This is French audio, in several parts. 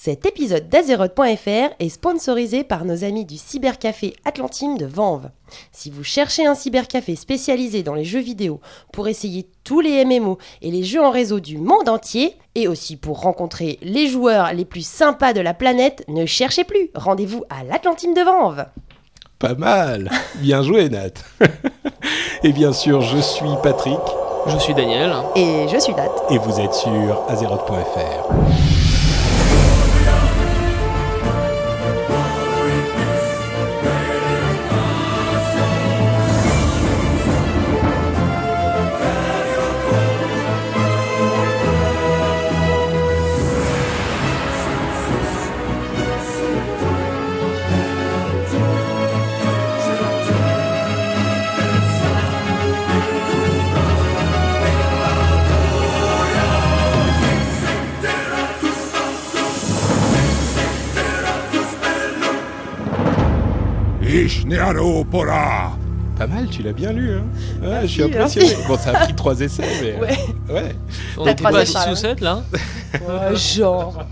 Cet épisode d'Azeroth.fr est sponsorisé par nos amis du cybercafé Atlantime de Vanves. Si vous cherchez un cybercafé spécialisé dans les jeux vidéo pour essayer tous les MMO et les jeux en réseau du monde entier, et aussi pour rencontrer les joueurs les plus sympas de la planète, ne cherchez plus. Rendez-vous à l'Atlantime de Vanves. Pas mal Bien joué Nat Et bien sûr, je suis Patrick. Je suis Daniel. Et je suis Nat. Et vous êtes sur Azeroth.fr. Ishnearo Pora Pas mal, tu l'as bien lu. Hein Ouais, je suis impressionné. merci. Bon, ça a pris trois essais, mais. euh, Ouais. ouais. On était pas à troisième 6 fois, ou 7 là Ouais, genre.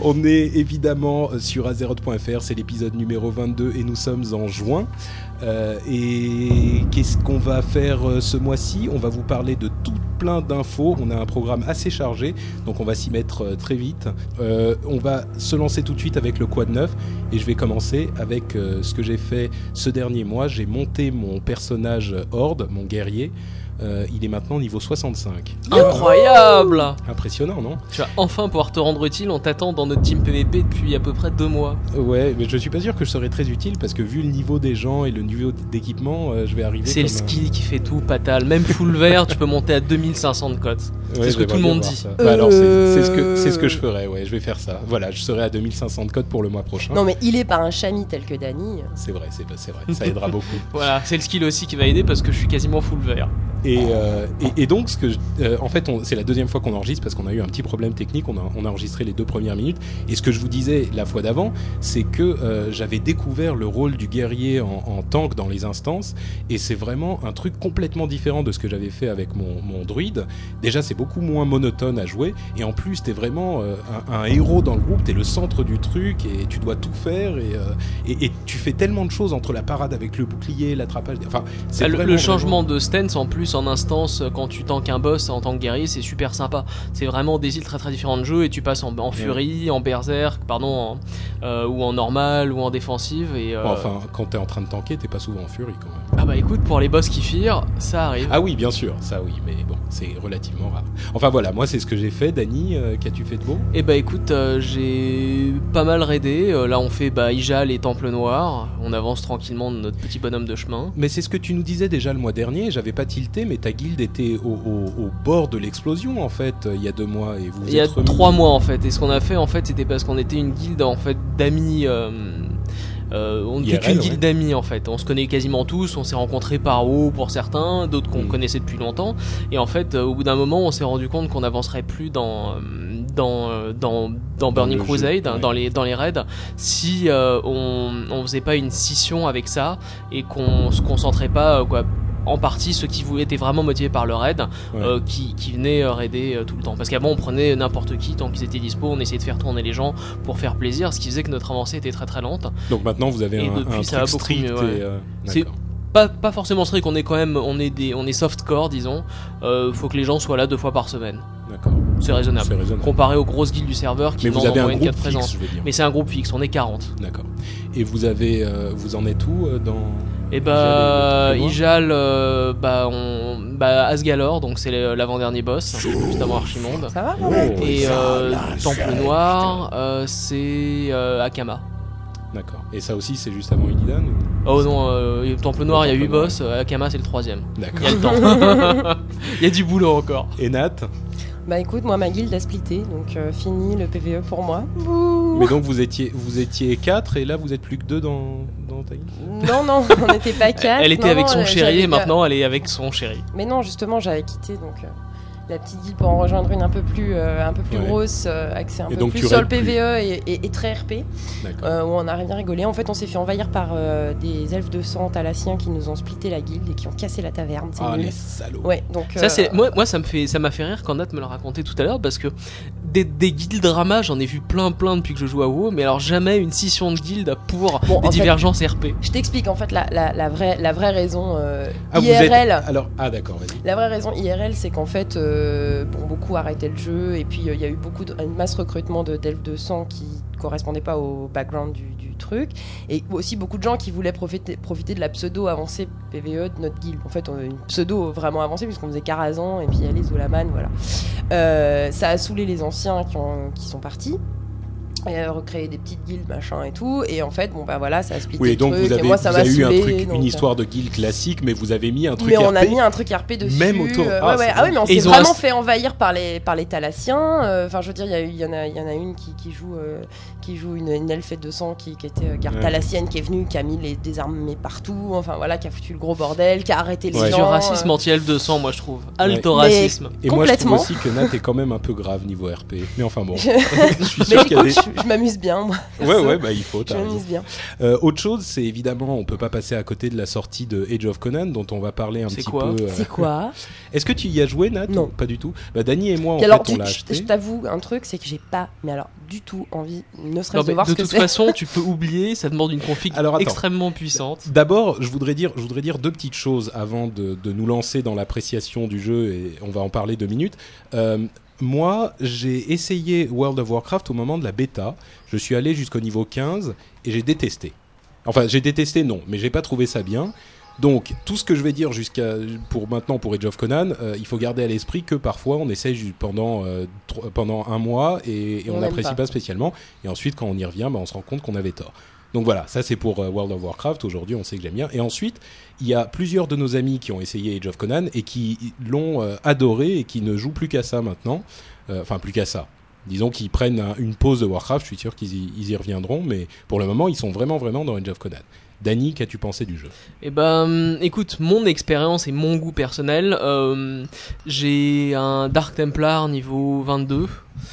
On est évidemment sur Azeroth.fr, c'est l'épisode numéro 22 et nous sommes en juin. Euh, et qu'est-ce qu'on va faire euh, ce mois-ci? On va vous parler de tout plein d'infos. On a un programme assez chargé, donc on va s'y mettre euh, très vite. On va se lancer tout de suite avec le quad 9 et je vais commencer avec ce que j'ai fait ce dernier mois. J'ai monté mon personnage Horde, mon guerrier. Euh, il est maintenant niveau 65. Incroyable Impressionnant, non? Tu vas enfin pouvoir te rendre utile, on t'attend dans notre team PVP depuis à peu près 2 mois. Ouais, mais je suis pas sûr que je serais très utile parce que vu le niveau des gens et le niveau d'équipement, euh, je vais arriver. C'est le skill qui fait tout, Patal. Même full vert, tu peux monter à 2500 de cotes. Ouais, c'est ce que tout le monde dit. Bah alors, c'est ce, que, Euh. c'est ce que je ferais, ouais, je vais faire ça. Voilà, je serai à 2500 de code pour le mois prochain. Non mais il est pas un chami tel que Dany. C'est vrai, c'est c'est vrai, ça aidera beaucoup. Voilà, c'est le skill aussi qui va aider parce que je suis quasiment full vert. Et, euh, et, et donc, ce que je- euh, en fait, c'est la deuxième fois qu'on enregistre parce qu'on a eu un petit problème technique. On a, on a enregistré les deux premières minutes. Et ce que je vous disais la fois d'avant, c'est que euh, j'avais découvert le rôle du guerrier en, en tank dans les instances. Et c'est vraiment un truc complètement différent de ce que j'avais fait avec mon, mon druide. Déjà, c'est beaucoup moins monotone à jouer. Et en plus, t'es vraiment un, un héros dans le groupe. T'es le centre du truc et tu dois tout faire. Et, et, et tu fais tellement de choses entre la parade avec le bouclier, l'attrapage. Enfin, c'est Ah, le, changement vraiment- de stance en plus en instance euh, quand tu tankes un boss en tant que guerrier c'est super sympa. C'est vraiment des îles très très différentes de jeu et tu passes en, en furie, en berserk, pardon, en- euh, ou en normal ou en défensive et euh, Enfin, quand t'es en train de tanker, t'es pas souvent en furie quand même. Ah bah écoute pour les boss qui firent ça arrive. Ah oui, bien sûr, ça oui, mais bon, c'est relativement rare. Enfin voilà, moi c'est ce que j'ai fait. Dany, euh, qu'as-tu fait de beau? Et bah écoute, euh, j'ai pas mal raidé. Euh, là, on fait bah, Ijal et Temple Noir. On avance tranquillement de notre petit bonhomme de chemin. Mais c'est ce que tu nous disais déjà le mois dernier, j'avais pas tilté, mais ta guilde était au, au- au bord de l'explosion en fait, il y a deux mois, et vous Il y a remis- trois mois en fait. Et ce qu'on a fait en fait, c'était parce qu'on était une guilde en fait d'amis. Euh, on IRL, qu'une ouais. guilde d'amis en fait. On se connaît quasiment tous. On s'est rencontrés par haut pour certains, d'autres qu'on Mm. connaissait depuis longtemps. Et en fait, euh, au bout d'un moment, on s'est rendu compte qu'on n'avancerait plus dans euh, dans euh, dans, dans Burning le jeu, Crusade, ouais. dans les dans les raids, si euh, on on faisait pas une scission avec ça et qu'on se concentrait pas quoi en partie ceux qui étaient vraiment motivés par le raid Ouais. euh, qui, qui venaient euh, raider euh, tout le temps parce qu'avant on prenait n'importe qui tant qu'ils étaient dispo on essayait de faire tourner les gens pour faire plaisir ce qui faisait que notre avancée était très très lente Donc maintenant vous avez Et un, depuis, un ça truc strict mieux, ouais. et, euh, C'est- pas, pas forcément strict on est quand même on est des on est softcore disons faut que les gens soient là deux fois par semaine D'accord. c'est raisonnable comparé aux grosses guildes du serveur qui Mais vous avez en un moyenne groupe 4 fixe, présences je veux dire. mais c'est un groupe fixe on est 40 D'accord. Et vous avez, vous en êtes où dans Et bah, Ijal euh, bah, on, bah, Asgalor, donc c'est l'avant-dernier boss, juste avant Archimonde. Ça va Oh, Et euh, Temple Noir, euh, c'est euh, Akama. D'accord. Et ça aussi c'est juste avant Illidan ou... Oh non, euh, Temple Noir, il y a Temple 8 Noir. boss, Akama c'est le troisième. Il y D'accord. a le temps. Il y a du boulot encore. Et Nat? Bah écoute, moi ma guilde a splitté, donc euh, fini le PVE pour moi. Mais donc vous étiez, vous étiez 4 et là vous êtes plus que 2 dans, dans ta guilde? Non, non, on n'était pas quatre. Elle était Non, avec non, son euh, chéri et maintenant elle est avec son chéri. Mais non, justement, j'avais quitté donc euh, la petite guilde pour en rejoindre une un peu plus, euh, un peu plus Ouais. grosse, euh, axée un Et peu donc plus tu sur le. PVE et, et- et très RP, euh, où on a bien rigolé. En fait, on s'est fait envahir par euh, des elfes de sang thalassiens qui nous ont splitté la guilde et qui ont cassé la taverne. C'est ah nul. les salauds. Ouais, donc. Ça euh, c'est moi moi ça me fait ça m'a fait rire quand Nat me l'a raconté tout à l'heure parce que des, des guildes drama, j'en ai vu plein plein depuis que je joue à WoW, mais alors jamais une scission de guilde pour Bon, des fait- divergences RP. Je t'explique en fait la, la, la vraie, la vraie raison euh, Ah, vous IRL. êtes... Alors, ah d'accord, vas-y. La vraie raison IRL, c'est qu'en fait, euh, bon, beaucoup arrêtaient le jeu et puis euh, il y a eu beaucoup de, une masse recrutement de d'elfes de sang qui correspondait pas au background du, du truc et aussi beaucoup de gens qui voulaient profiter, profiter de la pseudo avancée PVE de notre guilde. En fait, on a une pseudo vraiment avancée puisqu'on faisait Karazhan et puis il y a les Zulaman, voilà. Euh, ça a saoulé les anciens qui, qui sont partis. Et euh, recréer des petites guildes machin et tout et en fait bon bah voilà ça a splitté Oui, le donc truc vous avez, et moi ça vous m'a avez eu un saoulé, truc, donc, une euh, histoire de guild classique, mais vous avez mis un truc mais on a mis un truc RP dessus. Même autour. euh, Ah, ouais, ouais. c'est Ah mais on s'est vraiment un- fait envahir par les, par les Thalassiens. euh, Enfin, je veux dire, il y, a eu- il y, en a- il y en a une qui, qui joue, euh, qui joue une, une elfe de sang qui, qui était euh, garde Ouais. thalassienne, qui est venue, qui a mis les, des armées partout. Enfin, voilà, qui a foutu le gros bordel, qui a arrêté les gens. du racisme euh. anti-elfe de sang, moi je trouve. Ouais. Alto Mais- racisme. Et moi, je trouve aussi que Nat est quand même un peu grave niveau RP. Mais enfin bon, Je- suis sûr qu'il y a des. Je, je m'amuse bien, moi. Ouais, perso. ouais, bah il faut. Je m'amuse bien. Euh, autre chose, c'est évidemment, on peut pas passer à côté de la sortie de Age of Conan, dont on va parler un petit quoi peu. euh, C'est quoi Est-ce que tu y as joué, Nat Non. Pas du tout. Bah, Dany et moi, en alors, fait, on l'a je, acheté. je t'avoue un truc, c'est que j'ai pas, mais alors, du tout envie, ne serait-ce de voir de ce que toute c'est. façon, tu peux oublier, ça demande une config Alors, attends. extrêmement puissante. D'abord, je voudrais dire, je voudrais dire deux petites choses avant de, de nous lancer dans l'appréciation du jeu et on va en parler deux minutes. Euh, moi, j'ai essayé World of Warcraft au moment de la bêta. Je suis allé jusqu'au niveau 15 et j'ai détesté. Enfin, j'ai détesté, non, mais j'ai pas trouvé ça bien. Donc, tout ce que je vais dire jusqu'à pour maintenant pour Age of Conan, euh, il faut garder à l'esprit que parfois on essaye pendant euh, pendant un mois et, on n'apprécie pas. spécialement. Et ensuite, quand on y revient, bah, on se rend compte qu'on avait tort. Donc voilà, ça c'est pour euh, World of Warcraft. Aujourd'hui, on sait que j'aime bien. Et ensuite, il y a plusieurs de nos amis qui ont essayé Age of Conan et qui l'ont euh, adoré et qui ne jouent plus qu'à ça maintenant. Euh, Enfin, plus qu'à ça. Disons qu'ils prennent un- une pause de Warcraft. Je suis sûr qu'ils y, y reviendront, mais pour le moment, ils sont vraiment vraiment dans Age of Conan. Dany, qu'as-tu pensé du jeu? Eh ben, écoute, mon expérience et mon goût personnel, euh, j'ai un Dark Templar niveau 22.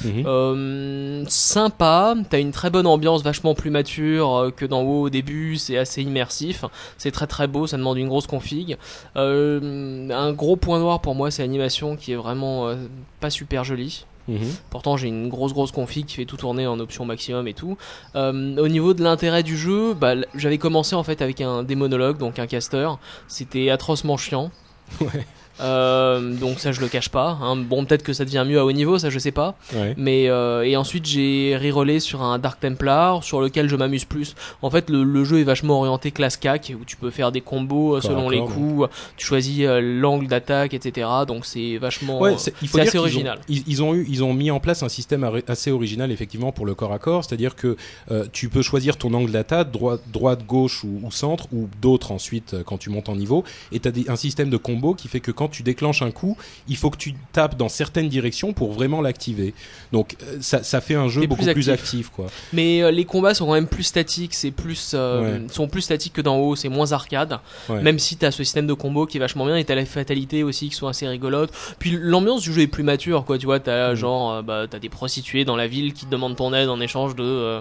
Mhm. Euh, sympa, t'as une très bonne ambiance, vachement plus mature euh, que dans WoW au début, c'est assez immersif, c'est très très beau, ça demande une grosse config. Euh, un gros point noir pour moi, c'est l'animation qui est vraiment pas super jolie. Mhm. Pourtant, j'ai une grosse grosse config qui fait tout tourner en option maximum et tout. Euh, au niveau de l'intérêt du jeu, bah, j'avais commencé en fait avec un démonologue, donc un caster. C'était atrocement chiant. Ouais. Euh, donc ça je le cache pas. hein. Bon peut-être que ça devient mieux à haut niveau, ça je sais pas. Ouais. Mais euh, et ensuite j'ai rerolé sur un Dark Templar sur lequel je m'amuse plus. En fait le, le jeu est vachement orienté classe CAC où tu peux faire des combos euh, selon les coups, tu choisis l'angle d'attaque, etc. Donc c'est vachement. Ouais, c'est- il faut c'est dire assez ont- original. Ils, ils ont eu, ils ont mis en place un système assez original effectivement pour le corps à corps, c'est-à-dire que euh, tu peux choisir ton angle d'attaque, droite, droite, gauche ou, ou centre, ou d'autres ensuite quand tu montes en niveau, et tu as un système de combo qui fait que quand tu déclenches un coup, il faut que tu tapes dans certaines directions pour vraiment l'activer. Donc euh, ça, ça fait un jeu beaucoup plus plus actif. quoi. Mais euh, les combats sont quand même plus statiques, c'est plus euh, Ouais. sont plus statiques que dans haut, c'est moins arcade. Ouais. Même si t'as ce système de combo qui est vachement bien et t'as la fatalité aussi qui sont assez rigolotes. Puis l'ambiance du jeu est plus mature, quoi. Tu vois, t'as Mm. genre bah t'as des prostituées dans la ville qui te demandent ton aide en échange de euh,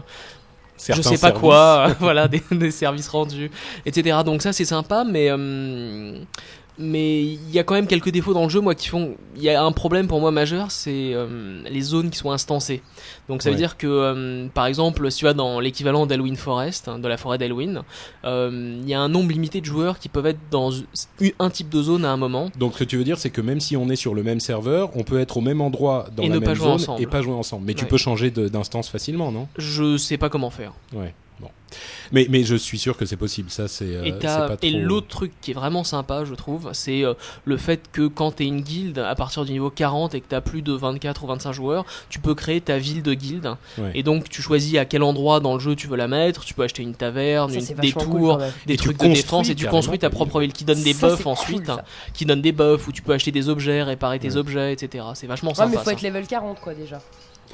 je sais pas services. quoi, voilà, des, des services rendus, etc. Donc ça c'est sympa, mais euh, mais il y a quand même quelques défauts dans le jeu, moi, qui font. Il y a un problème pour moi majeur, c'est euh, les zones qui sont instancées. Donc ça veut dire que, euh, par exemple, si tu vas dans l'équivalent d'Elwyn Forest, hein, de la forêt d'Elwyn, euh, il y a un nombre limité de joueurs qui peuvent être dans un type de zone à un moment. Donc ce que tu veux dire, c'est que même si on est sur le même serveur, on peut être au même endroit dans Et la ne même pas jouer zone ensemble. et pas jouer ensemble. Mais tu peux changer d'instance facilement, non? Je sais pas comment faire. Ouais. Bon. Mais, mais je suis sûr que c'est possible. Ça, c'est. euh, Et, et l'autre truc qui est vraiment sympa, je trouve, c'est euh, le fait que quand t'es une guilde à partir du niveau 40 et que t'as plus de 24 ou 25 joueurs, tu peux créer ta ville de guilde. Ouais. Et donc tu choisis à quel endroit dans le jeu tu veux la mettre. Tu peux acheter une taverne, Ça, une- c'est des cool, tours, des Et trucs de construis défense et tu construis ta propre ville qui donne des Ça, buffs ensuite, cool, qui donne des buffs où tu peux acheter des objets, réparer tes Ouais. objets, etc. C'est vachement Ouais, sympa. mais faut ça. être level 40 quoi déjà.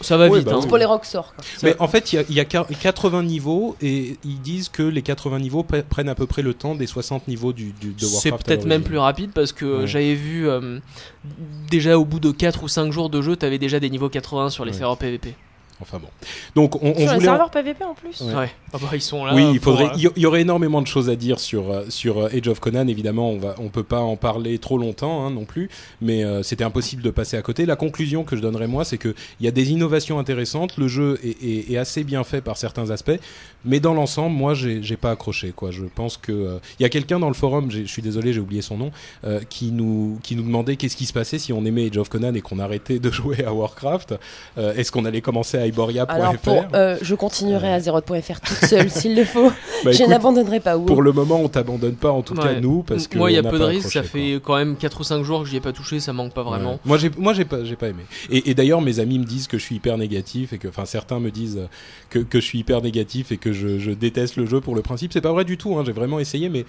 Ça va Ouais, vite. bah hein. oui. C'est pour les rockstars quoi. Mais en fait, il y a, il y a quar- 80 niveaux et ils disent que les 80 niveaux pre- prennent à peu près le temps des 60 niveaux du, du- de Warcraft. C'est peut-être même plus rapide parce que Ouais. j'avais vu euh, déjà au bout de 4 ou 5 jours de jeu, t'avais déjà des niveaux 80 sur les Ouais. serveurs PVP. Enfin bon. Donc on, on Sur les voulait. en- serveurs PVP en plus? Ouais. Ah bah, ils sont là. Oui, il faudrait. euh, Il y, aurait énormément de choses à dire sur euh, sur euh, Age of Conan. Évidemment, on va, on peut pas en parler trop longtemps hein, non plus, mais euh, c'était impossible de passer à côté. La conclusion que je donnerais moi, c'est que il y a des innovations intéressantes. Le jeu est, est- est assez bien fait par certains aspects, mais dans l'ensemble, moi, j'ai j'ai pas accroché. Quoi, je pense que euh, il y a quelqu'un dans le forum. Je suis désolé, j'ai oublié son nom, euh, qui nous qui nous demandait qu'est-ce qui se passait si on aimait Age of Conan et qu'on arrêtait de jouer à Warcraft. Euh, Est-ce qu'on allait commencer à Iboria.fr Alors, pour, euh, je continuerai à Zeroth.fr toute seule s'il le faut. Bah, je n'abandonnerai pas WoW. Pour le moment, on t'abandonne pas, en tout cas nous, parce que Moi, il y a peu de risques. Ça fait quand même 4 ou 5 jours que j'y ai pas touché. Ça manque pas vraiment. Ouais. Moi, j'ai, moi, j'ai pas, j'ai pas aimé. Et, et d'ailleurs, mes amis me disent que je suis hyper négatif et que, enfin, certains me disent que, que je suis hyper négatif et que je, je déteste le jeu pour le principe. C'est pas vrai du tout. Hein, j'ai vraiment essayé, mais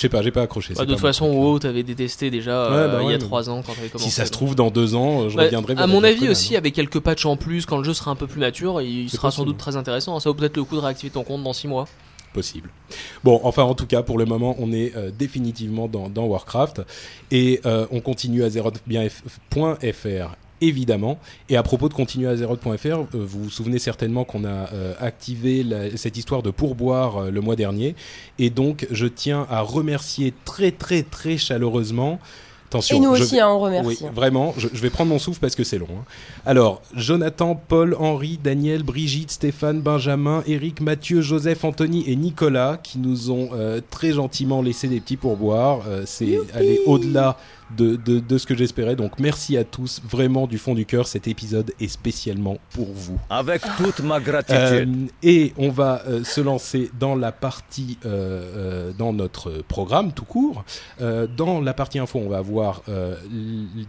je sais pas, j'ai pas accroché. Bah, de toute façon. WoW, t'avais détesté déjà Ouais, euh, bah il y a mais 3 ans quand t'avais commencé. Si ça se trouve, dans deux ans, je Bah, reviendrai. à mon avis aussi, hein. avec quelques patchs en plus, quand le jeu sera un peu plus mature, il sera sans possible. doute très intéressant. Ça vaut peut-être le coup de réactiver ton compte dans 6 mois. possible. Bon, enfin, en tout cas, pour le moment, on est euh, définitivement dans, dans Warcraft et euh, on continue à zeroth.fr. Évidemment. Et à propos de continuer à zeroth.fr, euh, vous vous souvenez certainement qu'on a euh, activé la- cette histoire de pourboire euh, le mois dernier. Et donc, je tiens à remercier très, très, très chaleureusement. Attention, Et nous je aussi, vais- hein, on oui, remercie. vraiment, je, je vais prendre mon souffle parce que c'est long. hein. Alors, Jonathan, Paul, Henri, Daniel, Brigitte, Stéphane, Benjamin, Eric, Mathieu, Joseph, Anthony et Nicolas qui nous ont euh, très gentiment laissé des petits pourboires. C'est aller au-delà de, de, de ce que j'espérais. Donc, merci à tous, vraiment du fond du cœur. Cet épisode est spécialement pour vous. Avec toute ma gratitude. Euh, et on va euh, se lancer dans la partie, euh, euh, dans notre programme tout court. Euh, dans la partie info, on va avoir euh,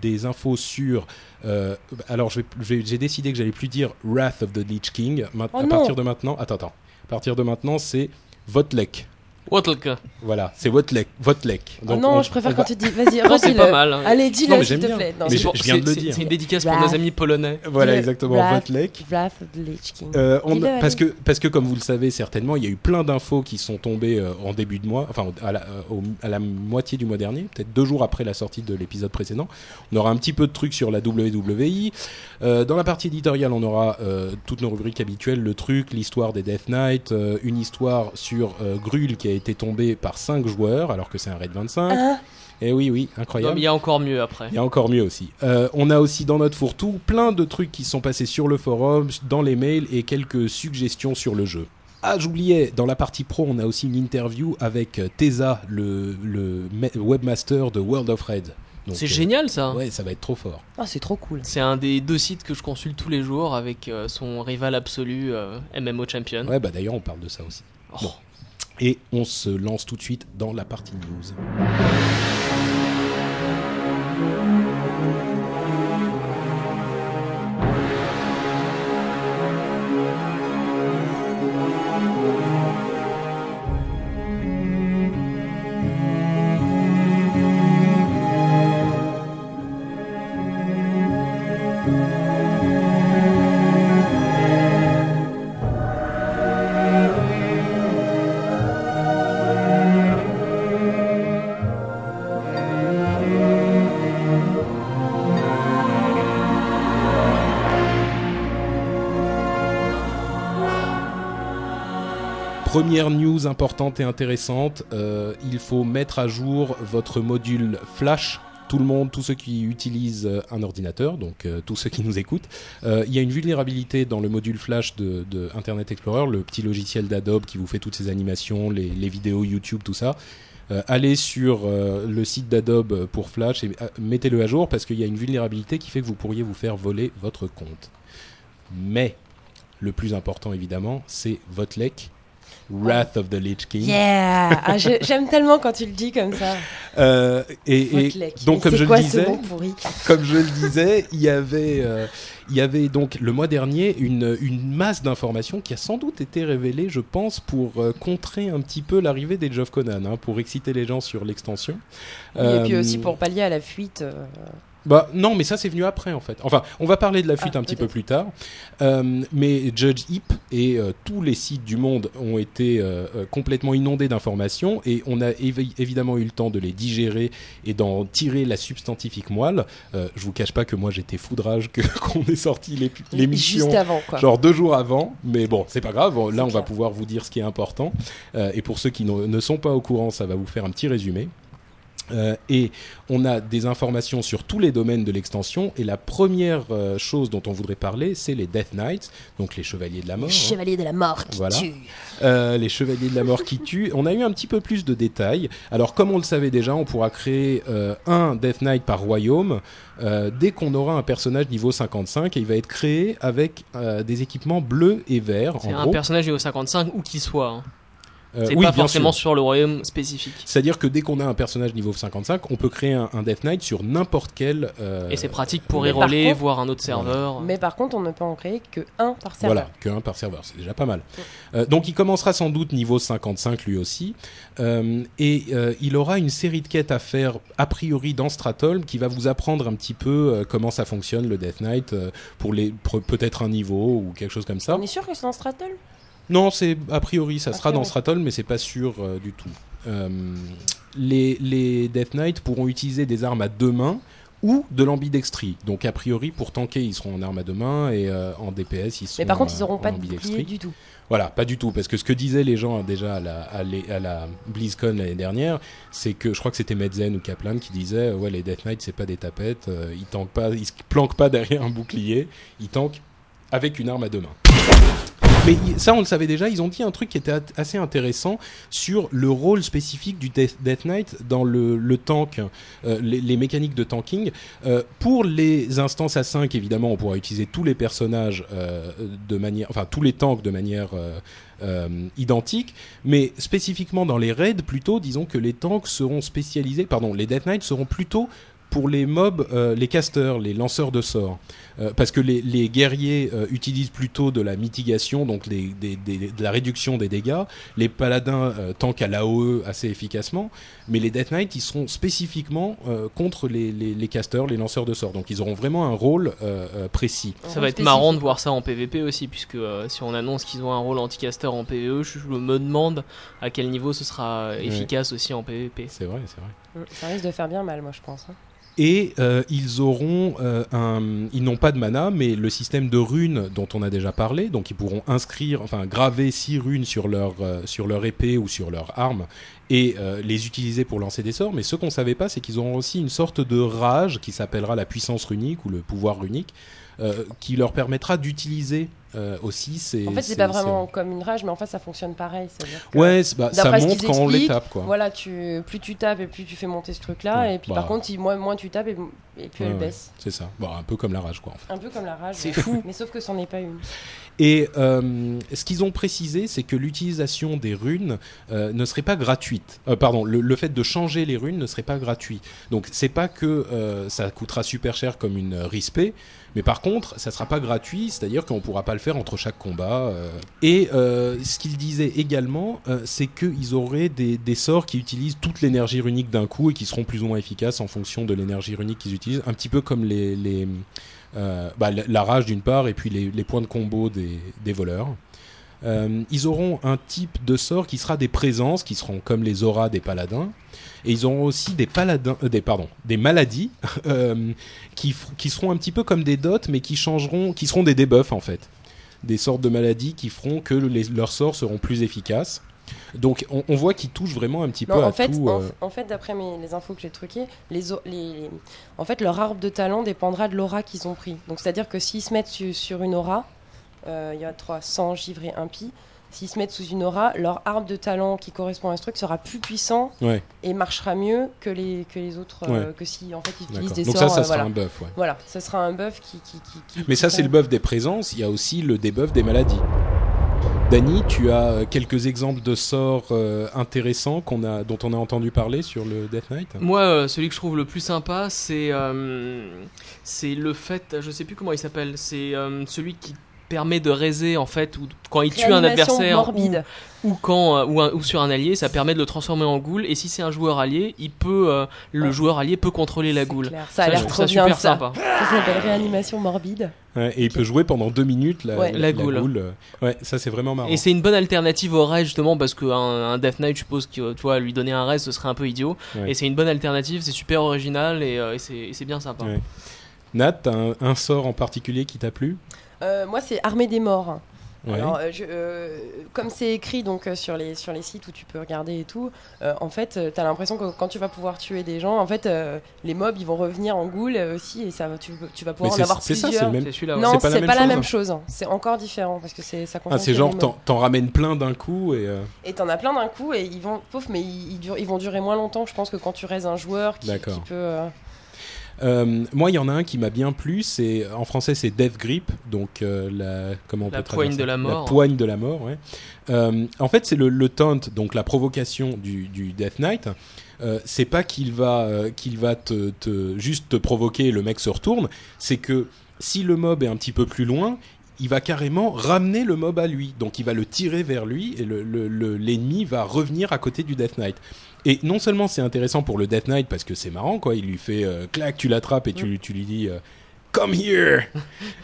des infos sur. euh, alors, j'ai décidé que j'allais plus dire Wrath of the Lich King. Ma- Oh à non. partir de maintenant, attends, attends. À partir de maintenant, c'est Votlek. Wotlka. Voilà, c'est Votlek. Votlek. Oh Donc, non, on- je préfère quand va- tu dis. Vas-y, redis-le. pas mal. hein. Allez, Non, dis-le, mais s'il j'aime te bien. plaît. Non, Mais C'est je- viens de le dire. C'est une dédicace pour nos amis polonais. Voilà, exactement. Wrath. Votlek. Wrath of the Lich King. Euh, parce que parce que comme vous le savez certainement, il y a eu plein d'infos qui sont tombées euh, en début de mois, enfin à la, euh, au- à la moitié du mois dernier, peut-être deux jours après la sortie de l'épisode précédent. On aura un petit peu de trucs sur la WWI. Euh, dans la partie éditoriale, on aura euh, toutes nos rubriques habituelles, le truc, l'histoire des Death Knight, euh, une histoire sur euh, Grul qui a été tombé par 5 joueurs alors que c'est un raid 25. Hein Et oui, oui, Non, incroyable. mais il y a encore mieux après. Il y a encore mieux aussi. Euh, on a aussi dans notre fourre-tout plein de trucs qui sont passés sur le forum, dans les mails et quelques suggestions sur le jeu. Ah, j'oubliais, dans la partie pro, on a aussi une interview avec euh, Teza, le, le webmaster de World of Red. Donc, C'est euh, génial ça. Ouais, ça va être trop fort. Oh, c'est trop cool. C'est un des deux sites que je consulte tous les jours avec euh, son rival absolu euh, MMO Champion. Ouais, bah d'ailleurs, on parle de ça aussi. Oh. Bon. Et on se lance tout de suite dans la partie news. Première news importante et intéressante, euh, il faut mettre à jour votre module Flash. Tout le monde, tous ceux qui utilisent euh, un ordinateur, donc euh, tous ceux qui nous écoutent, il y a une vulnérabilité dans le module Flash de, Internet Explorer, le petit logiciel d'Adobe qui vous fait toutes ces animations, les, vidéos YouTube, tout ça. Allez sur le site d'Adobe pour Flash et mettez-le à jour parce qu'il y a une vulnérabilité qui fait que vous pourriez vous faire voler votre compte. Mais le plus important évidemment, c'est Votlek, Wrath of the Lich King. Yeah Ah, J'aime tellement quand tu le dis comme ça. Euh, et, et donc comme je quoi disais, comme je le disais, il y avait, euh, il y avait donc le mois dernier une, une masse d'informations qui a sans doute été révélée, je pense, pour euh, contrer un petit peu l'arrivée des of Conan, hein, pour exciter les gens sur l'extension. Et puis aussi pour pallier à la fuite. Bah non, mais ça c'est venu après en fait. Enfin, on va parler de la fuite Ah, un petit peu plus tard. Euh, mais Judge Heap et euh, tous les sites du monde ont été euh, complètement inondés d'informations et on a évi- évidemment eu le temps de les digérer et d'en tirer la substantifique moelle. Je vous cache pas que moi j'étais foudrage que qu'on ait sorti l'émission Juste avant, quoi. genre deux jours avant, mais bon, c'est pas grave. Là, on va pouvoir vous dire ce qui est important. Et pour ceux qui ne sont pas au courant, ça va vous faire un petit résumé. Euh, et on a des informations sur tous les domaines de l'extension. Et la première euh, chose dont on voudrait parler, c'est les Death Knights, donc les chevaliers de la mort. Les hein. chevaliers de la mort qui Voilà. tuent. Euh, les chevaliers de la mort qui tuent. On a eu un petit peu plus de détails. Alors, comme on le savait déjà, on pourra créer euh, un Death Knight par royaume euh, dès qu'on aura un personnage niveau 55 et il va être créé avec euh, des équipements bleus et verts. C'est en un gros. personnage niveau 55 où qu'il soit. hein. Euh, C'est oui, pas forcément sûr. sur le royaume spécifique. C'est-à-dire que dès qu'on a un personnage niveau 55, on peut créer un, un Death Knight sur n'importe quel. euh, Et c'est pratique pour contre- voir un autre serveur. Mais par contre, on ne peut en créer que un par serveur. Voilà, que un par serveur, c'est déjà pas mal. Euh, donc il commencera sans doute niveau 55 lui aussi, Euh, et euh, il aura une série de quêtes à faire a priori dans Stratholm qui va vous apprendre un petit peu euh, comment ça fonctionne le Death Knight euh, pour les pour peut-être un niveau ou quelque chose comme ça. On est sûr que c'est dans Stratol Non, c'est a priori, ça A sera dans. Stratholm, mais c'est pas sûr euh, du tout. Euh, les, les Death Knight pourront utiliser des armes à deux mains ou de l'ambidextrie. Donc a priori, pour tanker, ils seront en armes à deux mains et euh, en DPS, ils seront Mais par contre, ils n'auront pas de bouclier du tout. Voilà, pas du tout, parce que ce que disaient les gens déjà à la, à les- à la BlizzCon l'année dernière, c'est que je crois que c'était Medzen ou Kaplan qui disait ouais les Death Knight c'est pas des tapettes, euh, ils tankent pas, ils se planquent pas derrière un bouclier, ils tankent avec une arme à deux mains. Mais ça, on le savait déjà. Ils ont dit un truc qui était assez intéressant sur le rôle spécifique du Death, Knight dans le, tank, euh, les, mécaniques de tanking. Euh, pour les instances à 5, évidemment, on pourra utiliser tous les personnages euh, de manière, enfin tous les tanks de manière identique. Mais spécifiquement dans les raids, plutôt, disons que les tanks seront spécialisés, pardon, les Death Knights seront plutôt pour les mobs, les casters, les lanceurs de sorts. Euh, parce que les, les guerriers euh, utilisent plutôt de la mitigation, donc des- des- des- de la réduction des dégâts. Les paladins euh, tankent à l'AOE assez efficacement. Mais les Death Knight, ils seront spécifiquement euh, contre les, les, les casters, les lanceurs de sorts. Donc ils auront vraiment un rôle précis. Ça va être marrant de voir ça en PVP aussi, puisque euh, si on annonce qu'ils ont un rôle anti-caster en PVE, je, me demande à quel niveau ce sera efficace aussi en PVP. C'est vrai, c'est vrai. Ça risque de faire bien mal, moi, je pense. hein. Et euh, ils auront euh, un, ils n'ont pas de mana, mais le système de runes dont on a déjà parlé, donc ils pourront inscrire, enfin graver six runes sur leur euh, épée ou sur leur arme et les utiliser pour lancer des sorts. Mais ce qu'on savait pas, c'est qu'ils auront aussi une sorte de rage qui s'appellera la puissance runique ou le pouvoir runique, qui leur permettra d'utiliser euh, aussi. En fait, c'est ces- pas vraiment comme une rage, mais en fait, ça fonctionne pareil. Ouais, c'est- bah, ça monte quand on les tape, quoi. Voilà, tu, plus tu tapes et plus tu fais monter ce truc-là. Ouais, et puis bah. par contre, si moins, moins tu tapes et, et plus Ouais, elle ouais. baisse. C'est ça. Bon, un peu comme la rage, quoi. En fait. Un peu comme la rage. C'est ouais. fou. Mais sauf que c'en est pas une. Et euh, ce qu'ils ont précisé, c'est que l'utilisation des runes euh, ne serait pas gratuite. Euh, pardon, le, le fait de changer les runes ne serait pas gratuit. Donc c'est pas que euh, ça coûtera super cher comme une rispée, mais par contre, ça sera pas gratuit, c'est-à-dire qu'on pourra pas le faire entre chaque combat. euh. Et euh, ce qu'ils disaient également, euh, c'est qu'ils auraient des, des sorts qui utilisent toute l'énergie runique d'un coup et qui seront plus ou moins efficaces en fonction de l'énergie runique qu'ils utilisent, un petit peu comme les, euh, bah, la, rage d'une part et puis les, points de combo des, voleurs. Euh, ils auront un type de sort qui sera des présences, qui seront comme les auras des paladins, et ils auront aussi des paladins, euh, des maladies qui, seront un petit peu comme des dots, mais qui changeront, qui seront des debuffs en fait, des sortes de maladies qui feront que leurs sorts seront plus efficaces. Donc on, on voit qu'ils touchent vraiment un petit Non, peu à en fait, tout. en, euh, en fait, d'après les infos que j'ai truquées, les, o- les, les- en fait, leur arbre de talent dépendra de l'aura qu'ils ont pris. Donc, c'est-à-dire que s'ils se mettent su- sur une aura, euh, il y a 300 givre et impie. S'ils se mettent sous une aura, leur arbre de talent qui correspond à ce truc sera plus puissant Ouais, et marchera mieux que les, que les autres, euh, que si en fait ils utilisent des Donc sorts. ça, ça euh, sera un buff. Ouais. Voilà, ce sera un buff qui. qui, qui- qui- Mais ça, c'est le buff des présences. Il y a aussi le debuff des maladies. Dany, tu as euh, quelques exemples de sorts euh, intéressants dont on a entendu parler sur le Death Knight? Moi, euh, celui que je trouve le plus sympa, c'est le fait, je sais plus comment il s'appelle, c'est celui qui permet de raiser en fait ou quand il tue un adversaire morbide. ou, ou quand euh, ou, un- ou sur un allié, ça permet de le transformer en ghoul. Et si c'est un joueur allié, il peut euh, le Ouais. joueur allié peut contrôler la ghoul. clair. Ça a je l'air trouve trop ça bien super ça. sympa. Ça s'appelle réanimation morbide. Ouais, et il peut jouer pendant deux minutes la, Ouais. La ghoul. euh. Ouais, ça c'est vraiment marrant. Et c'est une bonne alternative au raid justement parce qu'un un Death Knight, je suppose que tu vois, lui donner un raid, ce serait un peu idiot. Ouais. Et c'est une bonne alternative, c'est super original et, euh, et c'est bien sympa. Ouais. Nat, t'as un, un sort en particulier qui t'a plu? Euh, moi, c'est Armée des morts. Ouais. Alors, euh, je- euh, comme c'est écrit donc euh, sur les sur les sites où tu peux regarder et tout, euh, en fait, tu t'as l'impression que quand tu vas pouvoir tuer des gens, en fait, euh, les mobs ils vont revenir en goule euh, aussi et ça tu, tu vas Mais pouvoir en avoir c'est ça, plusieurs. c'est le même. Non, c'est pas la c'est même pas la chose. même chose. C'est encore différent parce que c'est ça Ah, c'est genre t'en t'en ramènes plein d'un coup et. euh, Et t'en as plein d'un coup et ils vont, pauvre, mais ils, ils durent- ils vont durer moins longtemps, je pense, que quand tu raises un joueur qui, qui peut. Euh, moi, il y en a un qui m'a bien plu. C'est en français, c'est Death Grip, donc euh, la comment on La peut poigne de la mort. La poigne de la mort. Ouais. Euh, en fait, c'est le, le taunt, donc la provocation du, du Death Knight. C'est pas qu'il va qu'il va te, te- juste te provoquer et le mec se retourne. C'est que si le mob est un petit peu plus loin. Il va carrément ramener le mob à lui, donc il va le tirer vers lui et le- le- le- l'ennemi va revenir à côté du Death Knight. Et non seulement c'est intéressant pour le Death Knight parce que c'est marrant quoi, il lui fait euh, clac, tu l'attrapes et tu, tu lui dis euh, come here,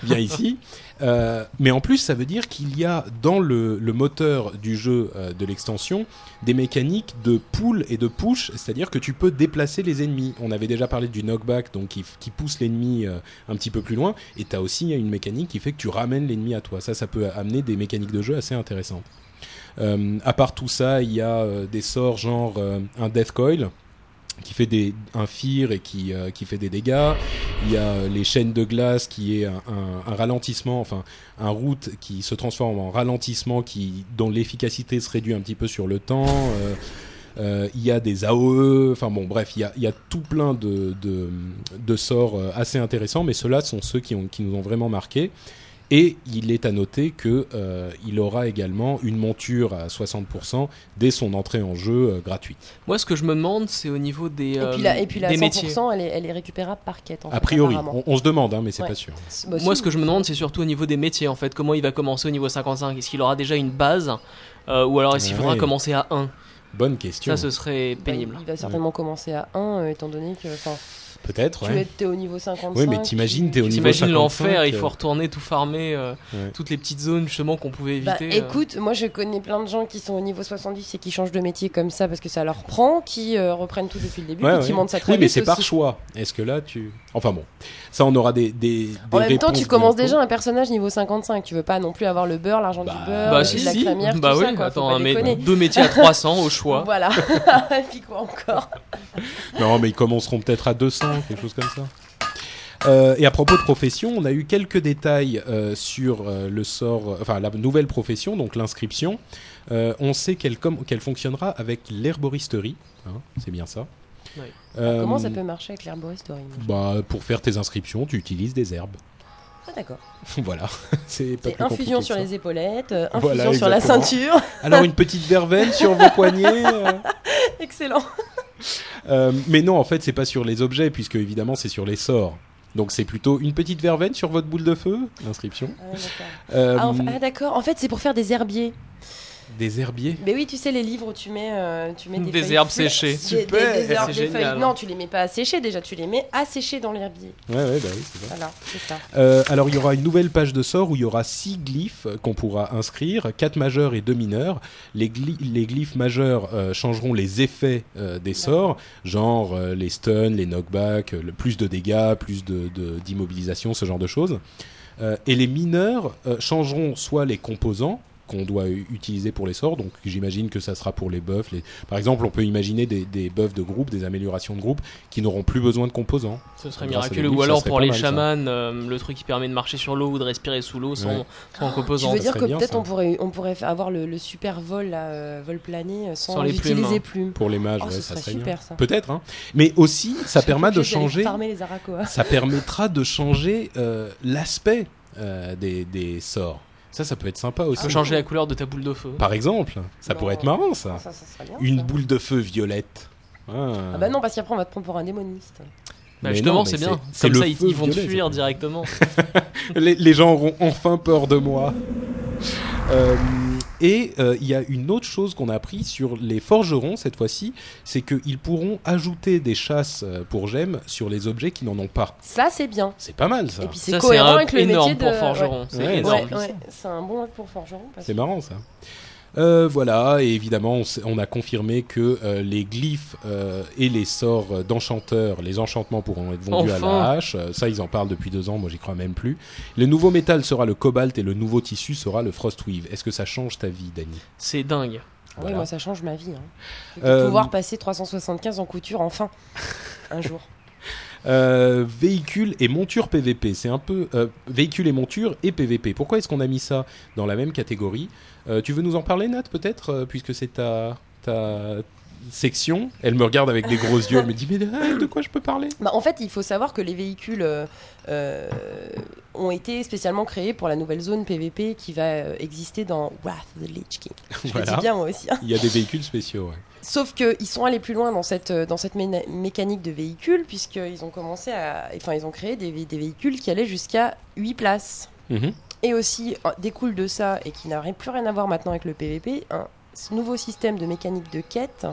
viens ici. Euh, mais en plus ça veut dire qu'il y a dans le, le moteur du jeu de l'extension des mécaniques de pull et de push, c'est-à-dire que tu peux déplacer les ennemis. On avait déjà parlé du knockback donc qui, qui pousse l'ennemi un petit peu plus loin et tu as aussi une mécanique qui fait que tu ramènes l'ennemi à toi. Ça ça peut amener des mécaniques de jeu assez intéressantes. Euh, à part tout ça, il y a euh, des sorts genre euh, un Death Coil qui fait des, un fear et qui, qui fait des dégâts. Il y a les chaînes de glace qui est un, un- ralentissement, enfin un route qui se transforme en ralentissement qui, dont l'efficacité se réduit un petit peu sur le temps. Il y a des AOE, enfin bon bref, il y a, il y a tout plein de, de, de sorts assez intéressants, mais ceux-là sont ceux qui, ont, qui nous ont vraiment marqué. Et il est à noter que euh, il aura également une monture à 60% dès son entrée en jeu euh, gratuite. Moi, ce que je me demande, c'est au niveau des, Et euh, puis la, et puis la des 100%, métiers. elle est, elle est récupérable par quête. En A fait, priori, on, on se demande, hein, mais c'est Ouais. pas sûr. Bah, Moi, ce que je me demande, c'est surtout au niveau des métiers, en fait. Comment il va commencer au niveau 55 Est-ce qu'il aura déjà une base? Euh, Ou alors est-ce qu'il Ouais. faudra commencer à 1 Bonne question. Ça, ce serait Bah, pénible. il va certainement commencer à 1, euh, étant donné que Peut-être, tu ouais. es t'es au niveau 55. Oui, mais t'imagines, tu- t'es au niveau T'imagines 55, l'enfer, il euh, faut retourner tout farmer, euh, Ouais. toutes les petites zones justement qu'on pouvait Bah, éviter. euh. écoute, moi je connais plein de gens qui sont au niveau 70 et qui changent de métier comme ça parce que ça leur prend, qui euh, reprennent tout depuis le début Ouais, et ouais. qui montent ça très Oui, mais c'est par choix. Est-ce que là, tu. Enfin bon, ça, on aura des. des, En même temps, tu commences déjà un personnage niveau 55. Tu veux pas non plus avoir le beurre, l'argent Bah, du beurre, bah si, la si. crémière, bah tout oui, ça, quoi. Faut attends, un mé- deux métiers à 300 au choix. Voilà. et puis quoi encore? Non, mais ils commenceront peut-être à 200, quelque chose comme ça. Euh, et à propos de profession, on a eu quelques détails euh, sur euh, le sort, enfin la nouvelle profession, donc l'inscription. On sait qu'elle fonctionnera avec l'herboristerie, hein, c'est bien ça. Oui. Comment ça peut marcher avec l'herboristerie bah, Pour faire tes inscriptions, tu utilises des herbes. Ah d'accord. voilà, c'est pas C'est plus infusion sur les épaulettes, infusion Voilà, sur la ceinture. Alors une petite verveine sur vos poignets. Excellent. Euh, mais non, en fait, c'est pas sur les objets, puisque évidemment, c'est sur les sorts. Donc c'est plutôt une petite verveine sur votre boule de feu, l'inscription. Ah, d'accord. Euh, Ah, ah, d'accord. En fait, c'est pour faire des herbiers. Des herbiers. Mais oui, tu sais, les livres où tu mets, euh, tu mets des, Des herbes séchées. Des- Super. des herbes, C'est des feuilles. génial. Non, tu les mets pas à sécher déjà, tu les mets à sécher dans l'herbier. Ouais, ouais, bah oui, c'est ça. Voilà, c'est ça. Euh, alors il y aura une nouvelle page de sort où il y aura six glyphes qu'on pourra inscrire, quatre majeurs et deux mineurs. Les, gly- les glyphes majeurs euh, changeront les effets euh, des sorts, genre euh, les stuns, les knockbacks, euh, le plus de dégâts, plus de de- d'immobilisation, ce genre de choses. Euh, et les mineurs euh, changeront soit les composants qu'on doit utiliser pour les sorts, donc j'imagine que ça sera pour les buffs. Les... Par exemple, on peut imaginer des, des buffs de groupe, des améliorations de groupe qui n'auront plus besoin de composants. Ce serait miraculeux. Ou alors pour les mal, chamans, euh, le truc qui permet de marcher sur l'eau ou de respirer sous l'eau sans, Ouais. sans Tu composants. veux ça dire serait que bien, peut-être on pourrait, on pourrait fa- avoir le, le super vol, là, euh, vol plané, euh, sans, Sans les utiliser plumes. plumes. Pour les mages, Oh, ouais, ça serait serait super, bien. ça. Peut-être, hein. Mais aussi, ça permet de changer. Les arakoas. Ça permettra de changer euh, l'aspect euh, des, des sorts. Ça, ça peut être sympa Tu aussi. peux changer la couleur de ta boule de feu. Par exemple, ça Non. pourrait être marrant, ça. Ça, ça serait bien. Une ça. boule de feu violette. Ah. Ah bah non, parce qu'après on va te prendre pour un démoniste. Bah, Mais justement, c'est bien. c'est Comme ça, ils, vont te fuir directement. les, les gens auront enfin peur de moi. Euh, et euh, il y a une autre chose qu'on a appris sur les forgerons cette fois-ci, c'est qu'ils pourront ajouter des chasses euh, pour gemmes sur les objets qui n'en ont pas. Ça, c'est bien. C'est pas mal ça. Et puis c'est cohérent un- avec le énorme métier de. pour forgeron. C'est Ouais. énorme. Ouais, ouais, c'est un bon pour forgeron. C'est marrant ça. Euh, voilà, et évidemment, on, a confirmé que euh, les glyphes euh, et les sorts d'enchanteurs, les enchantements pourront être vendus à la hache. Ça, ils en parlent depuis deux ans, moi j'y crois même plus. Le nouveau métal sera le cobalt et le nouveau tissu sera le frostweave. Est-ce que ça change ta vie, Dany? C'est dingue. Oui, Voilà. moi, ça change ma vie. hein. De Euh, pouvoir passer 375 en couture, enfin. un jour. Euh, véhicules et montures PVP, c'est un peu euh, véhicules et montures et PVP. Pourquoi est-ce qu'on a mis ça dans la même catégorie? Euh, Tu veux nous en parler, Nat, peut-être, euh, puisque c'est ta, ta section? Elle me regarde avec des gros yeux, elle me dit mais de, de quoi je peux parler? Bah, en fait, il faut savoir que les véhicules euh, ont été spécialement créés pour la nouvelle zone PVP qui va exister dans Wrath of the Lich King. Je le Voilà. dis bien moi aussi. hein. Il y a des véhicules spéciaux. ouais. Sauf qu'ils sont allés plus loin dans cette, euh, dans cette mécanique de véhicules, puisqu'ils ont commencé à. Enfin, ils ont créé des, vé- des véhicules qui allaient jusqu'à 8 places. Mhm. Et aussi, euh, découle de ça, et qui n'a plus rien à voir maintenant avec le PVP, un nouveau système de mécanique de quête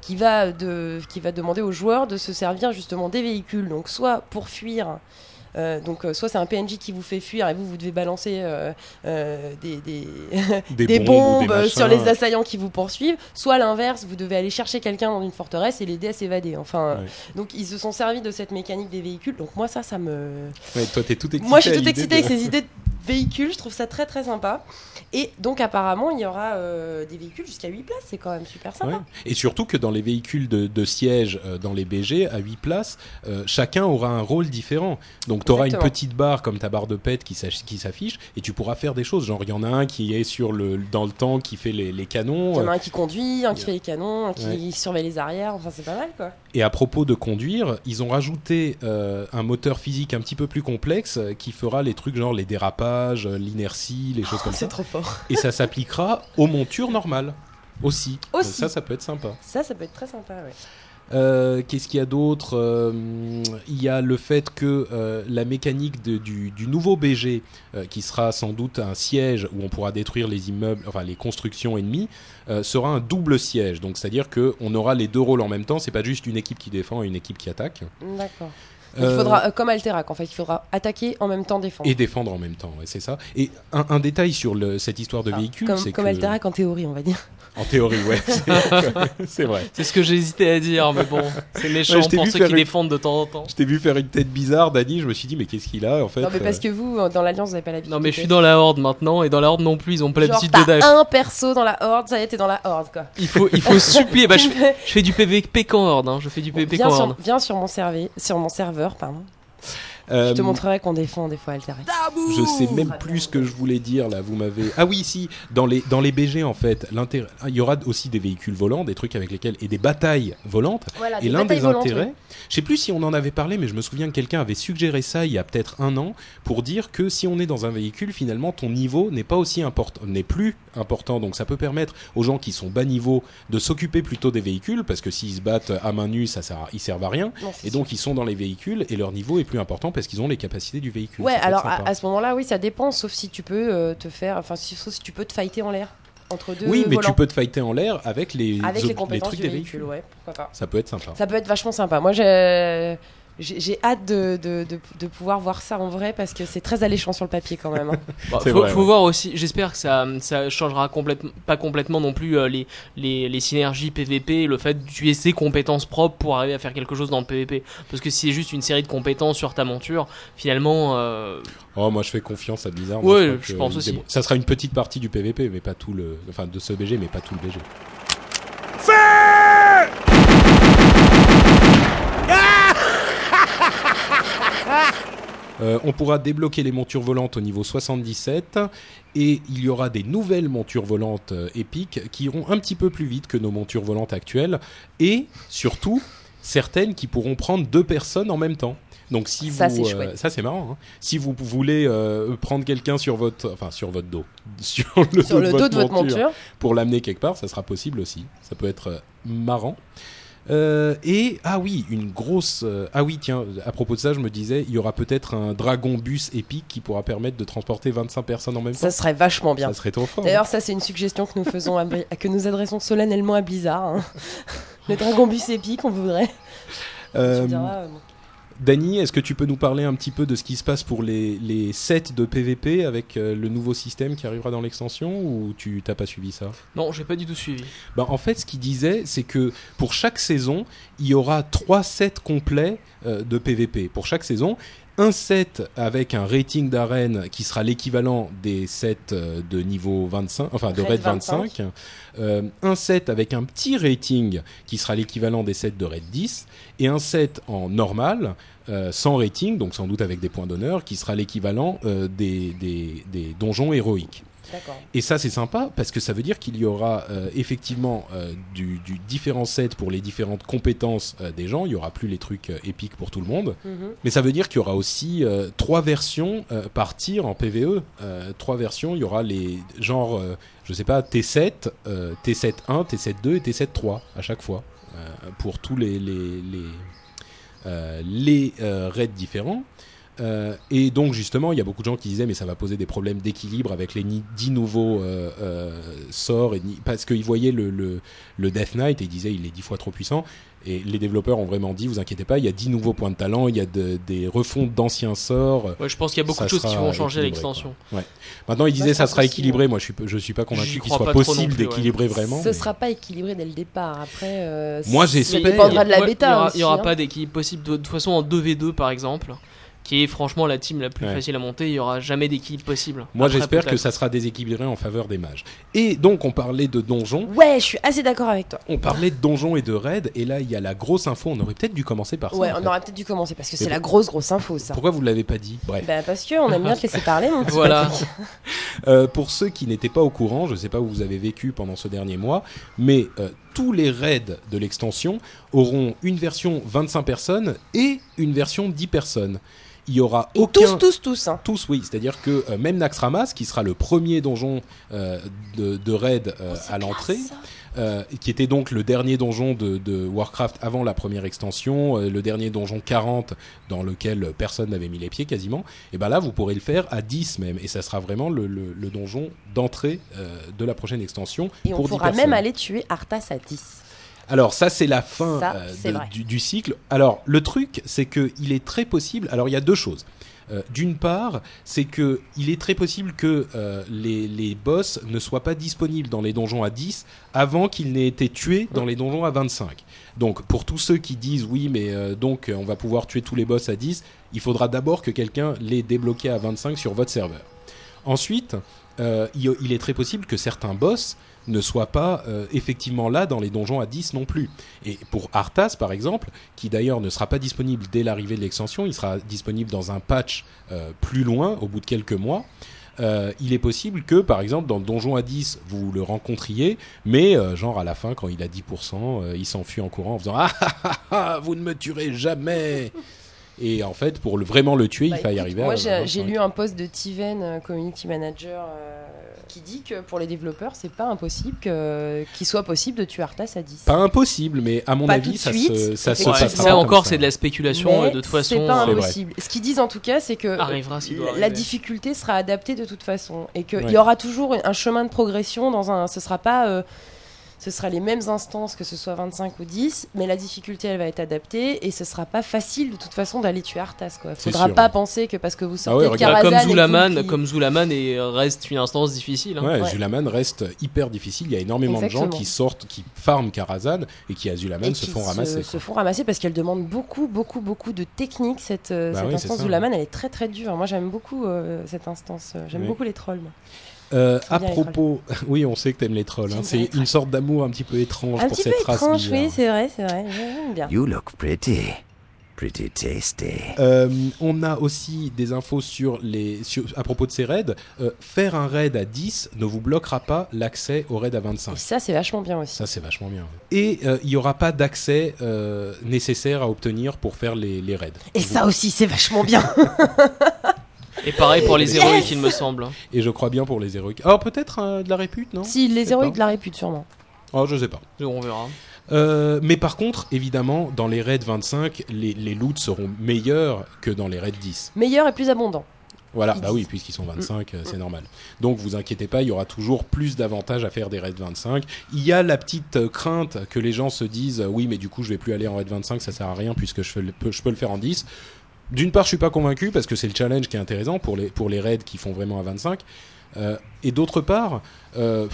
qui va, de, qui va demander aux joueurs de se servir justement des véhicules. Donc, soit pour fuir. Euh, donc, euh, soit c'est un PNJ qui vous fait fuir et vous, vous devez balancer euh, des, des, Des, des bombes, sur les assaillants qui vous poursuivent, soit à l'inverse, vous devez aller chercher quelqu'un dans une forteresse et l'aider à s'évader. Enfin, donc ils se sont servis de cette mécanique des véhicules. Donc moi ça, ça me, Ouais, toi, t'es tout excité. moi je suis excitée de- avec ces idées véhicules. Je trouve ça très très sympa. Et donc apparemment il y aura euh, des véhicules jusqu'à 8 places. C'est quand même super sympa. Ouais. Et surtout que dans les véhicules de, de siège, euh, dans les BG, à 8 places, euh, chacun aura un rôle différent. Donc tu auras une petite barre comme ta barre de pète qui s'affiche et tu pourras faire des choses. Genre il y en a un qui est sur le, dans le temps, qui fait les, les Il y canons. en a un qui conduit, un qui fait les canons, un qui Ouais. surveille les arrières. Enfin c'est pas mal quoi. Et à propos de conduire, ils ont rajouté un moteur physique un petit peu plus complexe qui fera les trucs genre les dérapages, l'inertie, les choses comme ça. C'est trop fort. Et ça s'appliquera aux montures normales aussi. Aussi. Donc ça, ça peut être sympa. Ça, ça peut être très sympa. Ouais. Euh, Qu'est-ce qu'il y a d'autre Euh, Il y a le fait que euh, la mécanique de- du, du nouveau BG, euh, qui sera sans doute un siège où on pourra détruire les immeubles, enfin les constructions ennemies, sera un double siège. Donc c'est-à-dire que on aura les deux rôles en même temps. C'est pas juste une équipe qui défend et une équipe qui attaque. D'accord. Euh, Il faudra, euh, comme Alterac, en fait, il faudra attaquer en même temps défendre. et défendre en même temps, ouais, c'est ça. Et un, un détail sur le, cette histoire de Enfin, véhicule, comme, c'est comme que Alterac en théorie, on va dire. En théorie, ouais, c'est- vrai. C'est ce que j'hésitais à dire, mais bon, c'est méchant Ouais, je t'ai pour vu ceux faire qui une- défendent de temps en temps. Je t'ai vu faire une tête bizarre, Dany. Je me suis dit, mais qu'est-ce qu'il a en fait non, mais parce euh, que vous, euh, dans l'Alliance, vous n'avez pas l'habitude. Non, mais je suis dans la horde maintenant, et dans la horde non plus, ils ont pas Genre, l'habitude de dash. un perso dans la horde, ça y est, t'es dans la horde, quoi. Il faut, il faut supplier. Bah, je, fais- je fais du PVP qu'en horde, hein. je fais du PVP viens, qu'en horde. viens sur mon serveur, sur mon serveur, pardon. Euh, Je te montrerai qu'on défend des fois Alterac. Je sais même plus ce que je voulais dire là. Vous m'avez. Ah oui, si. Dans les dans les BG en fait, l'intérêt. ah, Il y aura aussi des véhicules volants, des trucs avec lesquels et des batailles volantes. Voilà, Et l'un des intérêts, je sais plus si on en avait parlé, mais je me souviens que quelqu'un avait suggéré ça il y a peut-être un an pour dire que si on est dans un véhicule, finalement ton niveau n'est pas aussi important, n'est plus important. Donc ça peut permettre aux gens qui sont bas niveau de s'occuper plutôt des véhicules parce que s'ils se battent à main nue, ça sert, à- ils servent à rien. Et donc ils sont dans les véhicules et leur niveau est plus important parce qu'ils ont les capacités du véhicule. Ouais, alors à, à ce moment-là, oui, ça dépend, sauf si tu peux euh, te faire. Enfin, si- sauf si tu peux te fighter en l'air. Entre deux Oui, mais tu peux te fighter en l'air avec les, Avec les compétences trucs du des véhicule, véhicules. ouais, pourquoi pas. Ça peut être sympa. Ça peut être vachement sympa. Moi, j'ai j'ai hâte de, de, de, de pouvoir voir ça en vrai parce que c'est très alléchant sur le papier quand même. hein. Bah, faut, vrai, faut ouais. voir aussi, j'espère que ça, ça changera complètement, pas complètement non plus euh, les, les, les synergies PVP, le fait d'utiliser ses compétences propres pour arriver à faire quelque chose dans le PVP. Parce que si c'est juste une série de compétences sur ta monture, finalement, euh, Oh, moi je fais confiance à Blizzard. Ouais, je que pense aussi. Ça sera une petite partie du PVP, mais pas tout le. Enfin, de ce BG, mais pas tout le BG. Euh, on pourra débloquer les montures volantes au niveau 77 et il y aura des nouvelles montures volantes euh, épiques qui iront un petit peu plus vite que nos montures volantes actuelles et surtout certaines qui pourront prendre deux personnes en même temps. Donc si Ça, vous, c'est euh, chouette. ça c'est marrant. hein. Si vous voulez euh, prendre quelqu'un sur votre, enfin sur votre dos, sur le, sur le dos de votre monture. pour l'amener quelque part, ça sera possible aussi. Ça peut être marrant. Euh, et ah oui, une grosse. euh, ah oui, tiens, à propos de ça, je me disais, il y aura peut-être un dragon bus épique qui pourra permettre de transporter 25 personnes en même Ça temps. serait vachement bien. Ça serait trop fort. D'ailleurs, ça, c'est une suggestion que nous faisons, à que nous adressons solennellement à Blizzard. hein. Le Dragon Bus épique, on voudrait. Euh, diras, euh. Dany, est-ce que tu peux nous parler un petit peu de ce qui se passe pour les, les sets de PVP avec euh, le nouveau système qui arrivera dans l'extension ou tu t'as pas suivi ça? Non, j'ai pas du tout suivi. Ben, en fait, ce qu'il disait, c'est que pour chaque saison, il y aura trois sets complets euh, de PVP. Pour chaque saison, un set avec un rating d'arène qui sera l'équivalent des sets euh, de niveau 25, enfin de Raid raid 25. Euh, un set avec un petit rating qui sera l'équivalent des sets de raid 10. Et un set en normal, euh, sans rating, donc sans doute avec des points d'honneur, qui sera l'équivalent euh, des, des- des donjons héroïques. Et ça, c'est sympa parce que ça veut dire qu'il y aura euh, effectivement euh, du, du différent set pour les différentes compétences euh, des gens. Il y aura plus les trucs euh, épiques pour tout le monde. Mhm. Mais ça veut dire qu'il y aura aussi trois versions par tir en PVE. Trois versions. Il y aura les genre, je sais pas, T7, euh, T7 1, T7 2 et T7 3 à chaque fois pour tous les les les, les raids différents. Euh, et donc justement, il y a beaucoup de gens qui disaient mais ça va poser des problèmes d'équilibre avec les 10 nouveaux euh, euh, sorts et ni- parce qu'ils voyaient le, le, le Death Knight et ils disaient il est 10 fois trop puissant. Et les développeurs ont vraiment dit vous inquiétez pas, il y a 10 nouveaux points de talent, il y a de- des refontes d'anciens sorts. Ouais, je pense qu'il y a beaucoup de choses qui vont changer l'extension. Maintenant ils disaient ça sera sera possible. équilibré. Moi je suis je suis pas convaincu qu'il soit possible ouais. d'équilibrer vraiment. Ce mais- sera pas équilibré dès le départ. Après, euh, Moi, ça dépendra de la Ouais, bêta. Il y aura, aussi, il y aura hein. pas d'équilibre possible. De, de toute façon, en 2v2 par exemple, qui est franchement la team la plus Ouais. facile à monter, il y aura jamais d'équilibre possible. Moi j'espère que ça sera déséquilibré en faveur des mages. Et donc on parlait de donjons. Ouais, je suis assez d'accord avec toi. On parlait de donjons et de raids, et là il y a la grosse info. On aurait peut-être dû commencer par ça. Ouais, on fait. aurait peut-être dû commencer parce que c'est la grosse grosse info ça. Pourquoi vous ne l'avez pas dit? Bref. Bah parce que on aime bien te laisser parler mon petit Voilà. Euh, pour ceux qui n'étaient pas au courant, je ne sais pas où vous avez vécu pendant ce dernier mois, mais euh, tous les raids de l'extension auront une version 25 personnes et une version 10 personnes. Il y aura Et aucun... tous tous tous hein. Tous, oui. C'est-à-dire que euh, même Naxxramas, qui sera le premier donjon euh, de, de raid euh, Oh, à l'entrée, qui était donc le dernier donjon de, de Warcraft avant la première extension, euh, le dernier donjon 40 dans lequel personne n'avait mis les pieds quasiment, et ben là vous pourrez le faire à 10 même, et ça sera vraiment le, le- le donjon d'entrée euh, de la prochaine extension Et on pour 10 pourra même aller tuer Arthas à 10. Alors ça c'est la fin Ça, euh, de- du, du cycle. Alors le truc c'est que il est très possible. Alors il y a deux choses. Euh, D'une part, c'est que il est très possible que euh, les, les boss ne soient pas disponibles dans les donjons à 10 avant qu'ils n'aient été tués dans les donjons à 25. Donc pour tous ceux qui disent oui mais euh, donc on va pouvoir tuer tous les boss à 10, il faudra d'abord que quelqu'un les débloqué à 25 sur votre serveur. Ensuite, euh, il, est très possible que certains boss ne soient pas euh, effectivement là dans les donjons à 10 non plus. Et pour Arthas, par exemple, qui d'ailleurs ne sera pas disponible dès l'arrivée de l'extension, il sera disponible dans un patch euh, plus loin, au bout de quelques mois. il est possible que, par exemple, dans le donjon à 10, vous le rencontriez, mais genre à la fin, quand il a 10%, euh, il s'enfuit en courant en faisant Ah ah ah ah, vous ne me tuerez jamais Et en fait, pour le, vraiment le tuer, Bah, il fallait arriver Moi à j'ai 25. j'ai lu un post de Tiven, euh, community manager, euh, qui dit que pour les développeurs c'est pas impossible qu'il soit possible de tuer Arthas à 10. Pas impossible, mais à mon Pas avis, ça suite, se, ça se. Ouais, ça encore, c'est de la spéculation. Mais de toute façon, c'est pas impossible. Ce qu'ils disent en tout cas, c'est que Arrivera doit la difficulté sera adaptée de toute façon et qu'il Ouais. y aura toujours un chemin de progression dans un. Ce sera pas. euh, ce sera les mêmes instances que ce soit 25 ou 10, mais la difficulté elle va être adaptée et ce sera pas facile de toute façon d'aller tuer Arthas quoi. Faudra sûr, pas ouais. penser que parce que vous Ah sortez ouais, de Karazhan comme Zulaman, qui- comme Zulaman et reste une instance difficile. hein. Ouais, Ouais. Zulaman reste hyper difficile. Il y a énormément de gens qui sortent, qui farment Karazhan et qui à Zulaman et se qui font ramasser. se font ramasser parce qu'elle demande beaucoup, beaucoup, beaucoup de technique. Cette, euh, Bah cette oui, c'est instance ça. Zulaman, elle est très, très dure. Moi, j'aime beaucoup euh, cette instance. J'aime Oui. beaucoup les trolls. moi. Euh, à propos, oui, on sait que t'aimes les trolls. hein. C'est une sorte d'amour un petit peu étrange Un pour petit peu cette race étrange, bizarre. oui, c'est vrai, c'est vrai. J'aime bien. You look pretty. Pretty tasty. Euh, on a aussi des infos sur les sur- à propos de ces raids. Euh, faire un raid à 10 ne vous bloquera pas l'accès au raid à 25. Et ça, c'est vachement bien aussi. Ça, c'est vachement bien. Et euh, il n'y aura pas d'accès euh, nécessaire à obtenir pour faire les, les raids. Et ça aussi, c'est vachement bien. Et pareil pour les Yes héroïques, il me semble. Et je crois bien pour les héroïques. Alors peut-être euh, de la répute, non? Si, les héroïques pas. de la répute, sûrement. Oh, je sais pas. On verra. Euh, mais par contre, évidemment, dans les raids 25, les, les loots seront meilleurs que dans les raids 10. Meilleur et plus abondant. Voilà, Ils bah oui, puisqu'ils sont 25, euh, c'est normal. Donc vous inquiétez pas, il y aura toujours plus d'avantages à faire des raids 25. Il y a la petite crainte que les gens se disent oui, mais du coup, je vais plus aller en raid 25, ça sert à rien puisque je, fais le- peux, je peux le faire en 10. D'une part, je suis pas convaincu parce que c'est le challenge qui est intéressant pour les, raids qui font vraiment à 25. Euh, et d'autre part, euh,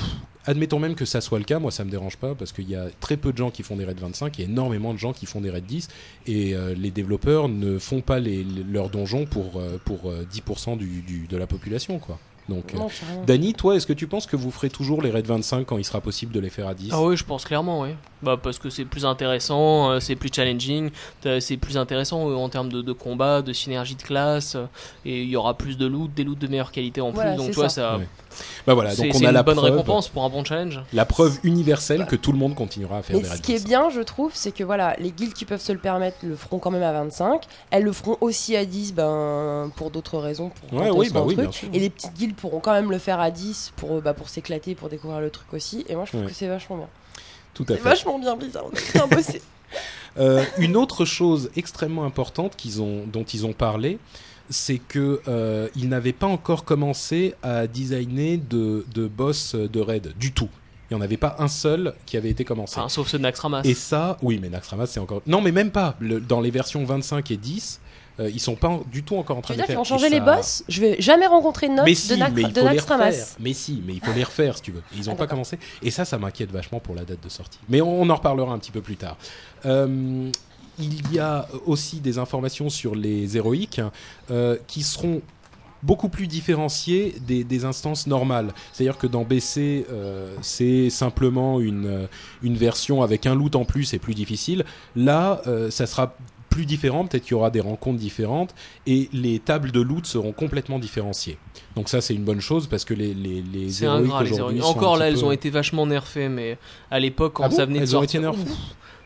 admettons même que ça soit le cas, moi ça me dérange pas parce qu'il y a très peu de gens qui font des raids 25 et énormément de gens qui font des raids 10 et euh, les développeurs ne font pas les, leurs donjons pour, pour euh, 10% du, du- de la population quoi. Donc, euh, Non, carrément. Dany, toi, est-ce que tu penses que vous ferez toujours les raids 25 quand il sera possible de les faire à 10 Ah oui, je pense clairement, oui. Bah parce que c'est plus intéressant, euh, c'est plus challenging, t'as- c'est plus intéressant euh, en termes de, de combat, de synergie de classe, euh, et il y aura plus de loot, des loots de meilleure qualité en plus. Donc tu vois, ça. ça, Ouais. Bah voilà, c'est donc on a une la bonne preuve, récompense pour un bon challenge. la preuve universelle que tout le monde continuera à faire Et des ce qui est 25. bien, je trouve, c'est que voilà, les guildes qui peuvent se le permettre le feront quand même à 25. Elles le feront aussi à 10 ben, pour d'autres raisons. Pour Ouais, oui, bah oui, truc. bien sûr. Et les petites guildes pourront quand même le faire à 10 pour, euh, bah, pour s'éclater, pour découvrir le truc aussi. Et moi, je trouve Ouais. que c'est vachement bien. Tout à C'est fait. vachement bien bizarre. On a bien bossé. Euh, une autre chose extrêmement importante qu'ils ont, dont ils ont parlé, c'est que euh, ils n'avaient pas encore commencé à designer de, de boss de raid du tout. Il n'y en avait pas un seul qui avait été commencé. Enfin, sauf ceux de Naxxramas. Et ça, oui, mais Naxxramas, c'est encore. Non, mais même pas. Le- dans les versions 25 et 10, euh, ils sont pas en- du tout encore en Tu train veux de dire qu'ils faire. vont changer Et les boss? Je vais jamais rencontrer de note mais de, si, Nac- mais il de faut les Naxxramas. refaire. Mais si, mais il faut les refaire si tu veux. Ils n'ont Ah, pas commencé. Et ça, ça m'inquiète vachement pour la date de sortie. Mais on, on en reparlera un petit peu plus tard. Euh, il y a aussi des informations sur les héroïques euh, qui seront beaucoup plus différenciées des, des instances normales. C'est-à-dire que dans BC, euh, c'est simplement une, euh, une version avec un loot en plus et plus difficile. Là, euh, ça sera plus différent, peut-être qu'il y aura des rencontres différentes et les tables de loot seront complètement différenciées. Donc ça c'est une bonne chose parce que les, les, les héroïques aujourd'hui Encore là, elles peu- ont été vachement nerfées, mais à l'époque, quand Ah bon ça venait de Elles ont été sortir, nerfées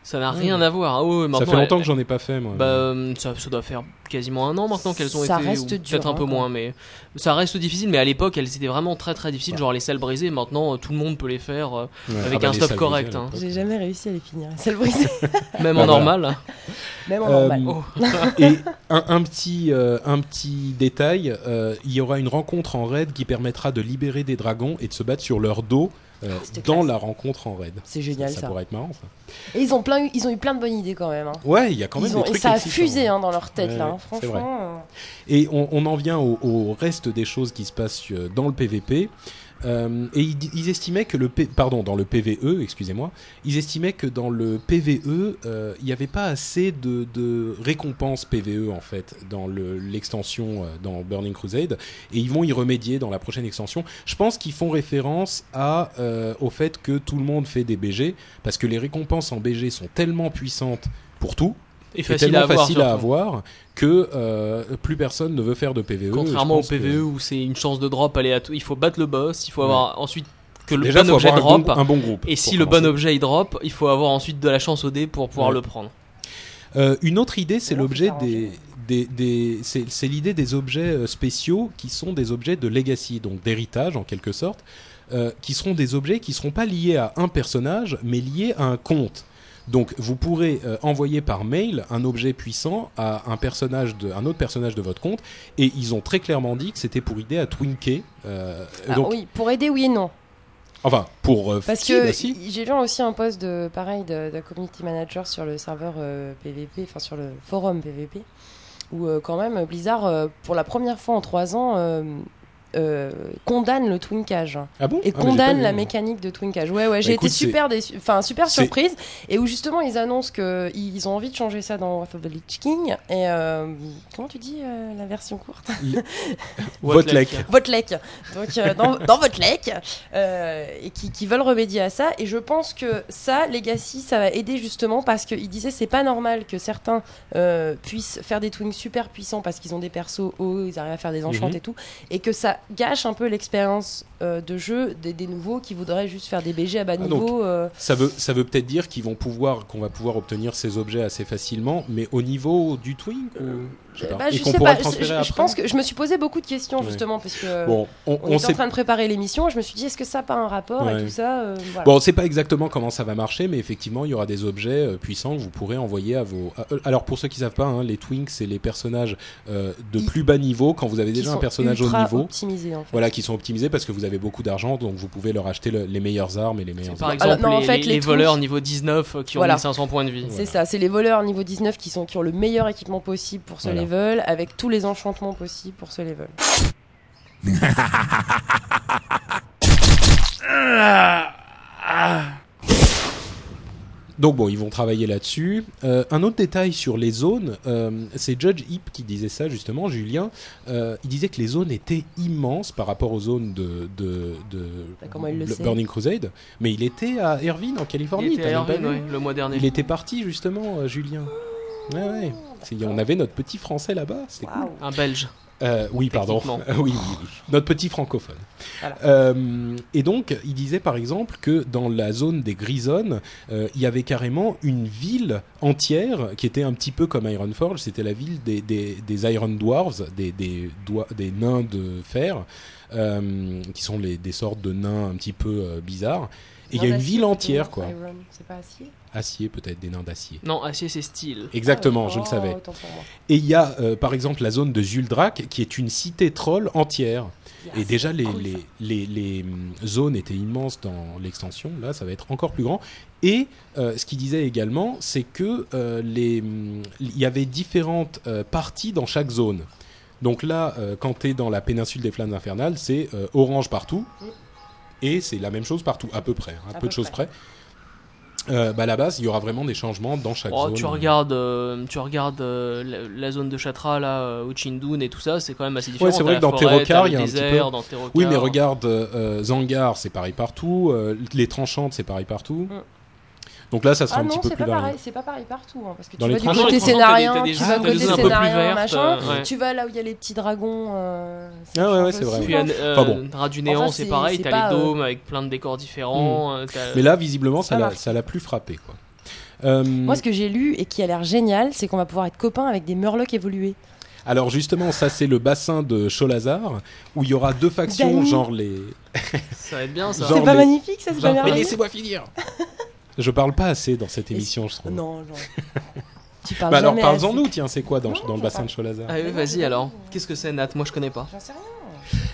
ça n'a rien à voir. Ah ouais, Ça maintenant, fait longtemps elles- que j'en ai pas fait moi. Bah, euh, ça, ça doit faire quasiment un an maintenant qu'elles ont Ça été, reste ou dur, peut-être un hein, peu quand moins, mais ça reste difficile. Mais à l'époque, elles étaient vraiment très très difficiles, Ouais. genre les salles brisées. Maintenant, euh, tout le monde peut les faire, euh, Ouais. avec Ah bah, un les stop salles correct, brisées, à hein. l'époque. J'ai jamais réussi à les finir. C'est le brisé. même Bah, en voilà. normal. Même en Euh, normal. Oh. Et un, un petit, euh, un petit détail, euh, il y aura une rencontre en raid qui permettra de libérer des dragons et de se battre sur leur dos euh, Ah, dans classe. la rencontre en raid. C'est génial ça, ça. pourrait être marrant ça. Et ils ont, plein, eu- ils ont eu plein de bonnes idées quand même. hein. Ouais, il y a quand même Ils ont- des trucs ça a fusé hein, dans leur tête Ouais, là. hein. vrai. Franchement. euh, Et on, on en vient au, au reste des choses qui se passent euh, dans le PVP. Euh, et ils, estimaient que le pardon dans le PVE excusez-moi ils estimaient que dans le PVE euh, il n'y avait pas assez de, récompenses PVE en fait dans le- l'extension euh, dans Burning Crusade. Et ils vont y remédier dans la prochaine extension. Je pense qu'ils font référence au fait que tout le monde fait des BG parce que les récompenses en BG sont tellement puissantes pour tout Et facile tellement à avoir. facile à avoir que euh, plus personne ne veut faire de PVE. Contrairement au que- PVE où c'est une chance de drop aléatoire, il faut battre le boss, il faut avoir ensuite que le Déjà, bon objet avoir un drop. bon, un bon groupe. et si le bon objet il drop, il faut avoir ensuite de la chance au dé pour pouvoir Ouais. le prendre. Euh, une autre idée, c'est Bon, l'objet faut des, des, des- c'est, c'est l'idée des objets euh, spéciaux qui sont des objets de legacy, donc d'héritage en quelque sorte, euh, qui seront des objets qui seront pas liés à un personnage, mais liés à un compte. Donc, vous pourrez euh, envoyer par mail un objet puissant à un personnage de, un autre personnage de votre compte, et ils ont très clairement dit que c'était pour aider à twinker. euh, ah donc, oui, pour aider, oui et non. enfin, pour euh, Parce que aussi. j'ai lu aussi un poste de pareil de, de community manager sur le serveur euh, PVP, enfin sur le forum PVP, où euh, quand même Blizzard, euh, pour la première fois en trois ans, euh, condamne le twinkage Ah bon? Et Ah, condamne la mécanique de twinkage. Ouais, ouais, j'ai écoute, été super déçu, enfin super surprise, et où justement ils annoncent que ils ont envie de changer ça dans Wrath of the Lich King. Et euh, comment tu dis euh, la version courte? Votre lec. Donc dans, dans euh, et qui, qui veulent remédier à ça. Et je pense que ça, Legacy, ça va aider justement parce qu'ils disaient c'est pas normal que certains puissent faire des twins super puissants parce qu'ils ont des persos hauts, ils arrivent à faire des enchantes Mhm. et tout, et que ça gâche un peu l'expérience euh, de jeux des, des nouveaux qui voudraient juste faire des BG à bas Ah, donc, niveau. euh, Ça veut, ça veut peut-être dire qu'ils vont pouvoir, qu'on va pouvoir obtenir ces objets assez facilement, mais au niveau du Twink ou je bah, je sais pas, transférer je, pense que je me suis posé beaucoup de questions Ouais. justement parce que Bon, on, on, on était sait en train de préparer l'émission. Je me suis dit est-ce que ça n'a pas un rapport Ouais. et tout ça euh, voilà. Bon, on ne sait pas exactement comment ça va marcher, mais effectivement, il y aura des objets euh, puissants que vous pourrez envoyer à vos. à- euh, alors, pour ceux qui savent pas, hein, les Twinks, c'est les personnages euh, de plus bas niveau. Quand vous avez déjà un personnage haut niveau, optimisés, en fait. voilà, qui sont optimisés parce que vous avez beaucoup d'argent, donc vous pouvez leur acheter le- les meilleures armes et les meilleurs. Par Alors, exemple, non, en les, fait, les- voleurs niveau 19 euh, qui ont Voilà. 1500 points de vie. C'est ça, c'est les voleurs niveau 19 qui, sont, qui ont le meilleur équipement possible pour ce Voilà. level, avec tous les enchantements possibles pour ce level. Donc bon, ils vont travailler là-dessus. Euh, un autre détail sur les zones, euh, c'est Judge Hip qui disait ça justement, Julien. Euh, il disait que les zones étaient immenses par rapport aux zones de, de, de Bah, comment il le sait Burning Crusade, mais il était à Irvine en Il Californie. était t'as à pas Irvine, ouais, le mois dernier. Il était parti justement, euh, Julien. Ouais, ouais. On avait notre petit français là-bas, c'était cool. Un belge. Euh, oui, pardon. Oui, oui, oui. Notre petit francophone. Voilà. Euh, et donc, il disait par exemple que dans la zone des Grisonnes, euh, il y avait carrément une ville entière qui était un petit peu comme Ironforge. C'était la ville des, des, des Iron Dwarves, des, des, doi- des nains de fer, euh, qui sont les, des sortes de nains un petit peu bizarres. Et il y a une ville entière, quoi. Iron, C'est pas acier Acier, peut-être, des nains d'acier. Non, acier c'est style. Exactement, Ah, je le savais. Et il y a euh, par exemple la zone de Zuldrak qui est une cité troll entière. Et Yes. déjà, les, Cool, les, les, les, hum, zones étaient immenses dans l'extension. Là, ça va être encore plus grand. Et euh, ce qu'il disait également, c'est que euh, les, hum, il y avait différentes euh, parties dans chaque zone. Donc là, euh, quand tu es dans la péninsule des Flammes Infernales, c'est euh, orange partout. Mm. Et c'est la même chose partout, à peu près, hein, à À peu peu de choses près. près. Euh, bah, à la base, il y aura vraiment des changements dans chaque Oh, zone. tu regardes, euh, tu regardes euh, la, la zone de Chatra là, au Chindun et tout ça, c'est quand même assez différent. c'est T'as vrai que dans t'as il y a un petit peu-. Oui, mais regarde, Zangar, c'est pareil partout. les tranchantes, c'est pareil partout. Mm. Donc là, ça sera Ah un petit non, peu c'est plus pas varié. pareil, c'est pas pareil partout. hein, parce que Dans tu les vas du côté scénarien, tu vas des côté peu scénarien, machin. euh, ouais. Tu vas là où il y a les petits dragons. euh, Ah ouais, ouais, c'est vrai. Puis euh, Enfin bon. Ras du néant, c'est pareil, t'as les euh, dômes avec plein de décors différents. euh, t'as- Mais là, visiblement, ça l'a marche. ça l'a plus frappé. Quoi. Euh, Moi, ce que j'ai lu et qui a l'air génial, c'est qu'on va pouvoir être copains avec des murlocs évolués. Alors justement, ça c'est le bassin de Cholazar, où il y aura deux factions, genre les... Ça va être bien ça. C'est pas les- magnifique, ça, c'est pas Mais laissez-moi finir Je parle pas assez dans cette Et émission, je trouve. Non, non. tu parles Bah alors jamais parlez-en assez. nous, tiens, c'est quoi dans, Non, dans le j'en bassin parle. de Cholazar Ah oui, vas-y alors. Qu'est-ce que c'est Nat? Moi je connais pas. J'en sais rien.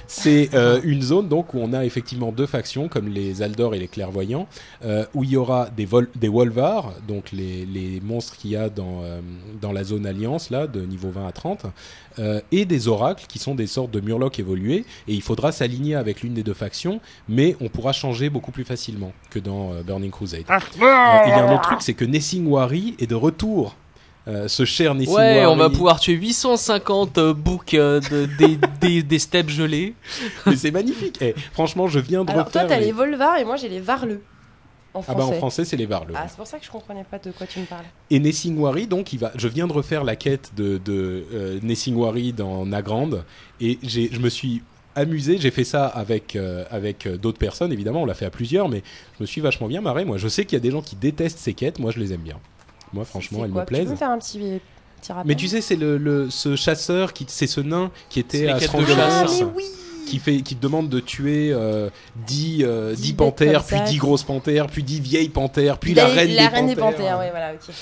C'est euh, une zone donc où on a effectivement deux factions comme les Aldor et les Clairvoyants, euh, où il y aura des, vol des Wolvar, donc les, les monstres qu'il y a dans, euh, dans la zone Alliance là, de niveau 20 à 30, euh, et des oracles qui sont des sortes de murlocs évolués, et il faudra s'aligner avec l'une des deux factions, mais on pourra changer beaucoup plus facilement que dans Burning Crusade. Il y a un autre truc, c'est que Nessing Wari est de retour. Euh, ce cher Nessing Ouais, on va pouvoir tuer 850 euh, boucs euh, de, des, des, des steppes gelées. Mais c'est magnifique. Eh, franchement, je viens de Alors, toi, refaire. t'as les- les Volvar et moi, j'ai les Varleux. En Ah français. bah en français, c'est les Varleux. Ah, c'est pour ça que je comprenais pas de quoi tu me parlais. Et Nessingwari, donc, il va, je viens de refaire la quête de, de euh, Nessingwari dans Nagrand, et j'ai, je me suis amusé, j'ai fait ça avec, euh, avec d'autres personnes, évidemment, on l'a fait à plusieurs, mais je me suis vachement bien marré. Moi, je sais qu'il y a des gens qui détestent ces quêtes, moi, je les aime bien. Moi, franchement, quoi me Tu peux me faire un petit, petit rappel Mais tu sais, c'est le, le- ce chasseur, qui, c'est ce nain qui était à chasse. Ah, oui qui, fait, qui te demande de tuer euh, 10, euh, 10 10 bêtes panthères, puis ça. 10 grosses panthères, puis 10 vieilles panthères, puis la, La- reine, la des, reine des panthères. panthères, ouais, voilà, ok.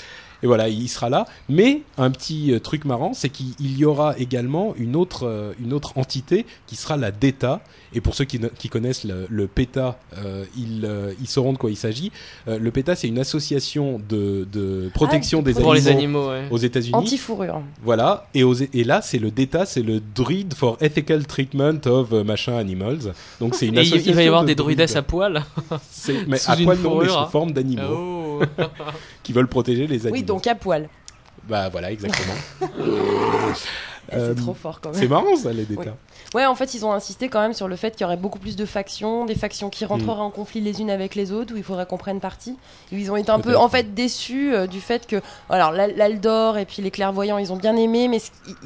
Et voilà, il sera là. Mais un petit euh, truc marrant, c'est qu'il il y aura également une autre, euh, une autre entité qui sera la DETA. Et pour ceux qui, connaissent le, le PETA, euh, ils, ils sauront de quoi il s'agit. Euh, le PETA, c'est une association de, de protection Ah, des Pour les animaux animaux, ouais. aux États-Unis. Anti-fourrure. Voilà. Et, aux- et là, c'est le DETA, c'est le Druid for Ethical Treatment of machin animals. Donc c'est une Et il, association. il va y avoir de des druidesses à druides. poil. Mais sous à poil non, mais sous forme d'animaux Oh. qui veulent protéger les animaux. Oui, donc à poil. Bah voilà, exactement. Euh, C'est trop fort quand même. C'est marrant ça, les détails. Ouais, en fait, ils ont insisté quand même sur le fait qu'il y aurait beaucoup plus de factions, des factions qui rentreraient Mm. en conflit les unes avec les autres, où il faudrait qu'on prenne parti. Ils ont été un peu, en fait, déçus euh, du fait que, alors, l'Al- l'Aldor et puis les clairvoyants, ils ont bien aimé, mais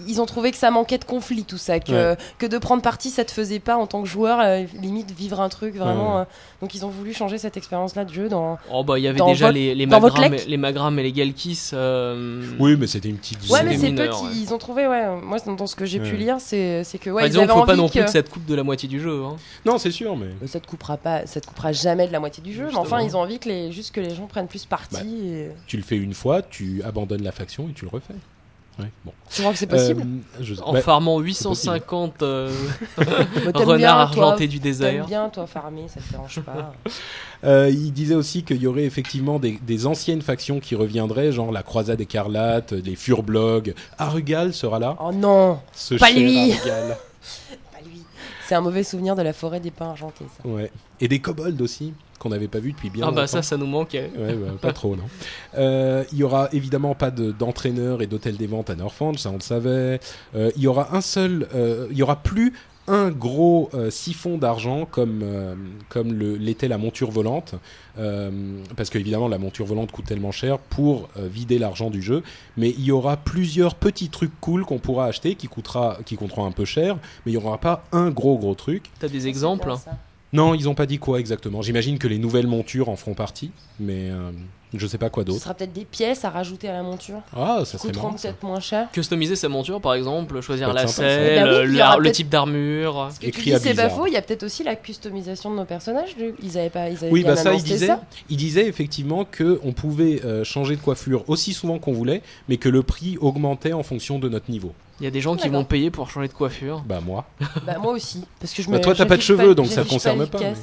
ils ont trouvé que ça manquait de conflit, tout ça, que, Ouais. que de prendre parti, ça te faisait pas en tant que joueur, euh, limite vivre un truc vraiment. Ouais. euh, donc ils ont voulu changer cette expérience-là de jeu dans. Oh bah il y avait déjà votre- les, les Magram, les Magram et les Galkis. euh, Oui, mais c'était une petite. Ouais, mais c'est petit. ouais. Ils ont trouvé, ouais. Moi, dans ce que j'ai pu lire, c'est c'est que ouais, bah, ils avaient faut pas non plus que- que ça te coupe de la moitié du jeu. Hein. Non, c'est sûr, mais. Ça te coupera pas, ça te coupera jamais de la moitié du jeu, mais enfin ils ont envie que les, juste que les gens prennent plus parti. Bah, et... Tu le fais une fois, tu abandonnes la faction et tu le refais. Ouais, bon. Tu crois que c'est possible Euh, je- En bah, farmant possible. 850 euh, renards argentés du désert. bien toi farmer, ça te dérange pas. Euh, il disait aussi qu'il y aurait effectivement des, des anciennes factions qui reviendraient, genre la Croisade écarlate, les Furblog. Arugal sera là. oh non, Ce Pas lui. Arugal. pas lui. C'est un mauvais souvenir de la forêt des pins argentés ça. Ouais. Et des kobolds aussi, qu'on n'avait pas vu depuis bien Ah bah longtemps. ça, ça nous manquait. Ouais, bah, pas trop, non. Euh, il y aura évidemment pas de- d'entraîneur et d'hôtel des ventes à Northfange, ça on le savait. Euh, il y aura un seul, euh, il y aura plus un gros euh, siphon d'argent comme euh, comme l'était la monture volante, euh, parce qu'évidemment la monture volante coûte tellement cher pour euh, vider l'argent du jeu. Mais il y aura plusieurs petits trucs cool qu'on pourra acheter, qui coûtera, qui coûteront un peu cher, mais il y aura pas un gros gros truc. T'as des exemples? Bien. Non, ils ont pas dit quoi exactement. J'imagine que les nouvelles montures en feront partie, mais euh, je sais pas quoi Ce d'autre. sera peut-être des pièces à rajouter à la monture. Ah, qui ça serait coûteront marrant. ça. peut-être moins cher. Customiser sa monture par exemple, choisir la selle, Bah oui, le, type d'armure. Ce que tu dis c'est pas faux, il y a peut-être aussi la customisation de nos personnages. Ils avaient pas, ils avaient Oui, bien bah ça, il annoncé disait, ça. il disait effectivement que on pouvait euh, changer de coiffure aussi souvent qu'on voulait, mais que le prix augmentait en fonction de notre niveau. Il y a des gens qui vont payer pour changer de coiffure. Bah moi. Bah moi aussi, parce que je Bah, me. toi, t'as pas de cheveux, donc ça j'affiche concerne pas, bon.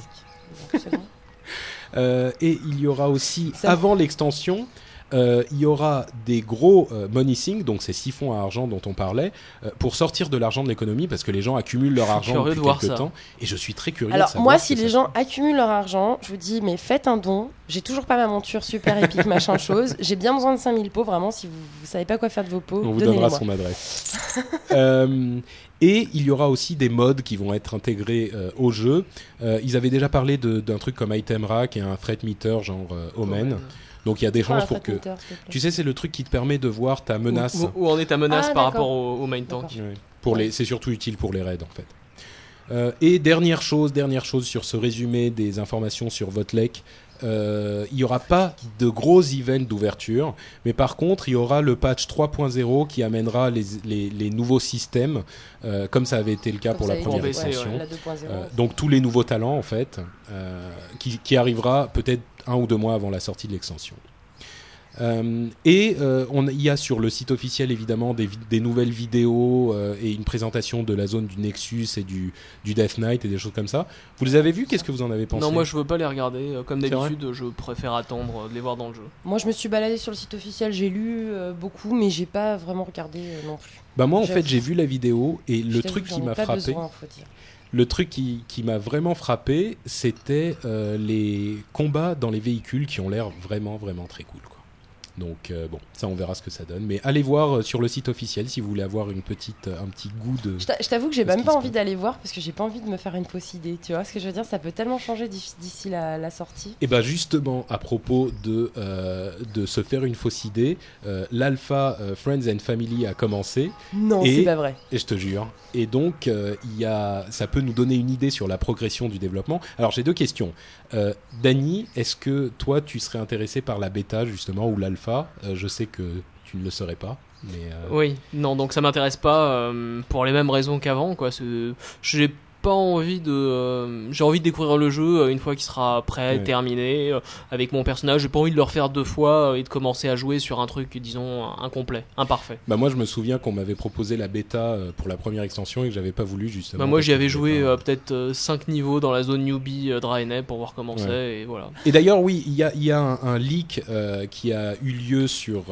Euh, et il y aura aussi, Ça- avant l'extension, euh, il y aura des gros euh, money sinks, donc ces siphons à argent dont on parlait, euh, pour sortir de l'argent de l'économie, parce que les gens accumulent leur argent depuis de voir quelques ça. temps. Et je suis très curieux. Alors moi, si les gens accumulent leur argent, je vous dis, mais faites un don. J'ai toujours pas ma monture super épique, machin chose. J'ai bien besoin de 5000 pots, vraiment. Si vous, vous savez pas quoi faire de vos pots, On vous donnera son adresse. Euh, et il y aura aussi des modes qui vont être intégrés euh, au jeu. Euh, ils avaient déjà parlé d'un truc comme Item Rack et un threat meter genre euh, Omen. Donc il y a des chances pour que... Tu sais, c'est le truc qui te permet de voir ta menace. Où, où en est ta menace Ah, par rapport au, au main tank. Pour les, c'est surtout utile pour les raids en fait. Euh, et dernière chose, dernière chose sur ce résumé des informations sur votre lec, euh, il n'y aura pas de gros events d'ouverture, mais par contre il y aura le patch 3.0 qui amènera les, les- les nouveaux systèmes, euh, comme ça avait été le cas Comme pour la première extension. ouais, la 2.0. Euh, donc tous les nouveaux talents en fait, euh, qui, qui arrivera peut-être un ou deux mois avant la sortie de l'extension. Euh, et euh, on, il y a sur le site officiel évidemment des, nouvelles vidéos euh, et une présentation de la zone du Nexus et du, du Death Knight et des choses comme ça. Vous les avez vus Qu'est-ce que vous en avez pensé? Non, moi je veux pas les regarder. Comme d'habitude, je préfère attendre de les voir dans le jeu. Moi, je me suis baladée sur le site officiel, j'ai lu euh, beaucoup, mais j'ai pas vraiment regardé euh, non plus. Bah moi en fait j'ai vu la vidéo et Je le truc qui m'a frappé, besoin, faut dire. Le truc qui, m'a vraiment frappé, c'était euh, les combats dans les véhicules qui ont l'air vraiment vraiment très cool. Donc euh, bon, ça on verra ce que ça donne. Mais allez voir euh, sur le site officiel si vous voulez avoir une petite, un petit goût de. Je t'a- je t'avoue que j'ai même pas envie d'aller voir parce que j'ai pas envie de me faire une fausse idée. Tu vois ce que je veux dire? Ça peut tellement changer d'ici la, la sortie. Et bien justement, à propos de, euh, de se faire une fausse idée, euh, l'alpha euh, Friends and Family a commencé, Non, c'est pas vrai. et je te jure. Et donc, euh, il y a, ça peut nous donner une idée sur la progression du développement. Alors j'ai deux questions. Euh, Dany, est-ce que toi tu serais intéressé par la bêta justement ou l'alpha? Euh, Je sais que tu ne le serais pas. Mais euh, Oui, non, donc ça m'intéresse pas euh, pour les mêmes raisons qu'avant, quoi. J'ai pas envie de. euh, J'ai envie de découvrir le jeu euh, une fois qu'il sera prêt, Ouais. terminé, euh, avec mon personnage. J'ai pas envie de le refaire deux fois euh, et de commencer à jouer sur un truc, disons, incomplet, imparfait. Bah moi je me souviens qu'on m'avait proposé la bêta pour la première extension et que j'avais pas voulu justement. Bah, moi, j'y avais joué peut-être 5 niveaux dans la zone newbie Draenei pour voir comment Ouais. c'est, et voilà. Et d'ailleurs, oui, il y a, y a un, un leak qui a eu lieu sur,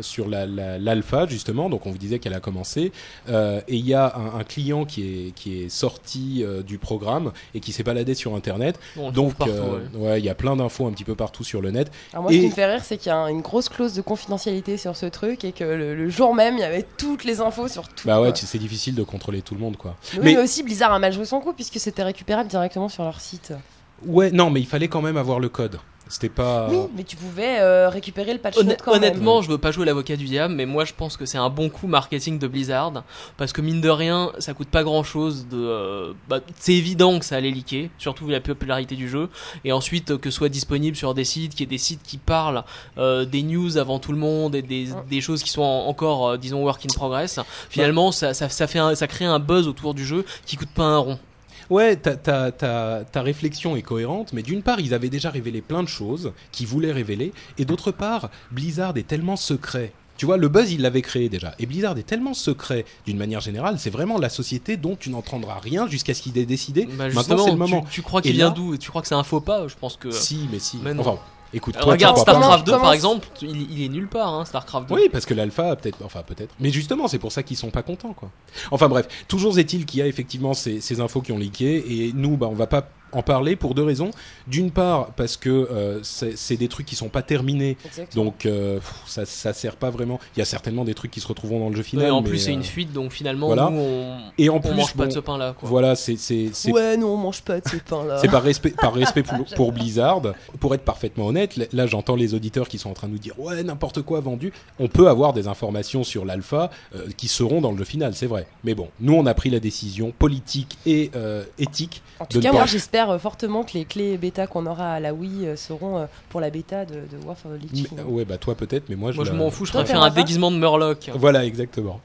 sur la- la- l'alpha, justement. Donc, on vous disait qu'elle a commencé. Et il y a un, un client qui est, qui est sorti partie euh, du programme et qui s'est baladé sur Internet. Donc, partout, euh, ouais. ouais, il y a plein d'infos un petit peu partout sur le net. Alors moi, ce Et- qui me fait rire, c'est qu'il y a un- une grosse clause de confidentialité sur ce truc et que le, le jour même, il y avait toutes les infos sur tout. Bah ouais, c'est difficile de contrôler tout le monde, quoi. Mais aussi Blizzard a mal joué son coup puisque c'était récupérable directement sur leur site. Ouais, non, mais il fallait quand même avoir le code. C'était pas. Oui, mais tu pouvais euh, récupérer le patch Honn- note quand même. honnêtement, je veux pas jouer l'avocat du diable, mais moi je pense que c'est un bon coup marketing de Blizzard parce que mine de rien, ça coûte pas grand chose. De, euh, bah, c'est évident que ça allait leaker, surtout vu la popularité du jeu, et ensuite que ce soit disponible sur des sites, qu'il y ait des sites qui parlent euh, des news avant tout le monde et des, des choses qui sont en- encore, euh, disons, work in progress. Finalement, ça, ça, ça fait, un- ça crée un buzz autour du jeu qui coûte pas un rond. Ouais, ta, ta, ta, ta réflexion est cohérente, mais d'une part, ils avaient déjà révélé plein de choses qu'ils voulaient révéler, et d'autre part, Blizzard est tellement secret. Tu vois, le buzz, il l'avait créé déjà. Et Blizzard est tellement secret, d'une manière générale, c'est vraiment la société dont tu n'entendras rien jusqu'à ce qu'il ait décidé. Bah, Maintenant, c'est le moment. Tu, tu crois qu'il vient d'où? Tu crois que c'est un faux pas? Je pense que. Si, mais si. Mais. Enfin, écoute, Euh, toi, Regarde StarCraft 2 par exemple, il, il est nulle part, hein, StarCraft 2. Oui, parce que l'alpha, peut-être, enfin peut-être. Mais justement, c'est pour ça qu'ils sont pas contents, quoi. Enfin bref, toujours est-il qu'il y a effectivement ces, ces infos qui ont leaké, et nous, bah, on va pas en parler pour deux raisons. D'une part, parce que euh, c'est des trucs qui sont pas terminés, Exactement. donc euh, ça, ça sert pas vraiment. Il y a certainement des trucs qui se retrouveront dans le jeu final. Ouais, en mais, plus, c'est euh, une fuite, donc finalement, voilà. nous, on, Et en on plus, mange pas de ce pain-là. Voilà, c'est Ouais, non, on mange pas de ces pains-là. c'est par respect, par respect pour, pour Blizzard. Pour être parfaitement honnête, là- j'entends les auditeurs qui sont en train de nous dire ouais n'importe quoi vendu. On peut avoir des informations sur l'alpha euh, qui seront dans le jeu final, c'est vrai. Mais bon, nous on a pris la décision politique et euh, éthique. En tout de cas, moi pas- j'espère euh, fortement que les clés bêta qu'on aura à la Wii euh, seront euh, pour la bêta de, de War for the Lich ouais bah toi peut-être, mais moi je. Moi, je m'en fous, je préfère un déguisement de Murloc. Voilà exactement.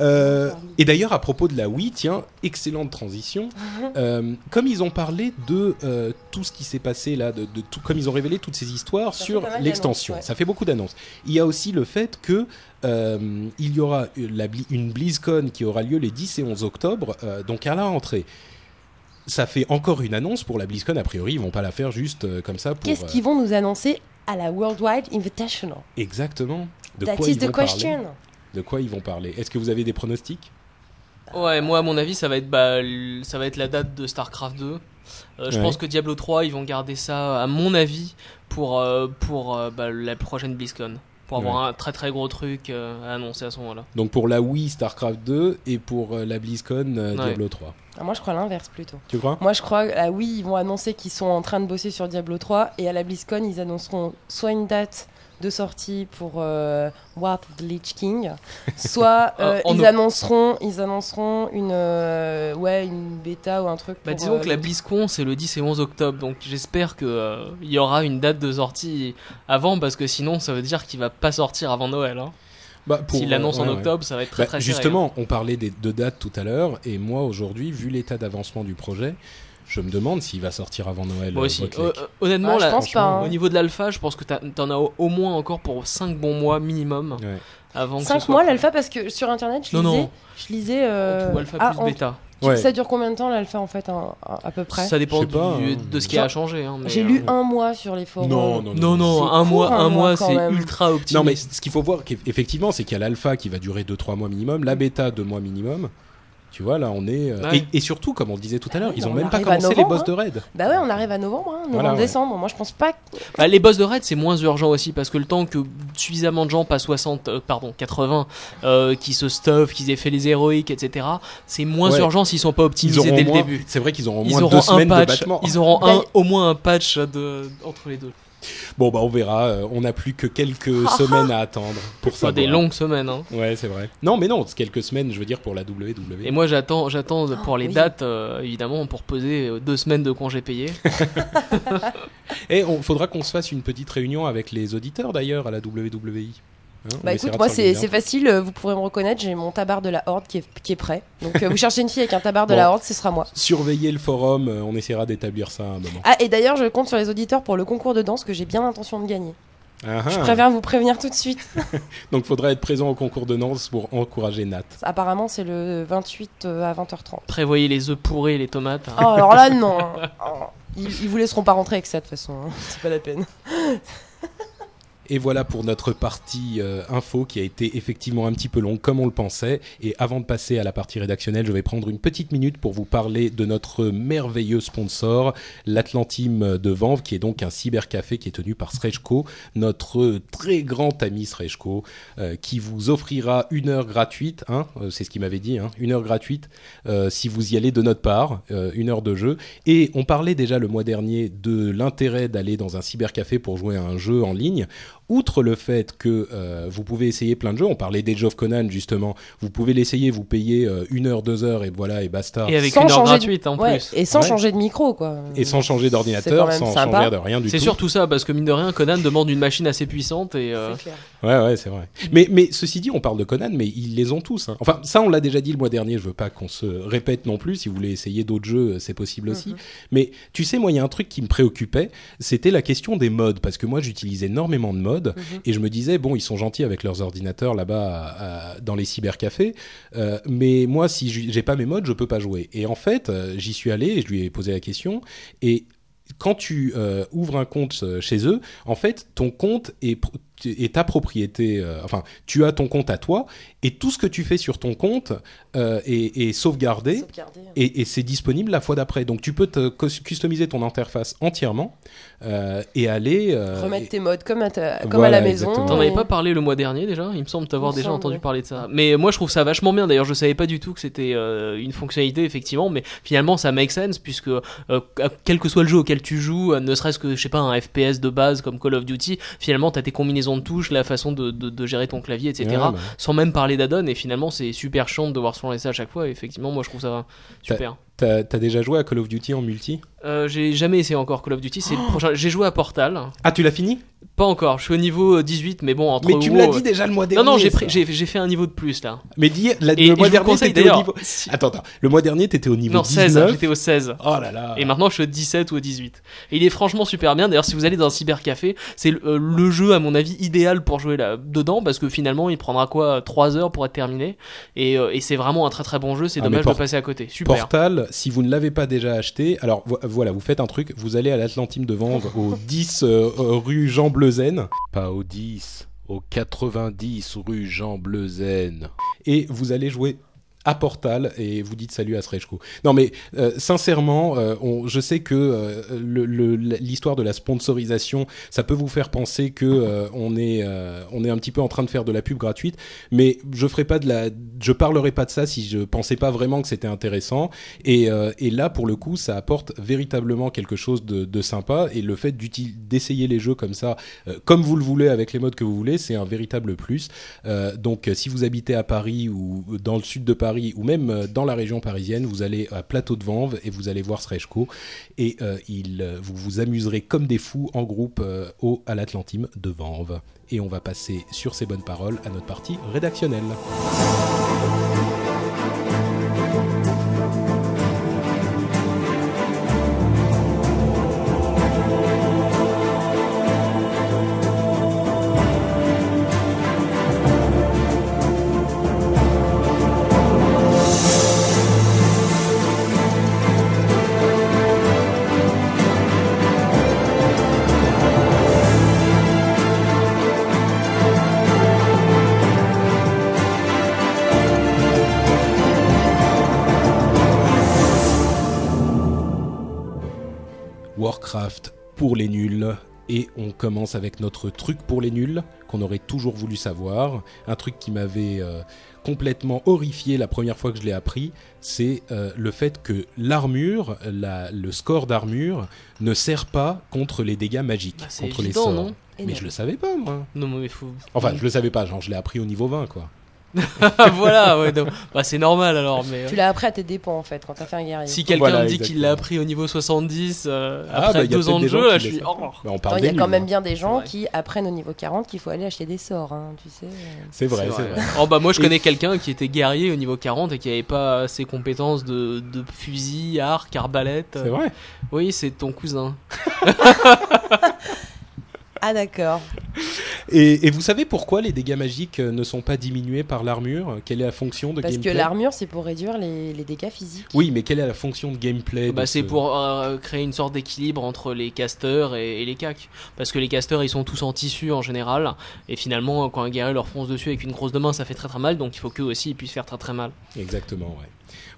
Euh, et d'ailleurs à propos de la Wii, tiens, excellente transition. Euh, comme ils ont parlé de euh, tout ce qui s'est passé là, de, de tout, comme ils ont révélé toutes ces histoires Ça sur l'extension, ouais. ça fait beaucoup d'annonces. Il y a aussi le fait que euh, il y aura la Bli- une BlizzCon qui aura lieu les 10 et 11 octobre, euh, donc à la rentrée. Ça fait encore une annonce pour la BlizzCon. A priori, ils vont pas la faire juste euh, comme ça pour. Qu'est-ce euh, qu'ils vont nous annoncer à la Worldwide Invitational? Exactement De That quoi is ils the vont question. parler De quoi ils vont parler? Est-ce que vous avez des pronostics? Ouais, moi, à mon avis, ça va être, bah, ça va être la date de StarCraft 2. Euh, je Ouais. pense que Diablo 3, ils vont garder ça, à mon avis, pour, euh, pour euh, bah, la prochaine BlizzCon. Pour avoir un très très gros truc euh, à annoncer à ce moment-là. Donc pour la Wii, StarCraft 2 et pour euh, la BlizzCon, euh, Ouais. Diablo 3. Ah, moi je crois l'inverse plutôt. Tu crois? Moi je crois à oui, ils vont annoncer qu'ils sont en train de bosser sur Diablo 3 et à la BlizzCon ils annonceront soit une date de sortie pour euh, War of the Lich King, soit euh, Euh, ils annonceront ils annonceront une euh, ouais une bêta ou un truc. Bah, pour, disons euh, que la BlizzCon c'est le 10 et 11 octobre, donc j'espère que euh, il y aura une date de sortie avant, parce que sinon ça veut dire qu'il va pas sortir avant Noël. Hein. bah, pour- S'il l'annonce en ouais, octobre, ça va être très Bah, très serré, hein. justement, on parlait des, de dates tout à l'heure, et moi aujourd'hui, vu l'état d'avancement du projet, je me demande s'il va sortir avant Noël. Moi euh, aussi. Euh, euh, honnêtement, Ah, je là, pense pas, hein. au niveau de l'alpha, je pense que t'en as au, moins encore pour 5 bons mois minimum Ouais. avant que ce 5 soit mois l'alpha parce que sur internet je Non, lisais non. je lisais euh, Ou alpha ah, plus en- bêta. Ouais. ça dure combien de temps l'alpha en fait à peu près Ça dépend pas, du- hein. de ce qui a changé. hein, J'ai euh, lu un mois sur les forums. Non, non, Non, un mois, un un mois, c'est ultra optimiste. Non, mais ce qu'il faut voir, qu'eff- effectivement, c'est qu'il y a l'alpha qui va durer 2-3 mois minimum, la bêta 2 mois minimum. Tu vois, là, on est. euh, Ouais. et, et surtout, comme on le disait tout à l'heure, ils On ont même pas commencé les boss de raid. Bah ouais, on arrive à novembre, hein, novembre, Voilà, ouais. décembre. Moi, je pense pas. que- Bah, les boss de raid, c'est moins urgent aussi parce que le temps que suffisamment de gens, pas 60, euh, pardon, 80, euh, qui se stuff, qu'ils aient fait les héroïques, etc., c'est moins Ouais. urgent s'ils sont pas Ils optimisés dès moins- le début. C'est vrai qu'ils auront au Ils moins auront deux un semaines de patch, battement. ils auront un, au moins un patch de, entre les deux. Bon, bah, on verra. euh, on n'a plus que quelques semaines à attendre pour Soit ça. des longues semaines. Hein. Ouais, c'est vrai. Non, mais non, c'est quelques semaines, je veux dire, pour la WWE. Et moi, j'attends, j'attends pour les oui. dates, euh, évidemment, pour poser euh, deux semaines de congés payés. Et on faudra qu'on se fasse une petite réunion avec les auditeurs d'ailleurs à la WWE. Hein, Bah écoute, moi, c'est facile. euh, Vous pourrez me reconnaître. J'ai mon tabard de la Horde qui est, qui est prêt. Donc, euh, vous cherchez une fille avec un tabard de Bon. la Horde, ce sera moi. Surveiller le forum, euh, on essaiera d'établir ça à un moment. Ah, et d'ailleurs, je compte sur les auditeurs pour le concours de danse que j'ai bien l'intention de gagner. Ah, Je préviens vous prévenir tout de suite. Donc faudra être présent au concours de Nantes pour encourager Nat. Apparemment, c'est le 28 euh, à 20h30. Prévoyez les œufs pourrés et les tomates. hein. Oh, alors là, non. Oh, Ils, ils vous laisseront pas rentrer avec ça, de toute façon. hein. C'est pas la peine. Et voilà pour notre partie euh, info qui a été effectivement un petit peu longue comme on le pensait. Et avant de passer à la partie rédactionnelle, je vais prendre une petite minute pour vous parler de notre merveilleux sponsor, l'Atlantime de Vanves, qui est donc un cybercafé qui est tenu par Srejko, notre très grand ami Srejko, euh, qui vous offrira une heure gratuite, hein, euh, c'est ce qu'il m'avait dit, hein, une heure gratuite si vous y allez de notre part, une heure de jeu. Et on parlait déjà le mois dernier de l'intérêt d'aller dans un cybercafé pour jouer à un jeu en ligne outre le fait que euh, vous pouvez essayer plein de jeux, on parlait d'Age of Conan justement, vous pouvez l'essayer, vous payez euh, une heure, deux heures et voilà et basta. Et avec Sans une heure changer de- gratuite en Ouais, plus. Et sans Ouais. changer de micro, quoi. Et sans changer C'est d'ordinateur, sans sympa. changer de rien du tout. C'est surtout ça, parce que mine de rien, Conan demande une machine assez puissante et. euh, C'est clair. Ouais, ouais, c'est vrai. Mais, mais ceci dit, on parle de Conan, mais ils les ont tous. hein. Enfin, ça, on l'a déjà dit le mois dernier. Je veux pas qu'on se répète non plus. Si vous voulez essayer d'autres jeux, c'est possible aussi. Mhm. Mais tu sais, moi, il y a un truc qui me préoccupait. C'était la question des modes, parce que moi, j'utilise énormément de modes, Mhm. et je me disais, bon, ils sont gentils avec leurs ordinateurs là-bas dans les cybercafés, euh, mais moi, si j'ai pas mes modes, je peux pas jouer. Et en fait, euh, j'y suis allé et je lui ai posé la question, et quand tu euh, ouvres un compte chez eux, en fait, ton compte est, est ta propriété. euh, enfin, tu as ton compte à toi, et tout ce que tu fais sur ton compte euh, est, est sauvegardé. Et, et c'est disponible la fois d'après. Donc tu peux te cus- customiser ton interface entièrement euh, et aller euh, Remettre tes modes comme à, ta- comme Voilà, à la maison. T'en avais pas parlé le mois dernier déjà? Il me semble t'avoir déjà semble, entendu ouais. parler de ça. Mais moi je trouve ça vachement bien. D'ailleurs, je savais pas du tout que c'était euh, une fonctionnalité effectivement, mais finalement ça make sense puisque euh, quel que soit le jeu auquel tu joues, ne serait-ce que je sais pas un FPS de base comme Call of Duty, finalement t'as tes combinaisons de touches, la façon de, de- de gérer ton clavier, etc. Ouais, bah. Sans même parler d'add-on et finalement c'est super chiant de devoir se lancer à chaque fois. Et effectivement, moi je trouve ça super. T'as déjà joué à Call of Duty en multi? Euh, j'ai jamais essayé encore Call of Duty. C'est le prochain. J'ai joué à Portal. Ah, tu l'as fini? Pas encore. Je suis au niveau euh, 18, mais bon entre. Mais tu me l'as dit euh, déjà le mois dernier. Non, non, j'ai fait un niveau de plus là. Mais dis, la- Et, et le mois dernier, t'étais au niveau. si- Attends, attends. Le mois dernier, t'étais au niveau non, 16, 19. j'étais au 16. Oh là là. Et maintenant je suis au 17 ou au 18. Et il est franchement super bien. D'ailleurs, si vous allez dans un cybercafé, c'est le, euh, le jeu à mon avis idéal pour jouer là dedans parce que finalement il prendra quoi 3 heures pour être terminé. Et, euh, et c'est vraiment un très très bon jeu. C'est Ah, dommage de passer à côté. Super. Portal, si vous ne l'avez pas déjà acheté, alors vo- voilà, vous faites un truc, vous allez à l'Atlantime de Vanves au 10 euh, euh, rue Jean Bleuzen, pas au 10, au 90 rue Jean Bleuzen, et vous allez jouer à Portal et vous dites salut à Srejko. Non mais euh, sincèrement, euh, je sais que euh, l'histoire de la sponsorisation, ça peut vous faire penser que on est on est un petit peu en train de faire de la pub gratuite, mais je ferai pas de la, je parlerai pas de ça si je pensais pas vraiment que c'était intéressant. Et, là pour le coup, ça apporte véritablement quelque chose de, de sympa et le fait d'essayer les jeux comme ça, comme vous le voulez avec les modes que vous voulez, c'est un véritable plus. Donc si vous habitez à Paris ou dans le sud de Paris ou même euh, dans la région parisienne, vous allez à Plateau de Vanves et vous allez voir Srejko et euh, il, euh, vous vous amuserez comme des fous en groupe au à l'Atlantime de Vanves. Et on va passer sur ces bonnes paroles à notre partie rédactionnelle. Warcraft pour les nuls. Et on commence avec notre truc pour les nuls qu'on aurait toujours voulu savoir. Un truc qui m'avait euh, complètement horrifié la première fois que je l'ai appris, c'est euh, le fait que l'armure, la- le score d'armure, ne sert pas contre les dégâts magiques, Bah, c'est contre les sorts. non? Mais je le savais pas moi. Non, mais faut. Enfin, je le savais pas, genre je l'ai appris au niveau 20 quoi. voilà, ouais, bah, c'est normal alors. Mais euh, Tu l'as appris à tes dépens en fait quand t'as fait un guerrier. si quelqu'un Voilà, me dit qu'il exactement. l'a appris au niveau 70 euh, Ah, après bah, y a deux ans de des gens jeu, là, qui je suis. laissent- oh. Bah, on Il y a quand même hein. bien des gens qui apprennent au niveau 40 qu'il faut aller acheter des sorts, hein, tu sais. C'est vrai, c'est vrai. Oh bah moi je Et- connais quelqu'un qui était guerrier au niveau 40 et qui avait pas ses compétences de, de fusil, arc, arbalète. C'est vrai. Oui, c'est ton cousin. Ah d'accord. Et, et vous savez pourquoi les dégâts magiques euh, ne sont pas diminués par l'armure? Quelle est la fonction de Parce que gameplay? l'armure, c'est pour réduire les, les dégâts physiques. Oui, mais quelle est la fonction de gameplay Bah, c'est ce- pour euh, créer une sorte d'équilibre entre les casters et, et les cacs. Parce que les casters, ils sont tous en tissu en général. Et finalement, quand un guerrier leur fonce dessus avec une grosse de main, ça fait très très mal. Donc il faut qu'eux aussi ils puissent faire très très mal. Exactement, ouais.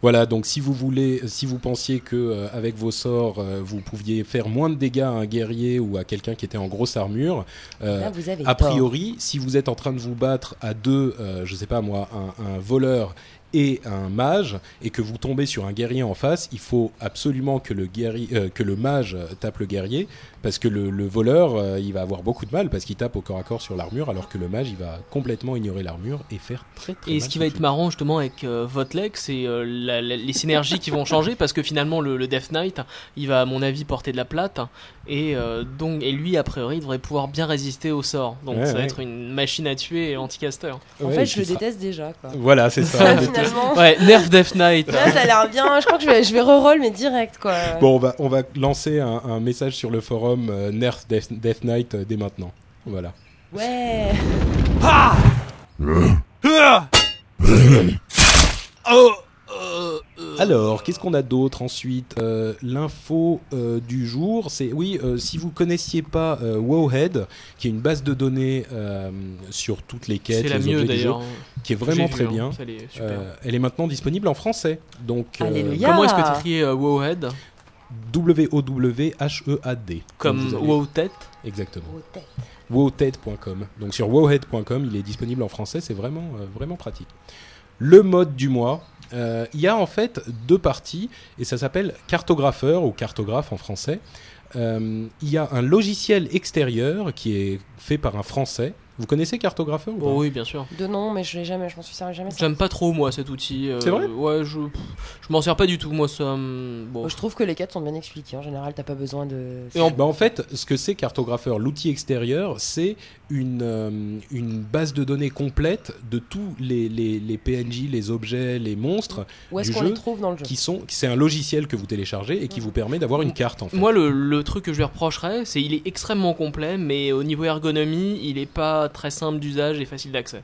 Voilà, donc si vous voulez, si vous pensiez que euh, avec vos sorts, euh, vous pouviez faire moins de dégâts à un guerrier ou à quelqu'un qui était en grosse armure, euh, Là, vous avez a tort. priori, si vous êtes en train de vous battre à deux, euh, je sais pas moi, un, un voleur et un mage, et que vous tombez sur un guerrier en face, il faut absolument que le, guerrier, euh, que le mage tape le guerrier, parce que le, le voleur, euh, il va avoir beaucoup de mal, parce qu'il tape au corps à corps sur l'armure, alors que le mage, il va complètement ignorer l'armure et faire très très Et mal ce qui va être marrant justement avec euh, votre leg, c'est euh, la- la- les synergies qui vont changer parce que finalement le, le Death Knight, il va à mon avis porter de la plate et euh, donc et lui a priori il devrait pouvoir bien résister au sort. Donc Ouais, ça va être une machine à tuer anti-caster. En Ouais, fait, je le déteste déjà. Quoi. Voilà, c'est ça. Finalement, Ouais, nerf Death Knight. là, ça a l'air bien. Je crois que je vais, je vais reroll, mais direct, quoi. Bon, on va, on va lancer un, un message sur le forum euh, Nerf Death, Death Knight euh, dès maintenant. Voilà. Ouais. Alors, qu'est-ce qu'on a d'autre ensuite Euh, L'info euh, du jour, c'est oui, euh, si vous connaissiez pas euh, Wowhead, qui est une base de données euh, sur toutes les quêtes, C'est la les mieux objets du jeu, d'ailleurs. qui est vraiment vu, très hein. bien. Elle est super. Euh, elle est maintenant disponible en français. Donc, euh. Comment est-ce que tu écris euh, Wowhead? W-O-W-H-E-A-D. Comme vous avez- Wow Tête? Exactement. Wowhead.com. Donc sur wowhead.com, il est disponible en français, c'est vraiment, euh, vraiment pratique. Le mode du mois, euh, il y a en fait deux parties et ça s'appelle cartographeur ou cartographe en français. Euh, il y a un logiciel extérieur qui est fait par un français. Vous connaissez cartographeur ou pas Oh oui, bien sûr. De nom, mais je l'ai jamais, je m'en suis servi jamais. J'aime pas trop moi cet outil. euh, C'est vrai Ouais, je, je m'en sers pas du tout. Moi, ça. Bon. Je trouve que les quêtes sont bien expliquées. En général, t'as pas besoin de. Et en- Bah, en fait, ce que c'est cartographeur, l'outil extérieur, c'est une, euh, une base de données complète de tous les, les, les PNJ, les objets, les monstres Où est-ce du qu'on les trouve dans le jeu qui sont. C'est un logiciel que vous téléchargez et qui vous permet d'avoir une carte en fait. Moi, le, le truc que je lui reprocherais, c'est il est extrêmement complet, mais au niveau ergonomie, il est pas très simple d'usage et facile d'accès.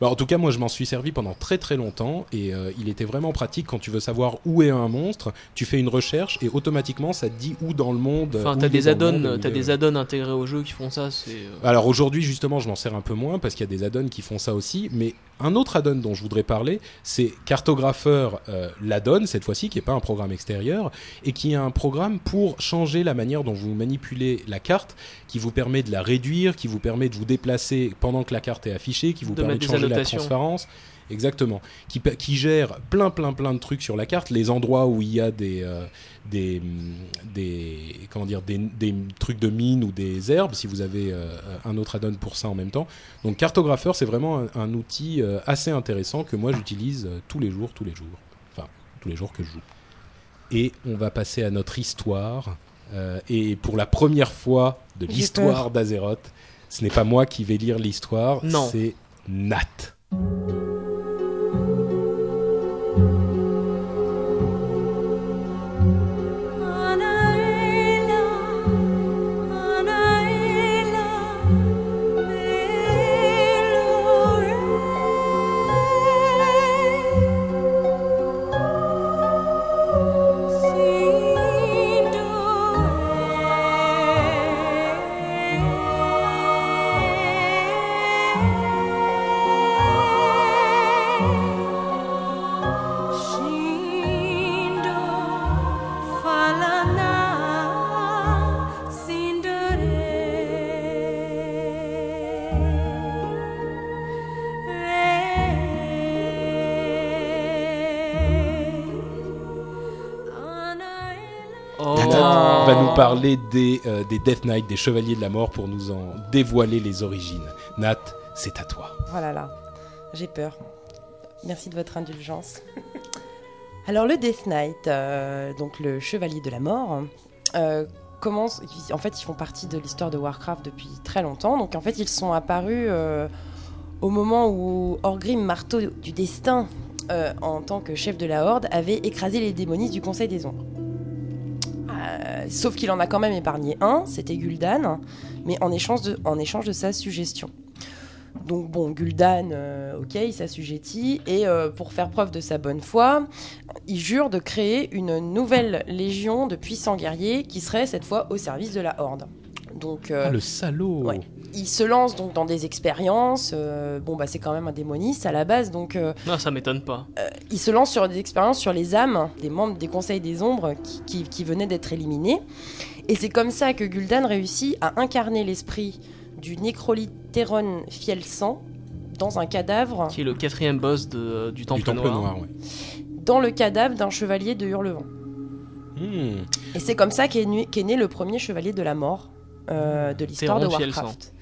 Bah, en tout cas, moi, je m'en suis servi pendant très très longtemps et euh, il était vraiment pratique quand tu veux savoir où est un monstre. Tu fais une recherche et automatiquement, ça te dit où dans le monde. Enfin, t'as est des add-ons, t'as est- des add-ons intégrés au jeu qui font ça. Euh, Alors aujourd'hui, justement, je m'en sers un peu moins parce qu'il y a des add-ons qui font ça aussi. Mais un autre add-on dont je voudrais parler, c'est Cartographeur euh, l'add-on, cette fois-ci, qui n'est pas un programme extérieur, et qui est un programme pour changer la manière dont vous manipulez la carte, qui vous permet de la réduire, qui vous permet de vous déplacer pendant que la carte est affichée, qui vous De permet de mettre des changer la transparence. Exactement. Qui, gère plein, plein, plein de trucs sur la carte, les endroits où il y a des, euh, des, hum, des, comment dire, des, des trucs de mine ou des herbes, si vous avez euh, un autre add-on pour ça en même temps. Donc cartographeur, c'est vraiment un, un outil euh, assez intéressant que moi j'utilise euh, tous les jours, tous les jours. Enfin, tous les jours que je joue. Et on va passer à notre histoire. Euh, et pour la première fois de l'histoire d'Azeroth, ce n'est pas moi qui vais lire l'histoire, Non. c'est Nat. Parler des, euh, des Death Knight, des Chevaliers de la Mort, pour nous en dévoiler les origines. Nat, c'est à toi. Oh là j'ai peur. Merci de votre indulgence. Alors le Death Knight, euh, donc le chevalier de la mort, euh, commence. En fait, ils font partie de l'histoire de Warcraft depuis très longtemps. Donc en fait, ils sont apparus au moment où Orgrim, marteau du destin, en tant que chef de la Horde, avait écrasé les démonistes du Conseil des Ombres. Euh, sauf qu'il en a quand même épargné un, c'était Gul'dan, mais en échange de, en échange de sa suggestion. Donc bon, Gul'dan, euh, ok, il s'assujettit, et euh, pour faire preuve de sa bonne foi, il jure de créer une nouvelle légion de puissants guerriers qui serait cette fois au service de la Horde. Donc Ah, le salaud ouais. Il se lance donc dans des expériences. euh, bon bah c'est quand même un démoniste à la base, donc euh, Non, ça m'étonne pas. il se lance sur des expériences sur les âmes des membres des Conseils des Ombres qui, qui- qui venaient d'être éliminés. Et c'est comme ça que Gul'dan réussit à incarner l'esprit du Necroliteron Fiel-Sang dans un cadavre, Qui est le quatrième boss de- du Temple, du Temple Noir. Noir. ouais. dans le cadavre d'un chevalier de Hurlevent. Hmm. Et c'est comme ça qu'est nu- qu'est né le premier chevalier de la mort euh, de l'histoire de. Warcraft.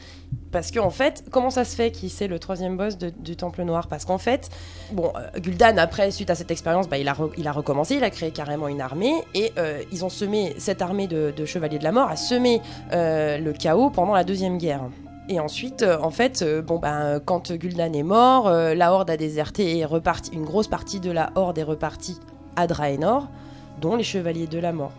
Parce que en fait, comment ça se fait qu'il c'est le troisième boss du Temple Noir? Parce qu'en fait, bon, euh, Gul'dan après, suite à cette expérience, bah, il, a recommencé, il a créé carrément une armée et euh, ils ont semé cette armée de, chevaliers de la mort a semé euh, le chaos pendant la deuxième guerre. Et ensuite, en fait, ben, quand Gul'dan est mort, la Horde a déserté et reparti. Une grosse partie de la Horde est repartie à Draenor, dont les chevaliers de la mort.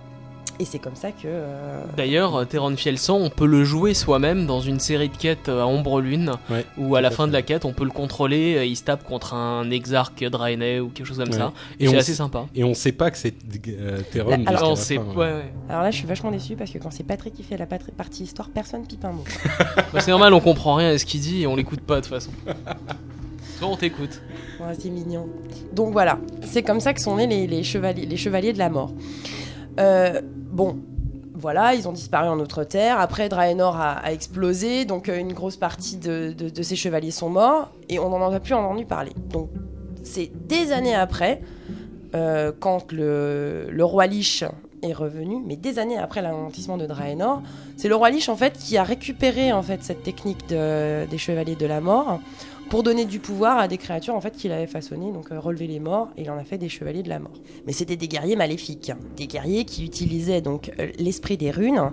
Et c'est comme ça que. euh, D'ailleurs, Terran Fielsan, on peut le jouer soi-même dans une série de quêtes euh, à Ombre Lune, Ouais, où à la fin fait. de la quête, on peut le contrôler, euh, il se tape contre un exarque Draenei ou quelque chose comme Ouais. ça. Et C'est on assez sympa. Et on sait pas que c'est euh, Là, jusqu'à alors- ouais. là, je suis vachement déçue parce que quand c'est Patrick qui fait la partie histoire, personne pipe un mot. Bah, c'est normal, on comprend rien à ce qu'il dit et on l'écoute pas de toute façon. Toi, on t'écoute. Ouais, c'est mignon. Donc voilà, c'est comme ça que sont nés les, les chevaliers, les chevaliers de la mort. Euh, bon, voilà, ils ont disparu en Outre-Terre. Après, Draenor a, explosé, donc euh, une grosse partie de, de- ces chevaliers sont morts, et on n'en a plus entendu parler. Donc, c'est des années après, euh, quand le, le roi Lich est revenu, mais des années après l'anéantissement de Draenor, c'est le roi Lich en fait qui a récupéré en fait cette technique de- des chevaliers de la mort pour donner du pouvoir à des créatures en fait qu'il avait façonnées, donc euh, relever les morts, et il en a fait des chevaliers de la mort. Mais c'était des guerriers maléfiques, hein. des guerriers qui utilisaient donc euh, l'esprit des runes.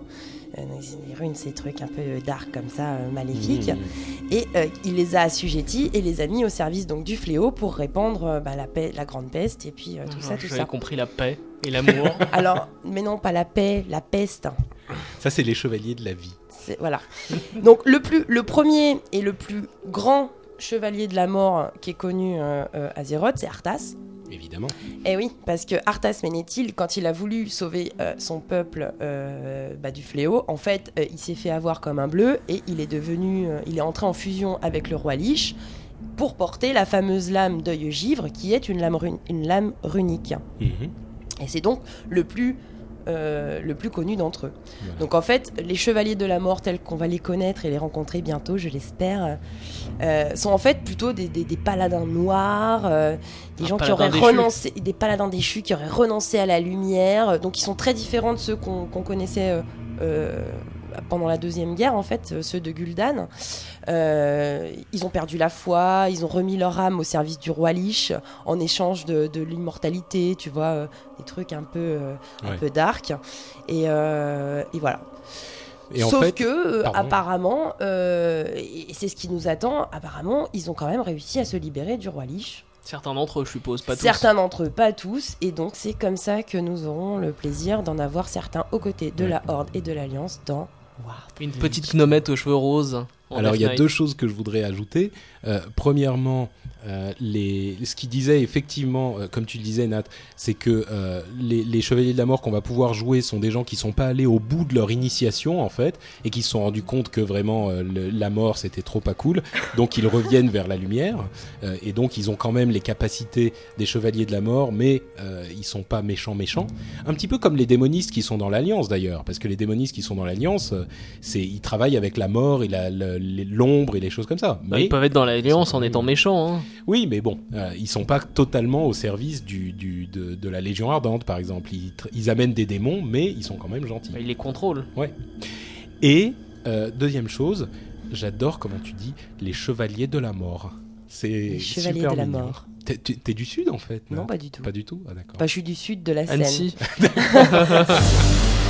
Euh, les runes, c'est des trucs un peu dark comme ça, euh, maléfiques. Hmm. Et euh, il les a assujettis et les a mis au service donc du fléau pour répandre euh, bah, la, paix, la grande peste et puis euh, tout ça, tout J'avais ça. compris la paix et l'amour. Alors, mais non, pas la paix, la peste. Ça, c'est les chevaliers de la vie. Voilà. Donc le, plus, le premier et le plus grand chevalier de la mort qui est connu euh, euh, à Azeroth, c'est Arthas. Évidemment. Eh oui, parce que Arthas Ménéthil, quand il a voulu sauver euh, son peuple euh, bah, du fléau, en fait, euh, il s'est fait avoir comme un bleu et il est devenu, il est entré en fusion avec le roi Lich pour porter la fameuse lame d'œil givre, qui est une lame, rune- une lame runique. Mhm. Et c'est donc le plus, euh, le plus connu d'entre eux. Voilà. Donc en fait, les chevaliers de la mort tels qu'on va les connaître et les rencontrer bientôt, je l'espère, euh, sont en fait plutôt des, des- des paladins noirs, euh, des Un gens qui auraient déchu. renoncé, des paladins déchus qui auraient renoncé à la lumière. Donc ils sont très différents de ceux qu'on qu'on connaissait. Pendant la deuxième guerre, en fait, euh, ceux de Gul'dan, Euh, ils ont perdu la foi, ils ont remis leur âme au service du roi Lich en échange de, de l'immortalité, tu vois, euh, des trucs un peu, euh, un Ouais. peu dark. Et, euh, et voilà. Et en Sauf fait, que, pardon. apparemment, euh, et c'est ce qui nous attend, apparemment, ils ont quand même réussi à se libérer du roi Lich. Certains d'entre eux, je suppose, pas tous. certains d'entre eux, pas tous. Et donc, c'est comme ça que nous aurons le plaisir d'en avoir certains aux côtés de Ouais. la Horde et de l'Alliance dans Une petite gnomette aux cheveux roses. Alors il y a deux choses que je voudrais ajouter. Euh, premièrement, euh, les, ce qu'il disait effectivement, euh, comme tu le disais Nat, c'est que euh, les, les chevaliers de la mort qu'on va pouvoir jouer sont des gens qui sont pas allés au bout de leur initiation en fait et qui se sont rendus compte que vraiment euh, le- la mort c'était trop pas cool, donc ils reviennent vers la lumière euh, et donc ils ont quand même les capacités des chevaliers de la mort, mais euh, ils sont pas méchants méchants. Un petit peu comme les démonistes qui sont dans l'alliance d'ailleurs, parce que les démonistes qui sont dans l'alliance, euh, c'est ils travaillent avec la mort et l'ombre et les choses comme ça. Bah, Mais ils peuvent être dans l'alliance en étant méchants. Hein. Oui, mais bon, euh, ils sont pas totalement au service du, du- de, de la Légion ardente, par exemple. Ils, amènent des démons, mais ils sont quand même gentils. Ils les contrôlent. Et euh, deuxième chose, j'adore comment tu dis les chevaliers de la mort. C'est Les chevaliers super de la mort. T'es du sud en fait Non, pas du tout. Pas du tout? Ah d'accord. Bah, je suis du sud de la Seine. Annecy.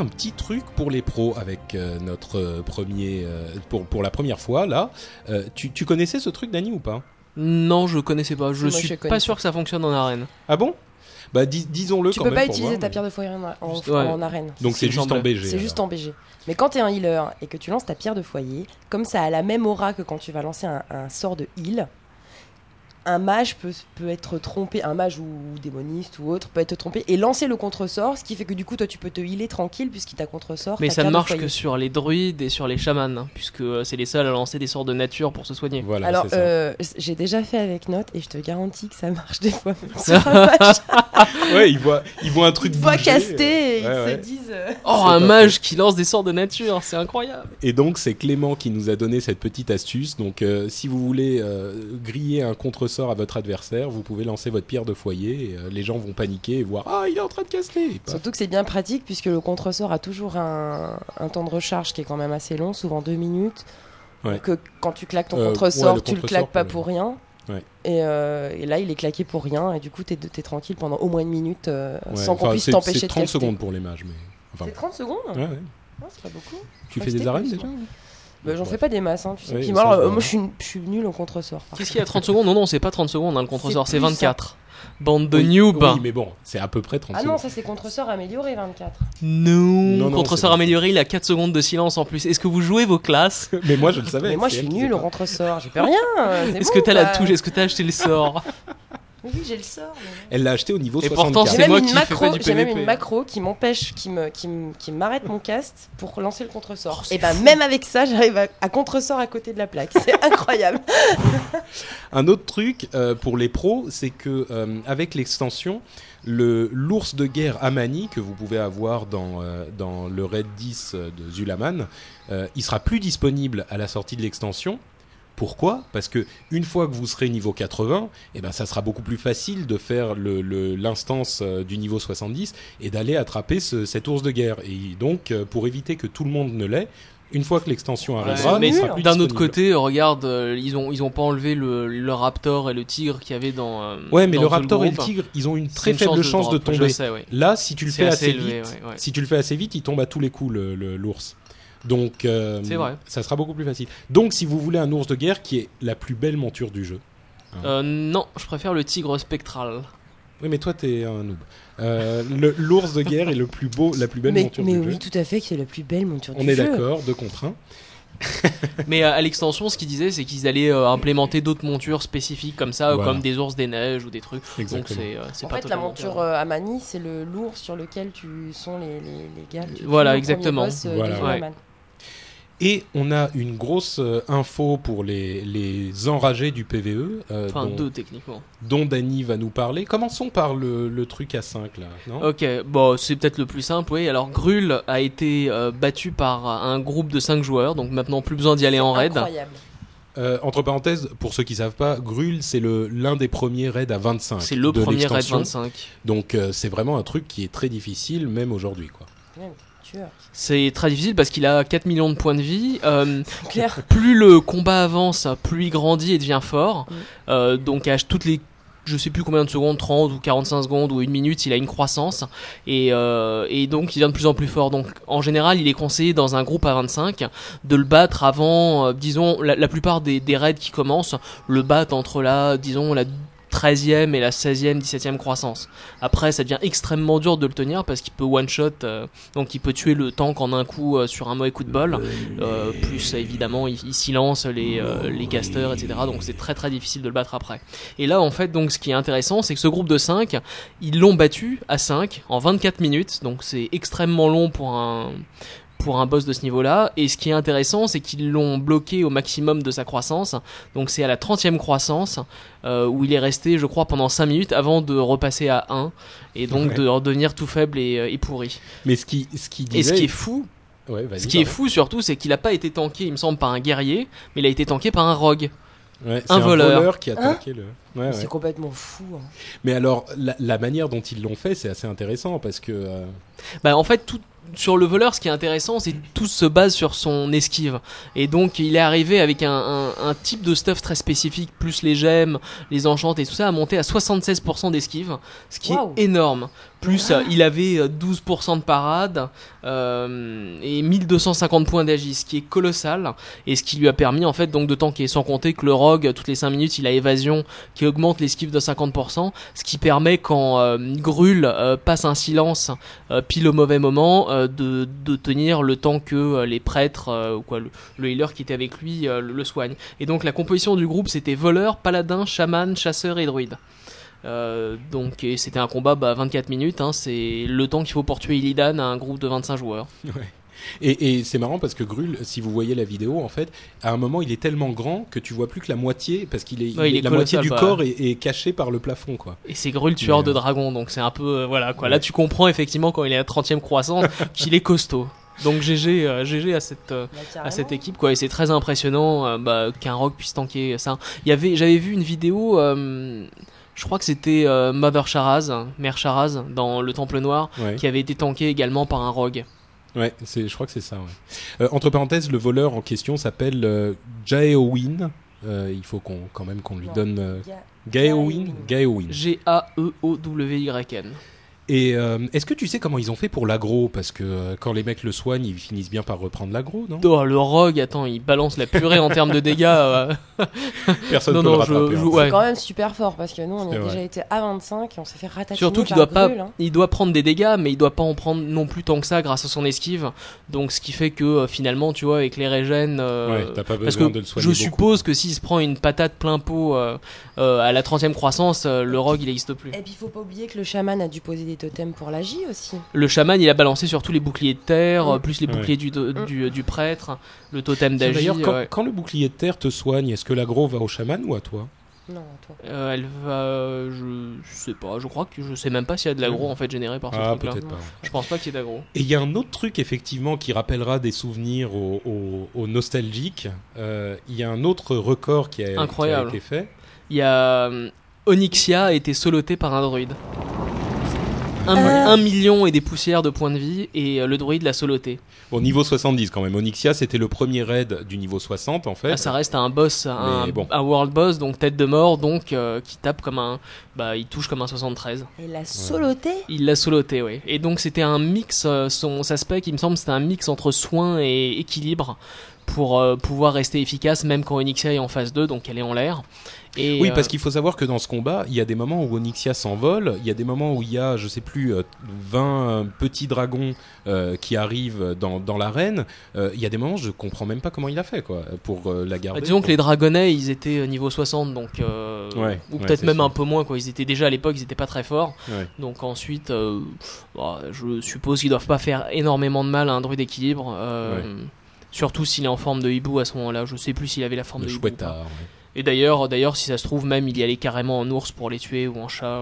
un petit truc pour les pros avec euh, notre euh, premier euh, pour pour la première fois là. Euh, tu, tu connaissais ce truc Dani ou pas? Non, je connaissais pas. Je Moi, suis je pas connais sûr que ça fonctionne en arène. Ah bon? Bah dis- disons-le Tu quand peux même pas pour utiliser voir, ta pierre de foyer en, en- Ouais. en arène. Donc c'est juste en. BG. C'est juste en BG. Mais quand t'es un healer et que tu lances ta pierre de foyer, comme ça a la même aura que quand tu vas lancer un, un sort de heal, un mage peut, peut être trompé, un mage ou démoniste ou autre peut être trompé et lancer le contre-sort, ce qui fait que du coup toi tu peux te healer tranquille puisqu'il t'a contre-sort. Mais ça ne marche que sur les druides et sur les chamans, hein, puisque euh, c'est les seuls à lancer des sorts de nature pour se soigner. Voilà, Alors, euh, j'ai déjà fait avec Note et je te garantis que ça marche des fois. même sur un mage. Ouais, ils voient, ils voient un truc bouger, casté et euh, ouais, ils ouais. se disent. euh, Oh, un mage qui lance des sorts de nature, c'est incroyable. Et donc c'est Clément qui nous a donné cette petite astuce. Donc euh, si vous voulez euh, griller un contresort à votre adversaire, vous pouvez lancer votre pierre de foyer. Et, euh, les gens vont paniquer et voir ah il est en train de casser. Surtout que c'est bien pratique puisque le contre-sort a toujours un, un temps de recharge qui est quand même assez long, souvent deux minutes. Ouais. Que quand tu claques ton Euh, contre-sort, ouais, tu le claques pas pour rien. Ouais. Et, euh, et là, il est claqué pour rien. Et du coup, t'es es tranquille pendant au moins une minute euh, Ouais, sans qu'on puisse c'est- t'empêcher C'est de 30 caster. secondes pour les mages, mais enfin. C'est 30 secondes Ouais, ouais. Ah, C'est pas beaucoup. Tu fais des arènes déjà Bah, J'en fais pas des masses, hein, tu sais. Oui, Puis ça, moi, je euh, moi, je suis, je suis nul au contre-sort. Qu'est-ce qu'il y a 30 secondes? Non, non, c'est pas 30 secondes, hein, le contre-sort, C'est c'est plus, 24. Bande de Oui, noobs. Oui, mais bon, c'est à peu près 30 Ah non, secondes. ça c'est contre-sort amélioré 24. Non, non, contre-sort amélioré, il a 4 secondes de silence en plus. Est-ce que vous jouez vos classes? Mais moi je le savais. Mais moi, je suis nul au contre-sort. J'y peux rien. Est-ce bon, que t'as la touche Est-ce que t'as acheté les sorts Oui, j'ai le sort. mais. Elle l'a acheté au niveau Et 64. pourtant, J'ai C'est même, moi une qui fais macro, pas du j'ai même PVP. une macro qui m'empêche, qui me, qui me- qui m'arrête mon cast pour lancer le contre-sort. Oh, et ben fou. même avec ça, j'arrive à, à contre-sort à côté de la plaque. C'est incroyable. Un autre truc euh, pour les pros, c'est que euh, avec l'extension, le l'ours de guerre Amani que vous pouvez avoir dans euh, dans le raid 10 de Zulaman, euh, il sera plus disponible à la sortie de l'extension. Pourquoi? Parce que une fois que vous serez niveau 80, eh ben ça sera beaucoup plus facile de faire le- le- l'instance euh, du niveau 70 et d'aller attraper ce- cet ours de guerre. Et donc, euh, pour éviter que tout le monde ne l'ait, une fois que l'extension arrivera, mais il sera plus D'un autre côté, euh, regarde, euh, ils ont ils ont pas enlevé le, le raptor et le tigre qu'il y avait dans. euh, Ouais, mais dans le raptor et le tigre, ils ont une très une faible chance de, tomber. Sais. Là, si tu le fais assez assez, élevé, vite, ouais, ouais. si tu le fais assez vite, il tombe à tous les coups le- le- l'ours. Donc, euh, vrai. ça sera beaucoup plus facile. Donc, si vous voulez un ours de guerre qui est la plus belle monture du jeu. Euh, non, je préfère le tigre spectral. Oui, mais toi, t'es un noob. Euh, le- L'ours de guerre est le plus beau, la plus belle mais monture mais du oui, jeu. tout à fait, c'est la plus belle monture On du est jeu. d'accord, deux contre un. Mais euh, à l'extension, ce qu'ils disaient, c'est qu'ils allaient euh, implémenter d'autres montures spécifiques comme ça, Voilà. comme des ours des neiges ou des trucs. Donc Exactement. c'est euh, En pas fait, la monture euh, Amani, c'est le lourd sur lequel tu sont les, les, les gars. Voilà, exactement. boss, euh, Voilà. Ouais. Et on a une grosse euh, info pour les, les enragés du PVE, euh, Enfin, dont, deux techniquement. dont Dany va nous parler. Commençons par le, le truc à 5 là, non? Ok, bon, c'est peut-être le plus simple, oui. Alors, Grul a été euh, battu par un groupe de 5 joueurs, donc maintenant plus besoin d'y aller en raid. Incroyable. Euh, entre parenthèses, pour ceux qui savent pas, Grul c'est le l'un des premiers raids à 25. C'est le de premier raid l'extension. 25. Donc euh, c'est vraiment un truc qui est très difficile même aujourd'hui quoi. C'est très difficile parce qu'il a 4 millions de points de vie. Euh, Claire. plus le combat avance, plus il grandit et devient fort. Mm. Euh, donc à toutes les je sais plus combien de secondes, 30 ou 45 secondes ou une minute, il a une croissance et, euh, et donc il devient de plus en plus fort. Donc en général, il est conseillé dans un groupe à 25 de le battre avant, euh, disons, la, la plupart des, des raids qui commencent le battent entre la, disons, la 13e et la 16e, 17e croissance. Après, ça devient extrêmement dur de le tenir parce qu'il peut one-shot, euh, donc il peut tuer le tank en un coup euh, sur un mauvais coup de bol. Euh, plus évidemment il, il silence les, les casters etc donc c'est très très difficile de le battre après et là en fait donc ce qui est intéressant c'est que ce groupe de 5 ils l'ont battu à 5 en 24 minutes donc c'est extrêmement long pour un pour un boss de ce niveau-là. Et ce qui est intéressant, c'est qu'ils l'ont bloqué au maximum de sa croissance. Donc c'est à la 30e croissance, euh, où il est resté, je crois, pendant 5 minutes avant de repasser à 1, et donc Ouais. de redevenir tout faible et, euh, et pourri. Mais ce qui ce qui Et ce qui est fou, Ouais, ce qui est fou surtout, c'est qu'il a pas été tanké, il me semble, par un guerrier, mais il a été tanké par un rogue. Ouais, un voleur. qui a Hein tanké le Ouais, ouais. C'est complètement fou. hein. Mais alors la, la manière dont ils l'ont fait, c'est assez intéressant parce que euh, Bah en fait, tout, sur le voleur, ce qui est intéressant, c'est tout se base sur son esquive. Et donc, il est arrivé avec un, un- un type de stuff très spécifique, plus les gemmes, les enchantes et tout ça, à monter à 76% d'esquive, ce qui est énorme. Plus, euh, il avait euh, 12% de parade euh, et 1250 points d'agis, ce qui est colossal et ce qui lui a permis en fait donc de tanker. Sans compter que le rogue, toutes les 5 minutes, il a évasion qui augmente l'esquive de 50%, ce qui permet quand euh, Grul euh, passe un silence euh, pile au mauvais moment euh, de, de tenir le temps que euh, les prêtres euh, ou quoi le, le healer qui était avec lui euh, le, le soigne. Et donc la composition du groupe c'était voleur, paladin, chaman, chasseur et druide. Euh, donc et c'était un combat bah, 24 minutes, hein, c'est le temps qu'il faut pour tuer Illidan à un groupe de 25 joueurs. Et, et c'est marrant parce que Grul, si vous voyez la vidéo, en fait, à un moment, il est tellement grand que tu vois plus que la moitié, parce qu'il est, Ouais, il est la moitié du bah. corps est, est cachée par le plafond, quoi. Et c'est Grul tueur Mais, de euh, dragon, donc c'est un peu euh, voilà quoi. Ouais. Là tu comprends effectivement quand il est à 30e croissance qu'il est costaud. Donc GG, euh, GG à cette euh, Bah, à cette équipe quoi et c'est très impressionnant euh, bah, qu'un rock puisse tanker ça. Il y avait j'avais vu une vidéo euh, je crois que c'était euh, Mother Charaz, Mère Charaz dans le Temple Noir Ouais. qui avait été tanké également par un rogue. Ouais, c'est, je crois que c'est ça. Ouais. Euh, entre parenthèses, le voleur en question s'appelle euh, Jaeowin. Euh, il faut qu'on, quand même qu'on lui Non. donne euh, Gaewin. Gaewin. Et euh, est-ce que tu sais comment ils ont fait pour l'agro? Parce que euh, quand les mecs le soignent, ils finissent bien par reprendre l'agro, non? Oh, le rogue, attends, il balance la purée en termes de dégâts. euh. Personne non, peut non, le je- rattraper. je- hein. ouais. C'est quand même super fort parce que nous on a vrai. déjà été à 25 et on s'est fait ratatiner Surtout qu'il doit pas, hein. il doit prendre des dégâts, mais il doit pas en prendre non plus tant que ça grâce à son esquive. Donc, ce qui fait que euh, finalement, tu vois, avec les régènes, euh, Ouais, t'as pas parce besoin que de le soigner je beaucoup. suppose que s'il se prend une patate plein pot euh, euh, à la 30e croissance, euh, le rogue il existe plus. Et puis il faut pas oublier que le chaman a dû poser des totems pour la J aussi. Le chaman il a balancé sur tous les boucliers de terre, Mm. plus les Ouais. boucliers du, Mm. du, du prêtre, le totem d'agi. D'ailleurs, quand, ouais. quand le bouclier de terre te soigne, est-ce que l'agro va au chaman ou à toi? Non, toi. Euh, elle va, je, je sais pas, je crois que je sais même pas s'il y a de l'agro en fait généré par ce Ah, truc-là. peut-être pas. Je pense pas qu'il y ait d'agro. Et il y a un autre truc effectivement qui rappellera des souvenirs aux, aux- aux nostalgiques. Euh, Il y a un autre record qui a, qui a Incroyable. été fait. Il y a euh, Onyxia a été soloté par un druide. Un, Euh. un million et des poussières de points de vie et euh, le druide l'a soloté. Au niveau 70 quand même. Onyxia, c'était le premier raid du niveau 60 en fait. Ah, ça reste un boss, un, bon. world boss, donc tête de mort, donc euh, qui tape comme un, bah il touche comme un 73. Et la soloté Il l'a soloté, oui. Et donc c'était un mix, euh, son sa spec, il me semble, c'était un mix entre soin et équilibre pour euh, pouvoir rester efficace même quand Onyxia est en phase 2, donc elle est en l'air. Et, Oui, euh, parce qu'il faut savoir que dans ce combat, il y a des moments où Onyxia s'envole, il y a des moments où il y a, je sais plus, euh, 20 petits dragons euh, qui arrivent dans, dans l'arène. Euh, il y a des moments, je comprends même pas comment il a fait, quoi, pour euh, la garder. Bah, disons que quoi. les dragonnets ils étaient euh, niveau 60 donc euh, Ouais, ou peut-être même sûr. un peu moins quoi ils étaient déjà à l'époque ils étaient pas très forts Ouais. donc ensuite euh, bah, je suppose qu'ils doivent pas faire énormément de mal à un druide d'équilibre euh, surtout s'il est en forme de hibou à ce moment là je sais plus s'il avait la forme Le de hibou ou pas. Et d'ailleurs d'ailleurs si ça se trouve même il y allait carrément en ours pour les tuer ou en chat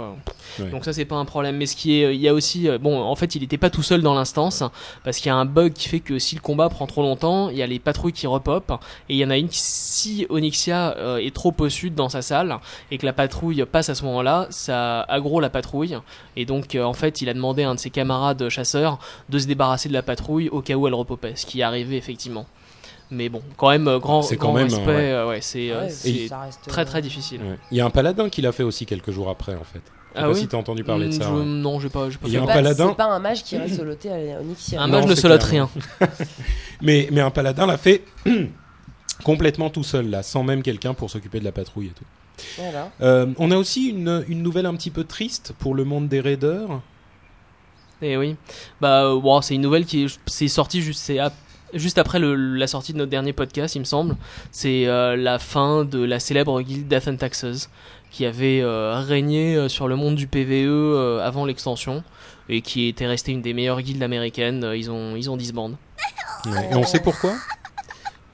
Ouais. donc ça c'est pas un problème. Mais ce qui est il y a aussi euh, bon en fait il était pas tout seul dans l'instance parce qu'il y a un bug qui fait que si le combat prend trop longtemps il y a les patrouilles qui repopent et il y en a une qui si Onyxia euh, est trop au sud dans sa salle et que la patrouille passe à ce moment-là ça aggro la patrouille. Et donc euh, en fait il a demandé à un de ses camarades chasseurs de se débarrasser de la patrouille au cas où elle repopait ce qui est arrivé effectivement mais bon quand même euh, grand, C'est quand grand même, respect ouais. euh, ouais, c'est euh, Ouais, c'est ça reste, très très difficile Ouais. Il y a un paladin qui l'a fait aussi quelques jours après, en fait. Je sais Ah pas oui si t'as entendu parler de Mm, ça. je- ouais. non j'ai pas, j'ai pas Il y a un Bah, paladin. C'est pas un mage qui reste soloté à Onyxia. Un Non, mage ne c'est solote clair. rien. Mais, mais un paladin l'a fait complètement tout seul, là, sans même quelqu'un pour s'occuper de la patrouille et tout. Voilà. Euh, on a aussi une, une nouvelle un petit peu triste pour le monde des raiders. Et oui. Bah, bon, c'est une nouvelle qui est, c'est sorti juste, c'est ap- juste après le- la sortie de notre dernier podcast, il me semble. C'est euh, la fin de la célèbre guilde Death and Taxes, qui avait euh, régné euh, sur le monde du PVE euh, avant l'extension et qui était restée une des meilleures guildes américaines. Ils ont, ils ont disband. Et on sait pourquoi?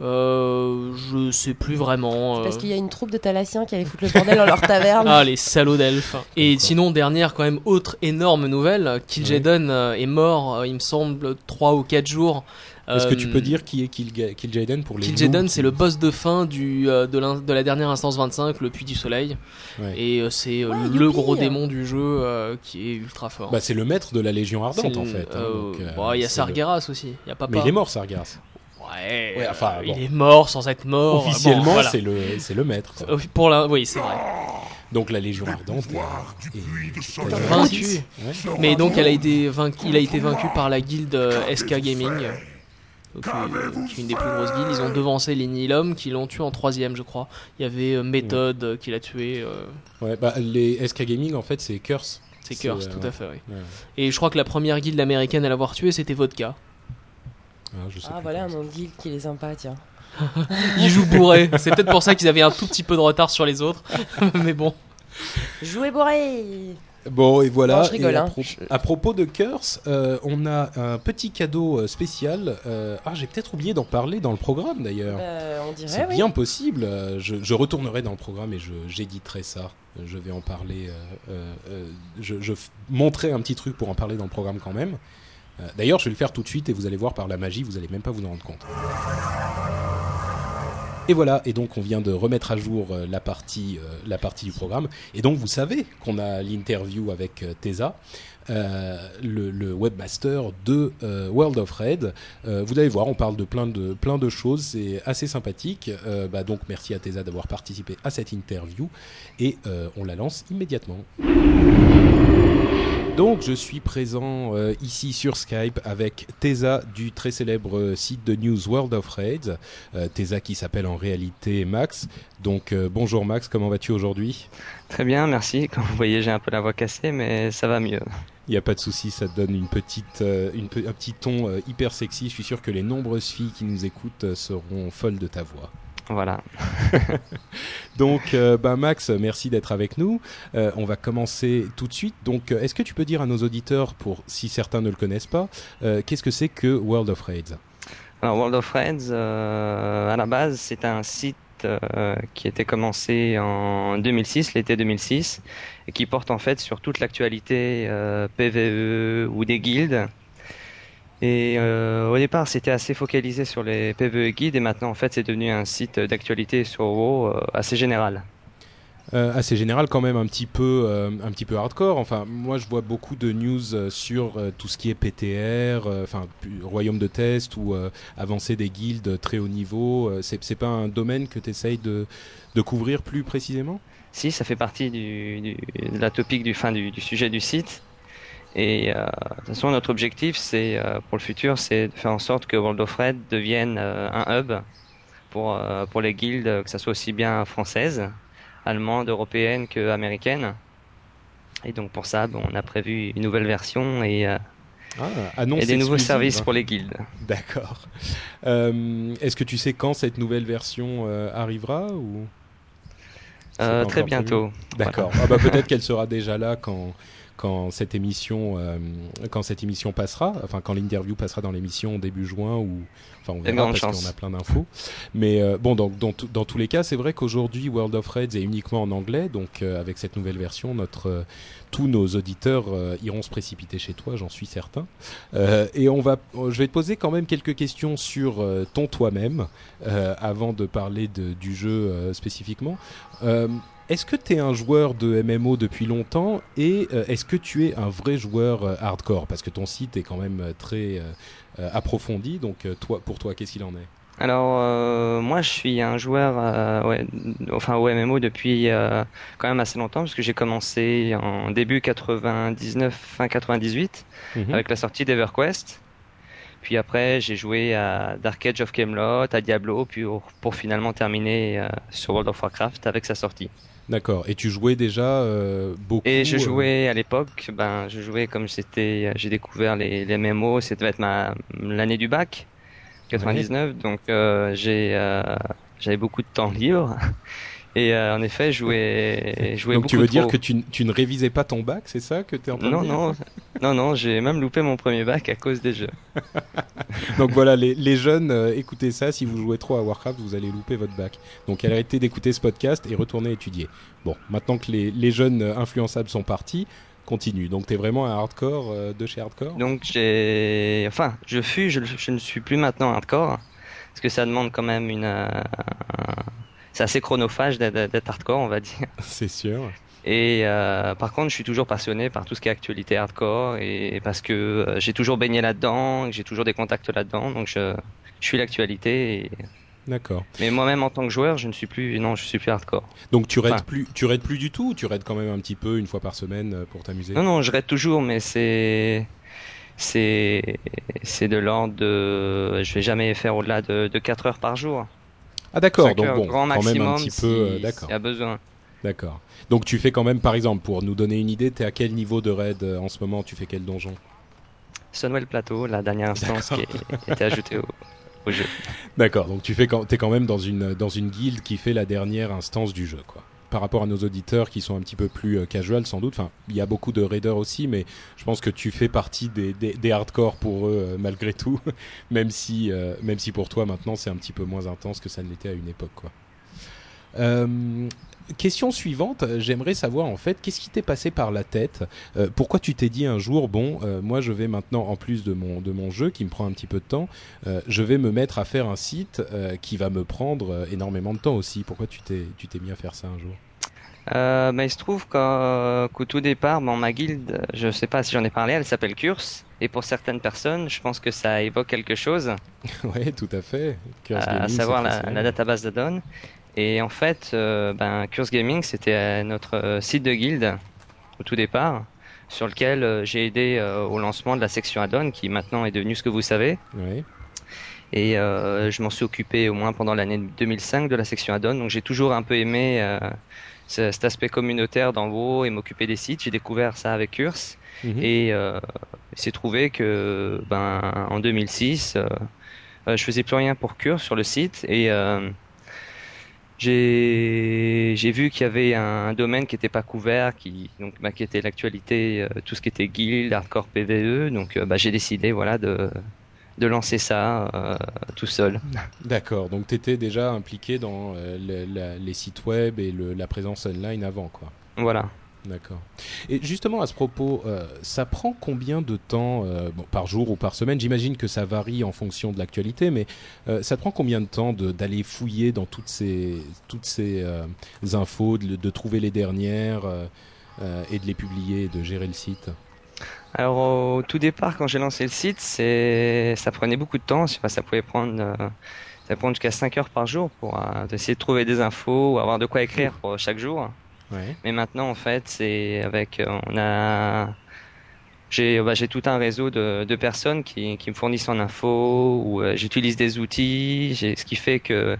Euh, je sais plus vraiment. Parce qu'il y a une troupe de Thalassiens qui allait foutre le bordel dans leur taverne. Ah, les salauds d'elfes. Et sinon, dernière, quand même, autre énorme nouvelle. Kil'jaeden est mort, il me semble, 3 ou 4 jours. Est-ce que Euh, tu peux dire qui est Kill, Kil'jaeden pour les Kil'jaeden, c'est le boss de fin du, euh, de, l'in- de la dernière instance 25, le Puits du Soleil. Ouais. Et euh, c'est euh, Ouais, le gros démon du jeu euh, qui est ultra fort. Bah, c'est le maître de la Légion Ardente en fait. hein, euh, euh, il y a c'est le- Sargeras aussi, il y a Papa. Mais il est mort Sargeras. Ouais, Ouais, enfin, euh, bon. il est mort sans être mort. Bon, Officiellement, voilà. c'est le c'est le maître. quoi. Euh, Pour la... Oui, c'est vrai. Donc la Légion Ardente est, est- est- Vaincu. Ouais. Mais donc, elle a été vaincu, il a été vaincu par la guilde euh, SK Gaming. Qui est une des plus grosses guildes. Ils ont devancé les Nihilum qui l'ont tué en troisième, je crois. Il y avait euh, Method euh, qui l'a tué. euh, Ouais, bah, les SK Gaming en fait c'est Curse. c'est Curse, euh, tout à fait, oui. Ouais. Et je crois que la première guilde américaine à l'avoir tué, c'était Vodka. Ah, je sais Ah voilà un nom de guild qui est sympa, tiens. Ils jouent bourré. C'est peut-être pour ça qu'ils avaient un tout petit peu de retard sur les autres. Mais bon. Jouez bourré. Bon et voilà. Non, je rigole, Et à, hein. pro- à propos de Curse, euh, on a un petit cadeau euh, spécial. euh, ah j'ai peut-être oublié d'en parler dans le programme d'ailleurs. Euh, On C'est dirait, oui. bien possible. Je, je retournerai dans le programme et j'éditerai ça. Je vais en parler. je, montrerai un petit truc pour en parler dans le programme quand même. D'ailleurs, je vais le faire tout de suite et vous allez voir par la magie, vous allez même pas vous en rendre compte. Et voilà, et donc on vient de remettre à jour euh, la partie, euh, la partie du programme. Et donc vous savez qu'on a l'interview avec euh, Tesa, le, webmaster de World of Red. Vous allez voir, on parle de plein de, plein de choses, c'est assez sympathique. Bah, donc merci à Tesa d'avoir participé à cette interview et on la lance immédiatement. Donc je suis présent euh, ici sur Skype avec Tesa du très célèbre euh, site de news World of Raids. Euh, Tesa qui s'appelle en réalité Max. Donc euh, bonjour Max, comment vas-tu aujourd'hui? Très bien, merci. Comme vous voyez, j'ai un peu la voix cassée, mais ça va mieux. Il n'y a pas de souci, ça te donne une petite, une un petit ton hyper sexy. Je suis sûr que les nombreuses filles qui nous écoutent seront folles de ta voix. Voilà. Donc, euh, bah, Max, merci d'être avec nous. Euh, on va commencer tout de suite. Donc, euh, est-ce que tu peux dire à nos auditeurs, pour si certains ne le connaissent pas, euh, qu'est-ce que c'est que World of Raids? Alors, World of euh, à la base, c'est un site qui était commencé en 2006, l'été 2006, et qui porte en fait sur toute l'actualité PVE ou des guildes. Et euh, au départ, c'était assez focalisé sur les PVE guides, et maintenant, en fait, c'est devenu un site d'actualité sur WoW euh, assez général. euh, Assez général, quand même, un petit peu, un petit peu hardcore. Enfin, moi, je vois beaucoup de news sur tout ce qui est PTR, enfin, royaume de test ou avancée des guildes très haut niveau. C'est pas un domaine que tu essayes de, de couvrir plus précisément? Si, ça fait partie du, du- de la topique du, fin, du, du sujet du site. Et euh, de toute façon, notre objectif, c'est euh, pour le futur, c'est de faire en sorte que World of Red devienne euh, un hub pour pour les guildes, que ça soit aussi bien françaises, allemandes, européennes que américaines. Et donc pour ça, bon, on a prévu une nouvelle version et, ah, annonce et des nouveaux services hein. pour les guildes. D'accord. Euh, Est-ce que tu sais quand cette nouvelle version euh, arrivera ou? Euh, très bientôt. D'accord. Ah bah peut-être qu'elle sera déjà là quand quand cette émission euh, quand cette émission passera, enfin quand l'interview passera dans l'émission début juin ou enfin on verra parce qu'on a plein d'infos. Mais euh, bon donc dans, tous les cas, c'est vrai qu'aujourd'hui World of Raids est uniquement en anglais, donc euh, avec cette nouvelle version, notre tous nos auditeurs iront se précipiter chez toi, j'en suis certain. Et on va, je vais te poser quand même quelques questions sur ton toi-même avant de parler de- du jeu spécifiquement. Est-ce que tu es un joueur de MMO depuis longtemps et euh, est-ce que tu es un vrai joueur euh, hardcore? Parce que ton site est quand même euh, très euh, approfondi, donc toi, pour toi, qu'est-ce qu'il en est? Alors moi je suis un joueur ouais, enfin au MMO depuis quand même assez longtemps parce que j'ai commencé en début 99 fin 98 Mhm. avec la sortie d'EverQuest. Puis après j'ai joué à Dark Age of Camelot, à Diablo puis pour, pour finalement terminer euh, sur World of Warcraft avec sa sortie. D'accord. Et tu jouais déjà euh, beaucoup Et je euh, jouais à l'époque, ben je jouais comme c'était j'ai découvert les, les MMO, c'était être ma l'année du bac 99 donc j'ai j'avais beaucoup de temps libre. Et euh, en effet, jouais, jouais Donc beaucoup tu veux dire que tu, tu ne révisais pas ton bac, c'est ça que tu es en train Non, de dire non, non, non, j'ai même loupé mon premier bac à cause des jeux. Donc voilà, les, les jeunes, euh, écoutez ça. Si vous jouez trop à Warcraft, vous allez louper votre bac. Donc arrêtez d'écouter ce podcast et retournez étudier. Bon, maintenant que les, les jeunes euh, influençables sont partis, continue. Donc t'es vraiment un hardcore euh, de chez hardcore? Donc j'ai, enfin, je fus, je, je ne suis plus maintenant hardcore parce que ça demande quand même une, c'est assez chronophage d'être hardcore, on va dire. C'est sûr. Et euh, par contre, je suis toujours passionné par tout ce qui est actualité hardcore et parce que euh, j'ai toujours baigné là-dedans, j'ai toujours des contacts là-dedans, donc je, je suis l'actualité. Et... D'accord. Mais moi-même en tant que joueur, je ne suis plus, non, je suis plus hardcore. Donc tu raides Enfin. plus, tu raides plus du tout ou tu raides quand même un petit peu une fois par semaine euh, pour t'amuser? Non, non, je raide toujours, mais c'est c'est c'est de l'ordre de, je vais jamais faire au-delà de, de 4 heures par jour. Ah d'accord. Donc bon, grand quand même un petit si, peu. euh, d'accord. s'il y a besoin. D'accord. Donc tu fais quand même, par exemple, pour nous donner une idée, t'es à quel niveau de raid euh, en ce moment? Tu fais quel donjon? Sunwell Plateau, la dernière instance qui a été ajoutée au, au jeu. D'accord. Donc tu fais quand, t'es quand même dans une dans une guilde qui fait la dernière instance du jeu, quoi. Par rapport à nos auditeurs qui sont un petit peu plus euh, casual, sans doute. Enfin, il y a beaucoup de raiders aussi, mais je pense que tu fais partie des hardcore pour eux euh, malgré tout, même si euh, même si pour toi maintenant c'est un petit peu moins intense que ça ne l'était à une époque, quoi. Question suivante, j'aimerais savoir en fait qu'est-ce qui t'est passé par la tête Euh, Pourquoi tu t'es dit un jour bon, euh, moi je vais maintenant en plus de mon de mon jeu qui me prend un petit peu de temps, euh, je vais me mettre à faire un site qui va me prendre énormément de temps aussi. Pourquoi tu t'es tu t'es mis à faire ça un jour? Bah, il se trouve qu'au tout départ, ma guilde, je sais pas si j'en ai parlé, elle s'appelle Curse. Et pour certaines personnes, je pense que ça évoque quelque chose, Ouais, tout à fait. Curse à, savoir la, database de Dawn. Et en fait, euh, ben, Curse Gaming, c'était euh, notre euh, site de guilde au tout départ, sur lequel euh, j'ai aidé au lancement de la section add-on, qui maintenant est devenue ce que vous savez. Ouais. Et je m'en suis occupé au moins pendant l'année 2005 de la section add-on. Donc j'ai toujours un peu aimé ce- cet aspect communautaire d'en haut et m'occuper des sites. J'ai découvert ça avec Curse. Mhm. Et euh, il s'est trouvé que ben en 2006, euh, euh, je faisais plus rien pour Curse sur le site et euh, j'ai vu qu'il y avait un, domaine qui n'était pas couvert, qui donc bah, qui était l'actualité, euh, tout ce qui était guild, hardcore PVE. Donc euh, bah, j'ai décidé voilà de de lancer ça euh, tout seul. D'accord. Donc tu étais déjà impliqué dans euh, le- la- les sites web et le- la présence online avant, quoi. Voilà. D'accord. Et justement à ce propos, euh, ça prend combien de temps euh, bon, par jour ou par semaine? J'imagine que ça varie en fonction de l'actualité, mais euh, ça prend combien de temps de- d'aller fouiller dans toutes ces toutes ces euh, infos, de, de trouver les dernières et de les publier, de gérer le site? Alors au tout départ, quand j'ai lancé le site, ça prenait beaucoup de temps. Pas, ça pouvait prendre ça jusqu'à 5 heures par jour pour euh, essayer de trouver des infos ou avoir de quoi écrire pour chaque jour. Ouais. Mais maintenant, en fait, c'est avec euh, on a j'ai bah, j'ai tout un réseau de, de personnes qui, qui me fournissent en info ou euh, j'utilise des outils. J'ai ce qui fait que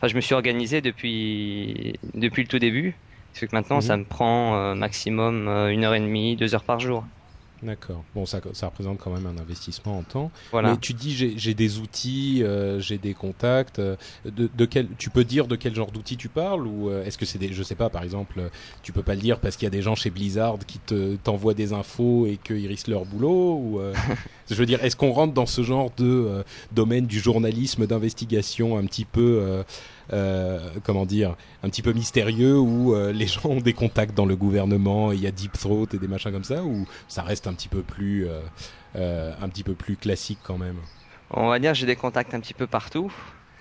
enfin, je me suis organisé depuis depuis le tout début. Ce qui fait que maintenant, Mhm. ça me prend euh, maximum euh, une heure et demie, deux heures par jour. D'accord. Bon, ça, ça représente quand même un investissement en temps. Voilà. Mais tu dis j'ai des outils, euh, j'ai des contacts. euh, de, de quel, tu peux dire de quel genre d'outils tu parles ou euh, est-ce que c'est des, je sais pas, par exemple, euh, tu peux pas le dire parce qu'il y a des gens chez Blizzard qui te t'envoient des infos et qu'ils risquent leur boulot ou euh, je veux dire, est-ce qu'on rentre dans ce genre de euh, domaine du journalisme d'investigation un petit peu comment dire, un petit peu mystérieux où euh, les gens ont des contacts dans le gouvernement, il y a Deep Throat et des machins comme ça, ou ça reste un petit peu plus, euh, euh, un petit peu plus classique quand même? On va dire j'ai des contacts un petit peu partout.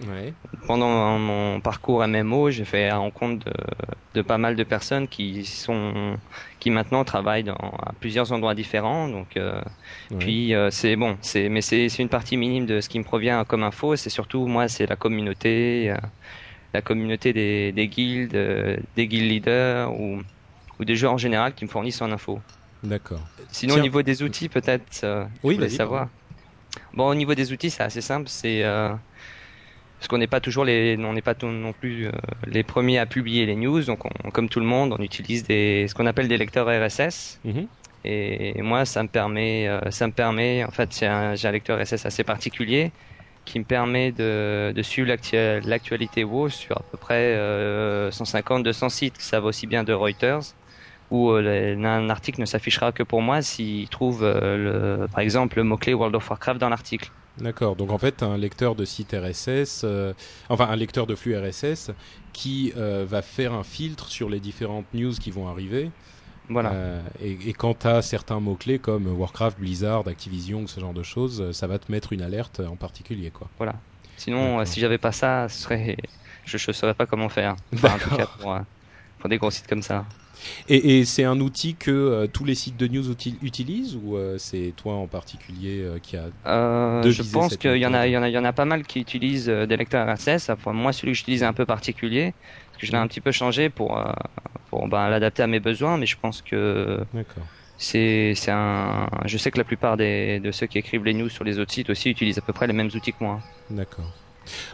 Ouais. Pendant mon parcours MMO, j'ai fait la rencontre de, de pas mal de personnes qui sont qui maintenant travaillent dans à plusieurs endroits différents. Donc euh, ouais. puis euh, c'est bon, c'est mais c'est une partie minime de ce qui me provient comme info. C'est surtout moi, c'est la communauté, euh, la communauté des des guildes, des guild leaders ou ou des joueurs en général qui me fournissent en info. D'accord. Sinon, Tiens. au niveau des outils, peut-être, Oui, je voulais savoir. Bon, au niveau des outils, c'est assez simple. C'est parce qu'on n'est pas toujours les, on n'est pas non plus euh, les premiers à publier les news. Donc, on- comme tout le monde, on utilise des, ce qu'on appelle des lecteurs RSS. Mhm. Et moi, ça me permet, euh, ça me permet, en fait, j'ai un, lecteur RSS assez particulier qui me permet de, de suivre l'actu- l'actualité WoW sur à peu près euh, 150-200 sites. Ça va aussi bien de Reuters où euh, le- un article ne s'affichera que pour moi s'il trouve, euh, le, par exemple, le mot-clé World of Warcraft dans l'article. D'accord. Donc en fait, un lecteur de site RSS, euh, enfin un lecteur de flux RSS qui va faire un filtre sur les différentes news qui vont arriver. Voilà. Et, et quand tu as certains mots-clés comme Warcraft, Blizzard, Activision, ce genre de choses, ça va te mettre une alerte en particulier. Quoi. Sinon, D'accord. euh, si j'avais pas ça, ce serait... je ne saurais pas comment faire. Enfin, en tout cas, D'accord. pour, pour des gros sites comme ça. Et, et c'est un outil que euh, tous les sites de news uti- utilisent ou euh, c'est toi en particulier euh, qui a... Je pense qu'il y en a, il y en a, il y en a pas mal qui utilisent des lecteurs RSS. Moi, celui que j'utilise est un peu particulier, parce que je l'ai un petit peu changé pour, pour ben, l'adapter à mes besoins, mais je pense que c'est, c'est un. Je sais que la plupart des, de ceux qui écrivent les news sur les autres sites aussi utilisent à peu près les mêmes outils que moi. D'accord.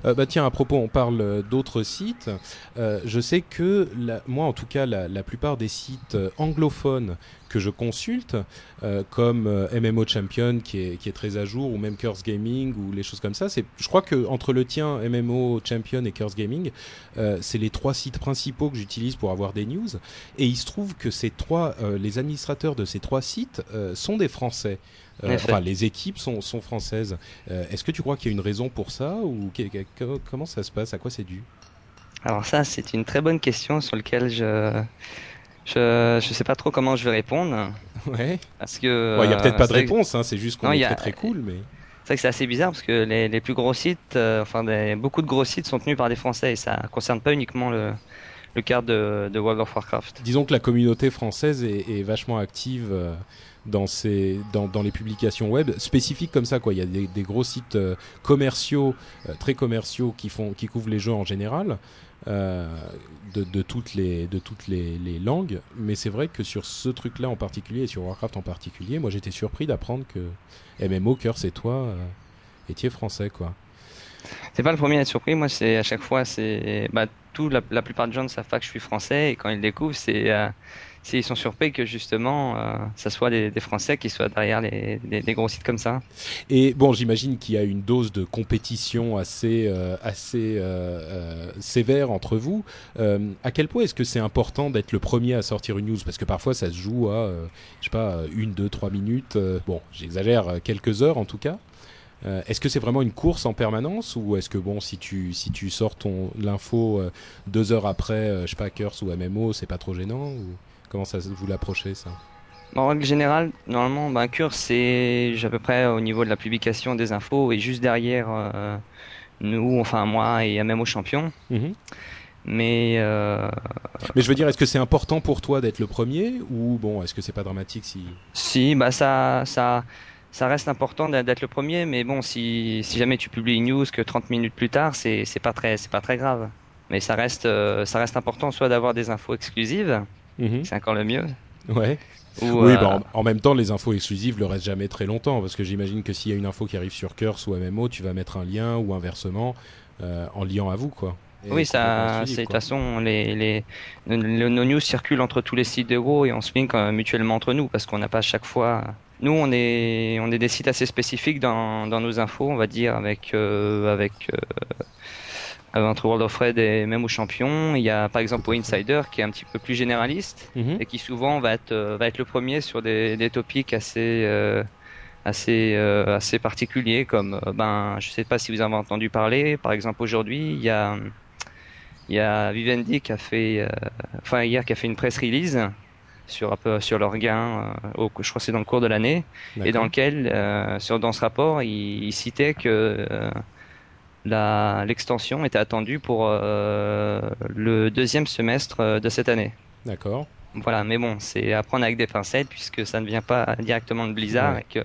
Euh, bah tiens, à propos, on parle euh, d'autres sites. Euh, je sais que moi, en tout cas, la, plupart des sites anglophones que je consulte, comme MMO Champion qui est, très à jour, ou même Curse Gaming ou les choses comme ça, je crois que entre le tien, MMO Champion et Curse Gaming, c'est les trois sites principaux que j'utilise pour avoir des news. Et il se trouve que ces trois, les administrateurs de ces trois sites sont des Français. Euh, enfin, les équipes sont, sont françaises. Euh, Est-ce que tu crois qu'il y a une raison pour ça ou comment ça se passe? À quoi c'est dû? Alors ça, c'est une très bonne question sur laquelle je, je, je sais pas trop comment je vais répondre, Ouais. parce que. Il y a euh, peut-être pas de que- réponse. Hein, c'est juste qu'on est a- très très cool, mais C'est vrai que c'est assez bizarre parce que les, les plus gros sites, euh, enfin des, beaucoup de gros sites sont tenus par des Français et ça concerne pas uniquement le, le cas de, World of Warcraft. disons que la communauté française est, vachement active. euh, dans, dans, les publications web spécifiques comme ça quoi il y a des, gros sites euh, commerciaux euh, très commerciaux qui font qui couvrent les jeux en général de, toutes les de toutes les, langues mais c'est vrai que sur ce truc là en particulier et sur Warcraft en particulier moi j'étais surpris d'apprendre que MMO Curse et toi euh, étiez français quoi C'est pas le premier à être surpris. Moi, c'est à chaque fois, c'est bah, tout la, plupart des gens ne savent pas que je suis français et quand ils découvrent, c'est euh, ils sont surpris que justement, euh, ça soit des, des Français qui soient derrière les, les gros sites comme ça. Et bon, j'imagine qu'il y a une dose de compétition assez, euh, assez euh, euh, sévère entre vous. À quel point est-ce que c'est important d'être le premier à sortir une news? Parce que parfois, ça se joue à, je sais pas, une, deux, trois minutes. bon, j'exagère, quelques heures en tout cas. Euh, est-ce que c'est vraiment une course en permanence ou est-ce que bon, si tu si tu sors ton l'info euh, deux heures après, euh, je sais pas, Curse ou MMO, c'est pas trop gênant ou comment ça vous l'approchez ça? En règle générale, normalement, ben, Curse, c'est à peu près au niveau de la publication des infos et juste derrière euh, nous, enfin moi et au champion. Mhm. Mais euh, Mais je veux dire, est-ce que c'est important pour toi d'être le premier ou bon, est-ce que c'est pas dramatique si si, bah ça, ça, ça reste important d'être le premier. Mais bon, si, si jamais tu publies une news que 30 minutes plus tard, c'est pas très, c'est pas très grave. Mais ça reste, euh, ça reste important soit d'avoir des infos exclusives, Mhm. c'est encore le mieux. Ouais. Ou, Oui, euh, bah, en, en même temps, les infos exclusives le restent jamais très longtemps parce que j'imagine que s'il y a une info qui arrive sur Curse ou MMO, tu vas mettre un lien ou inversement euh, en liant à vous, quoi. Et Oui, ça, de toute façon les, les, nos, nos news circulent entre tous les sites de gros et on se link mutuellement entre nous parce qu'on n'a pas à chaque fois. Nous, on est, on est des sites assez spécifiques dans, dans nos infos, on va dire, avec, euh, avec euh, entre World of Red et même aux champions. Il y a par exemple au Insider qui est un petit peu plus généraliste Mhm. et qui souvent va être, euh, va être le premier sur des, des topics assez, euh, assez, euh, assez particuliers comme, ben, je sais pas si vous avez entendu parler, par exemple aujourd'hui, il y a, il y a Vivendi qui a fait, enfin hier qui a fait une press release sur un peu sur leurs gains, euh, au, je crois que c'est dans le cours de l'année, et dans lequel, euh, sur dans ce rapport, il, il citait que euh, l'extension était attendue pour euh, le deuxième semestre euh, de cette année. D'accord. Voilà, mais bon, c'est à prendre avec des pincettes puisque ça ne vient pas directement de Blizzard Ouais. et que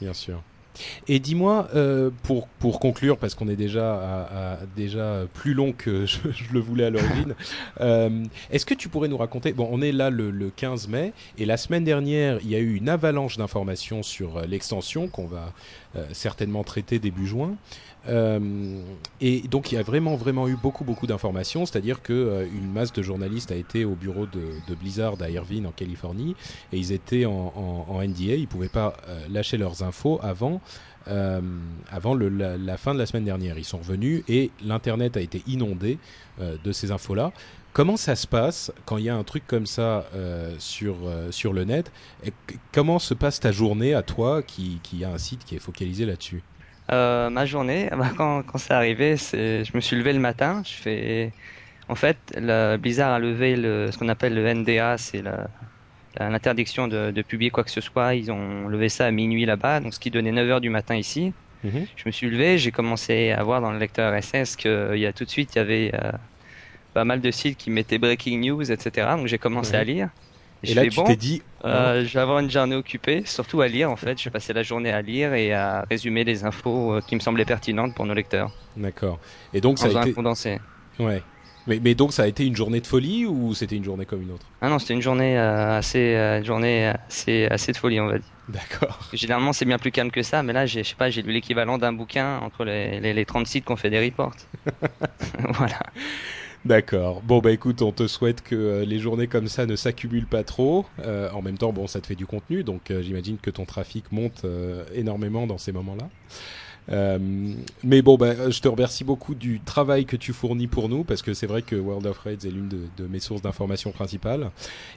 Bien sûr. Et dis-moi, euh, pour, pour conclure, parce qu'on est déjà, à, à- déjà plus long que je, je le voulais à l'origine, euh, est-ce que tu pourrais nous raconter, bon, on est là le, le 15 mai, et la semaine dernière, il y a eu une avalanche d'informations sur euh, l'extension qu'on va euh, certainement traiter début juin. Euh, et donc il y a vraiment vraiment eu beaucoup beaucoup d'informations, c'est-à-dire que euh, une masse de journalistes a été au bureau de, Blizzard à Irvine en Californie. Et ils étaient en, NDA, ils pouvaient pas euh, lâcher leurs infos avant avant la, fin de la semaine dernière. Ils sont revenus et l'internet a été inondé de ces infos-là. Comment ça se passe quand il y a un truc comme ça sur, sur le net? Comment se passe ta journée à toi qui, qui a un site qui est focalisé là-dessus? Euh, ma journée, bah, quand, quand c'est arrivé, c'est, je me suis levé le matin. Je fais, en fait, le Blizzard a levé le, ce qu'on appelle le NDA, c'est la, la- l'interdiction de, de publier quoi que ce soit. Ils ont levé ça à minuit là-bas, donc ce qui donnait 9 heures du matin ici. Mhm. Je me suis levé, j'ai commencé à voir dans le lecteur RSS qu'il y a tout de suite, il y avait euh, pas mal de sites qui mettaient breaking news, etc. Donc j'ai commencé Ouais. à lire. Et là, fais, tu bon, t'es dit, euh, je vais avoir une journée occupée, surtout à lire en fait. Je vais passer la journée à lire et à résumer les infos euh, qui me semblaient pertinentes pour nos lecteurs. d'accord. Et donc ça a été, condensé. ouais. Mais, mais donc ça a été une journée de folie ou c'était une journée comme une autre? Ah non, c'était une journée euh, assez, euh, journée assez, assez de folie, on va dire. D'accord. Généralement, c'est bien plus calme que ça, mais là, j'ai, je sais pas, j'ai lu l'équivalent d'un bouquin entre les, les, les 30 sites qu'on fait des reports. voilà. D'accord. Bon bah écoute, on te souhaite que euh, les journées comme ça ne s'accumulent pas trop. Euh, en même temps, bon, ça te fait du contenu, donc euh, j'imagine que ton trafic monte énormément dans ces moments-là. Euh, mais bon, bah, je te remercie beaucoup du travail que tu fournis pour nous, parce que c'est vrai que World of Raids est l'une de, de mes sources d'information principales.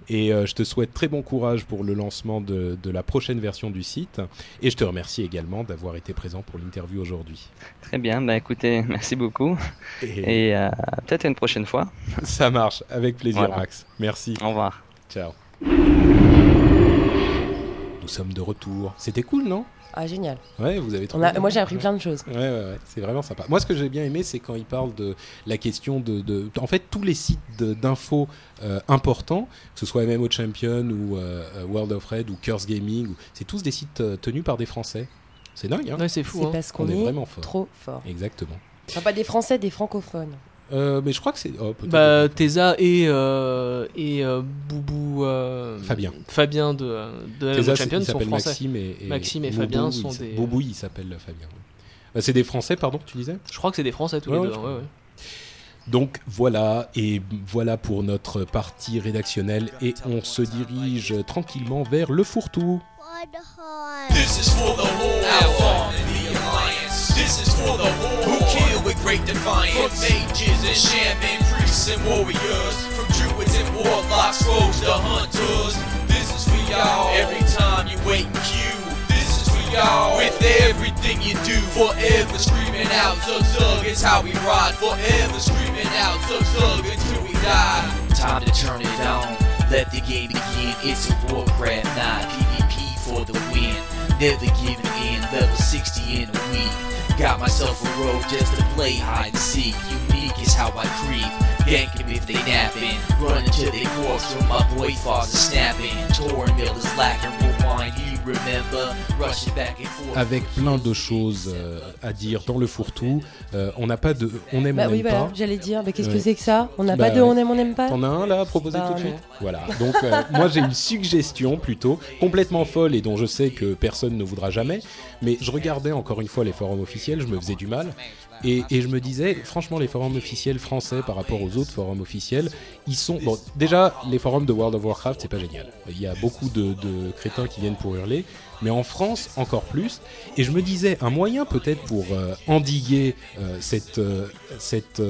Et euh, je te souhaite très bon courage pour le lancement de, de la prochaine version du site. Et je te remercie également d'avoir été présent pour l'interview aujourd'hui. Très bien, bah écoutez, merci beaucoup. Et, Et euh, peut-être une prochaine fois. ça marche, avec plaisir, Voilà. Max. Merci. Au revoir. Ciao. Nous sommes de retour. C'était cool, non? Ah, génial. Ouais, vous avez On trouvé. a, moi, j'ai appris plein de choses. Ouais, ouais, ouais, c'est vraiment sympa. Moi, ce que j'ai bien aimé, c'est quand il parle de la question de, de- en fait, tous les sites d'infos euh, importants, que ce soit MMO Champion ou euh, World of Red ou Curse Gaming, ou- c'est tous des sites euh, tenus par des Français. C'est dingue, hein Ouais, c'est fou. C'est hein. parce On qu'on est est, vraiment fort. trop fort. Exactement. Enfin, pas des Français, des francophones. Euh, mais je crois que c'est. oh, Bah, Tesa et, euh, et euh, Boubou. euh, Fabien. Fabien de, de Tesa, MMO c'est- Champion sont français. Maxime et, et Maxime et Boubou, Fabien sont des- Boubou, il s'appelle Fabien. Bah, c'est des Français, pardon, tu disais? Je crois que c'est des Français tous Ouais, les deux. ouais, ouais. Donc voilà, et voilà pour notre partie rédactionnelle, et on se dirige tranquillement vers le fourre-tout. This is for the whole with great defiance. From mages and shaman priests and warriors. From druids and warlocks, rogues to hunters. This is for y'all. Every time you wait in queue. This is for y'all. With everything you do, forever screaming out, Zug Zug. It's how we ride. Forever screaming out, Zug Zug until we die. Time to turn it on. Let the game begin. It's a Warcraft 9 PvP for the win. Never giving in. Level 60 in a week. Got myself a robe just to play hide and seek. Unique is how I creep. If they napping. Run until they corpse my snapping. Torn mill is lacking. Rewind, you remember. Rushing back and forth. Avec plein de choses euh, à dire dans le fourre-tout, Euh, on n'a pas de on aime, Bah on oui, n'aime voilà, pas. j'allais dire. Mais qu'est-ce Ouais. que c'est que ça? On n'a Bah pas de on aime, on n'aime pas? T'en as un là à proposer Bah, tout de suite? Voilà. Donc euh, moi j'ai une suggestion plutôt complètement folle et dont je sais que personne ne voudra jamais. Mais je regardais encore une fois les forums officiels, je me faisais du mal. Et, et je me disais, franchement, les forums officiels français par rapport aux autres forums officiels, ils sont. Bon, déjà, les forums de World of Warcraft, c'est pas génial. Il y a beaucoup de, de crétins qui viennent pour hurler. Mais en France, encore plus. Et je me disais, un moyen peut-être pour euh, endiguer euh, cette, euh, cette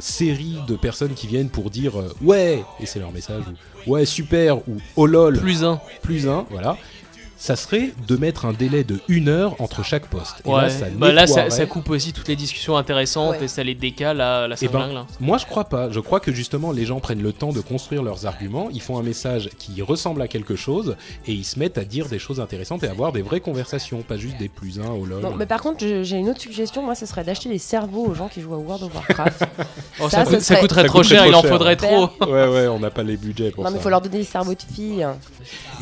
série de personnes qui viennent pour dire ouais, et c'est leur message, ou ouais, super, ou oh lol, Plus un. plus un, voilà. Ça serait de mettre un délai de une heure entre chaque poste. Et Ouais. là, ça bah là, ça, coupe aussi toutes les discussions intéressantes Ouais. et ça les décale à la Eh ben. Moi, je crois pas. Je crois que justement, les gens prennent le temps de construire leurs arguments. Ils font un message qui ressemble à quelque chose et ils se mettent à dire des choses intéressantes et à avoir des vraies conversations, pas juste des plus un au lol. Non, mais par contre, j'ai une autre suggestion. Moi, ce serait d'acheter les cerveaux aux gens qui jouent à World of Warcraft. Oh, Ça, coûterait Ça trop cher, trop il en cher. faudrait trop. ouais, ouais, on n'a pas les budgets pour non, ça. mais il faut leur donner des cerveaux de filles.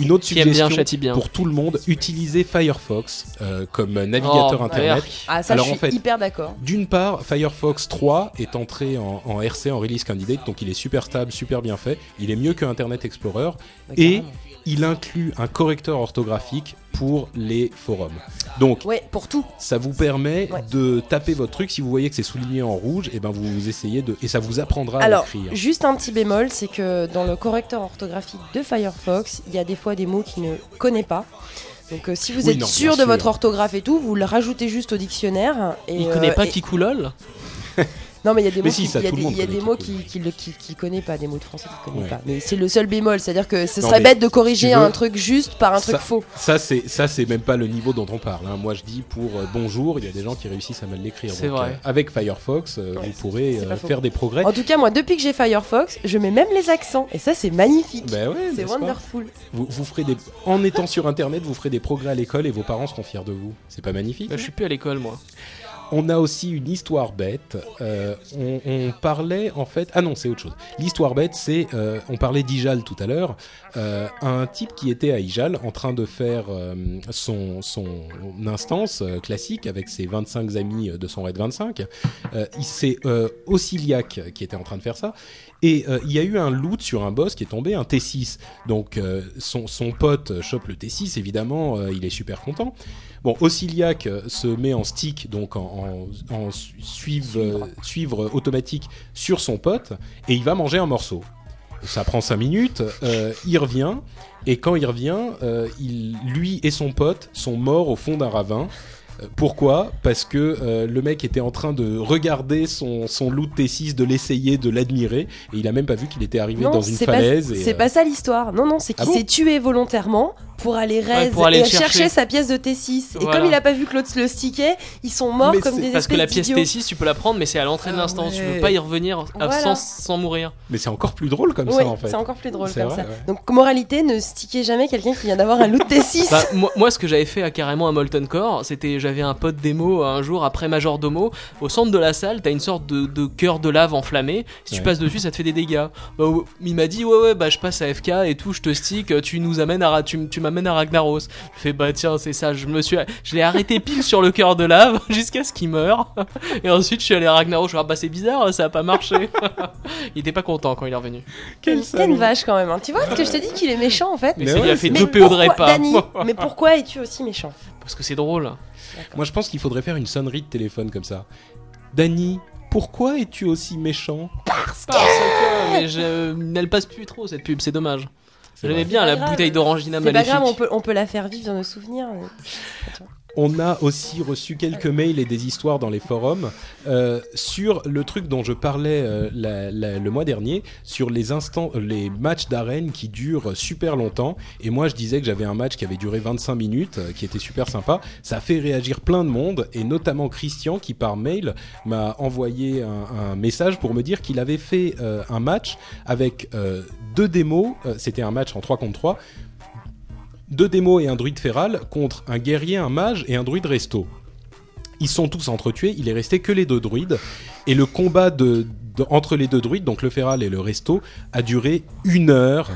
Une autre bien, suggestion châtie bien. pour tout le monde utiliser Firefox euh, comme navigateur Oh, internet. Ah, ça, Alors, je en suis fait, hyper d'accord. D'une part, Firefox 3 est entré en, en RC, en release candidate, donc il est super stable, super bien fait. Il est mieux que Internet Explorer Ouais, et. Il inclut un correcteur orthographique pour les forums. Donc, Ouais, pour tout. ça vous permet Ouais. de taper votre truc. Si vous voyez que c'est souligné en rouge, et ben vous essayez de et ça vous apprendra à Alors, l'écrire. juste un petit bémol, c'est que dans le correcteur orthographique de Firefox, il y a des fois des mots qu'il ne connaît pas. Donc euh, si vous Oui, êtes non, sûr de sûr. votre orthographe et tout, vous le rajoutez juste au dictionnaire. Et, Il euh, connaît pas et- Kikoulol? Non, mais il y a des mots si, qui- ça, il y a tout le des- monde il y a connaît des mots Kipo. qui qu'il qui, qui connaît pas, des mots de français qu'il connaît Ouais. pas. Mais c'est le seul bémol, c'est-à-dire que ce serait bête de corriger veux- un truc juste par un truc faux. Ça, c'est ça, c'est même pas le niveau dont on parle. hein. Moi, je dis pour euh, bonjour, il y a des gens qui réussissent à mal l'écrire. C'est Donc, vrai. euh, avec Firefox, euh, Ouais, vous pourrez euh, faire des progrès. En tout cas, moi, depuis que j'ai Firefox, je mets même les accents. Et ça, c'est magnifique. Ben ouais, c'est wonderful. Vous, vous ferez des, en étant sur Internet, vous ferez des progrès à l'école et vos parents seront fiers de vous. C'est pas magnifique Bah, je suis plus à l'école, moi. On a aussi une histoire bête. Euh, on, parlait en fait. Ah non, c'est autre chose. L'histoire bête, c'est. euh, on parlait d'Ijal tout à l'heure. Euh, un type qui était à Ijal en train de faire son, son instance classique avec ses 25 amis de son raid 25. Euh, il- c'est Osiliac qui était en train de faire ça. Et euh, il y a eu un loot sur un boss qui est tombé, un T6. Donc euh, son, son pote chope le T6, évidemment, euh, il est super content. Bon, Osiliac euh, se met en stick, donc en, en- en su- suivre, suivre automatique sur son pote, et il va manger un morceau. Ça prend 5 minutes, euh, il revient, et quand il revient, euh, il, lui et son pote sont morts au fond d'un ravin. Pourquoi? Parce que euh, le mec était en train de regarder son, son loot T6, de l'essayer, de l'admirer, et il a même pas vu qu'il était arrivé Non, dans une falaise. c'est euh, pas ça l'histoire. Non, non, c'est qu'il Ah bon? s'est tué volontairement pour aller raise pour aller et chercher. chercher sa pièce de T6. Et comme il a pas vu que l'autre le stickait, ils sont morts Mais comme des Parce que la pièce d'idiots. T6, tu peux la prendre, mais c'est à l'entrée de Ah l'instance. Tu ouais. peux pas y revenir Voilà. sans, sans mourir. Mais c'est encore plus drôle comme ça en fait. c'est encore plus drôle comme vrai, ça. ouais. Donc, moralité, ne stickez jamais quelqu'un qui vient d'avoir un loot T6. Bah, moi, moi, ce que j'avais fait à carrément à Molten Core, c'était j'avais un pote démo un jour après Majordomo. Au centre de la salle, t'as une sorte de, de cœur de lave enflammé. Si tu Ouais. passes dessus, ça te fait des dégâts. Bah, ouais, il m'a dit ouais ouais bah je passe à FK et tout, je te stick, tu nous amènes à tu, tu m'amènes à Ragnaros. Je fais bah tiens c'est ça. Je me suis je l'ai arrêté pile sur le cœur de lave jusqu'à ce qu'il meure. Et ensuite je suis allé à Ragnaros. Je dit, ah, bah c'est bizarre, ça a pas marché. il était pas content quand il est revenu. Quel T'es une salaud. vache quand même. hein. Tu vois ce que je te dis qu'il est méchant en fait Mais, Mais ouais, a fait deux PO de pourquoi, repas. Dani, mais pourquoi es-tu aussi méchant? Parce que c'est drôle. Moi, je pense qu'il faudrait faire une sonnerie de téléphone comme ça. Dany, pourquoi es-tu aussi méchant? Parce que mais je elle passe plus trop cette pub, c'est dommage. C'est J'aimais bien la grave. bouteille d'orangina C'est pas maléfique. grave, on peut, on peut la faire vivre dans nos souvenirs. On a aussi reçu quelques mails et des histoires dans les forums euh, sur le truc dont je parlais euh, le mois dernier, sur les instants, euh, les matchs d'arène qui durent super longtemps. Et moi, je disais que j'avais un match qui avait duré 25 minutes, qui était super sympa. Ça a fait réagir plein de monde, et notamment Christian qui par mail m'a envoyé un, un message pour me dire qu'il avait fait un match avec deux démos. C'était un match en 3 contre 3 deux démos et un druide féral contre un guerrier, un mage et un druide resto. Ils sont tous entretués, il est resté que les deux druides, et le combat entre les deux druides, donc le féral et le resto, a duré une heure,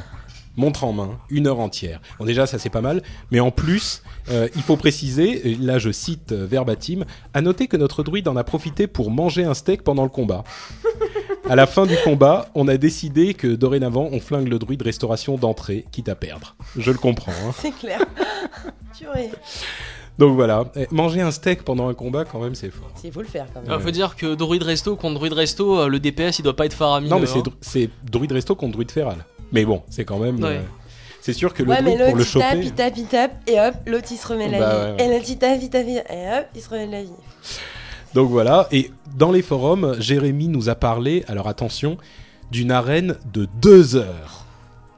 montre en main, une heure entière. Bon déjà ça c'est pas mal, mais en plus, euh, il faut préciser, là je cite euh, verbatim, à noter que notre druide en a profité pour manger un steak pendant le combat. À la fin du combat, on a décidé que dorénavant on flingue le druide restauration d'entrée, quitte à perdre. Je le comprends. hein. C'est clair. Purée. Donc voilà, Eh, manger un steak pendant un combat, quand même, c'est fort. Il faut le faire quand même. Il faut dire que Druid Resto contre Druid Resto, euh, le DPS il doit pas être faramineux. non, mais c'est hein. dru- c'est druide resto contre druide féral. Mais bon, c'est quand même. Ouais. euh, c'est sûr que le ouais, mais druide, pour l'autre le il tape, choper. il tape, il tape, et hop, l'autre il se remet la Bah vie. ouais, ouais. Et l'autre il tape, il tape, il- et hop, il se remet la vie. Donc voilà, et dans les forums, Jérémy nous a parlé, alors attention, d'une arène de deux heures.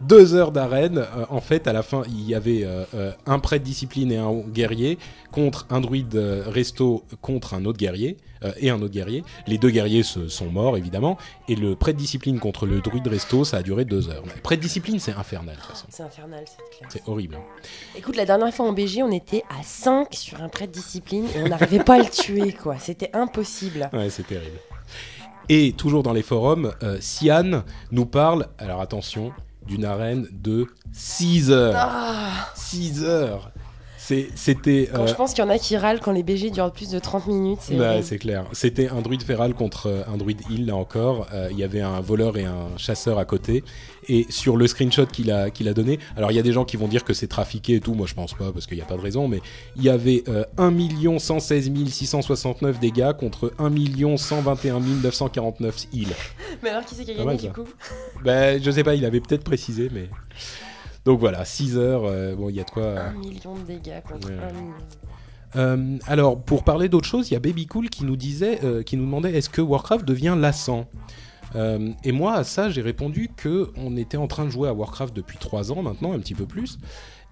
Deux heures d'arène. Euh, en fait, à la fin, il y avait euh, euh, un prêtre discipline et un guerrier contre un druide euh, resto contre un autre guerrier euh, et un autre guerrier. Les deux guerriers se sont morts évidemment, et le prêtre discipline contre le druide resto, ça a duré deux heures. Mais prêtre discipline, c'est infernal de toute façon. C'est infernal, c'est clair. C'est horrible. Écoute, la dernière fois en BG, on était à 5 sur un prêt de discipline et on n'arrivait pas à le tuer, quoi. C'était impossible. Ouais, c'est terrible. Et toujours dans les forums, euh, Sian nous parle, alors attention, d'une arène de 6 heures. Ah 6 heures C'est- C'était. Quand euh, je pense qu'il y en a qui râlent quand les BG durent plus de 30 minutes, c'est bah, c'est clair. C'était un druide féral contre euh, un druide heal, là encore. Euh, Il y avait un voleur et un chasseur à côté. Et sur le screenshot qu'il a, qu'il a donné, alors il y a des gens qui vont dire que c'est trafiqué et tout, moi je pense pas parce qu'il n'y a pas de raison, mais il y avait euh, 1 116 669 dégâts contre 1 121 949 heal. Mais alors qui c'est qui a gagné mal, du coup? Ben, je sais pas, il avait peut-être précisé, mais. Donc voilà, 6 heures, euh, bon, il y a de quoi. euh, Un million de dégâts contre Ouais. un million. Euh, alors, pour parler d'autre chose, il y a Baby Cool qui nous disait, euh, qui nous demandait est-ce que Warcraft devient lassant? Euh, Et moi, à ça, j'ai répondu que on était en train de jouer à Warcraft depuis trois ans maintenant, un petit peu plus,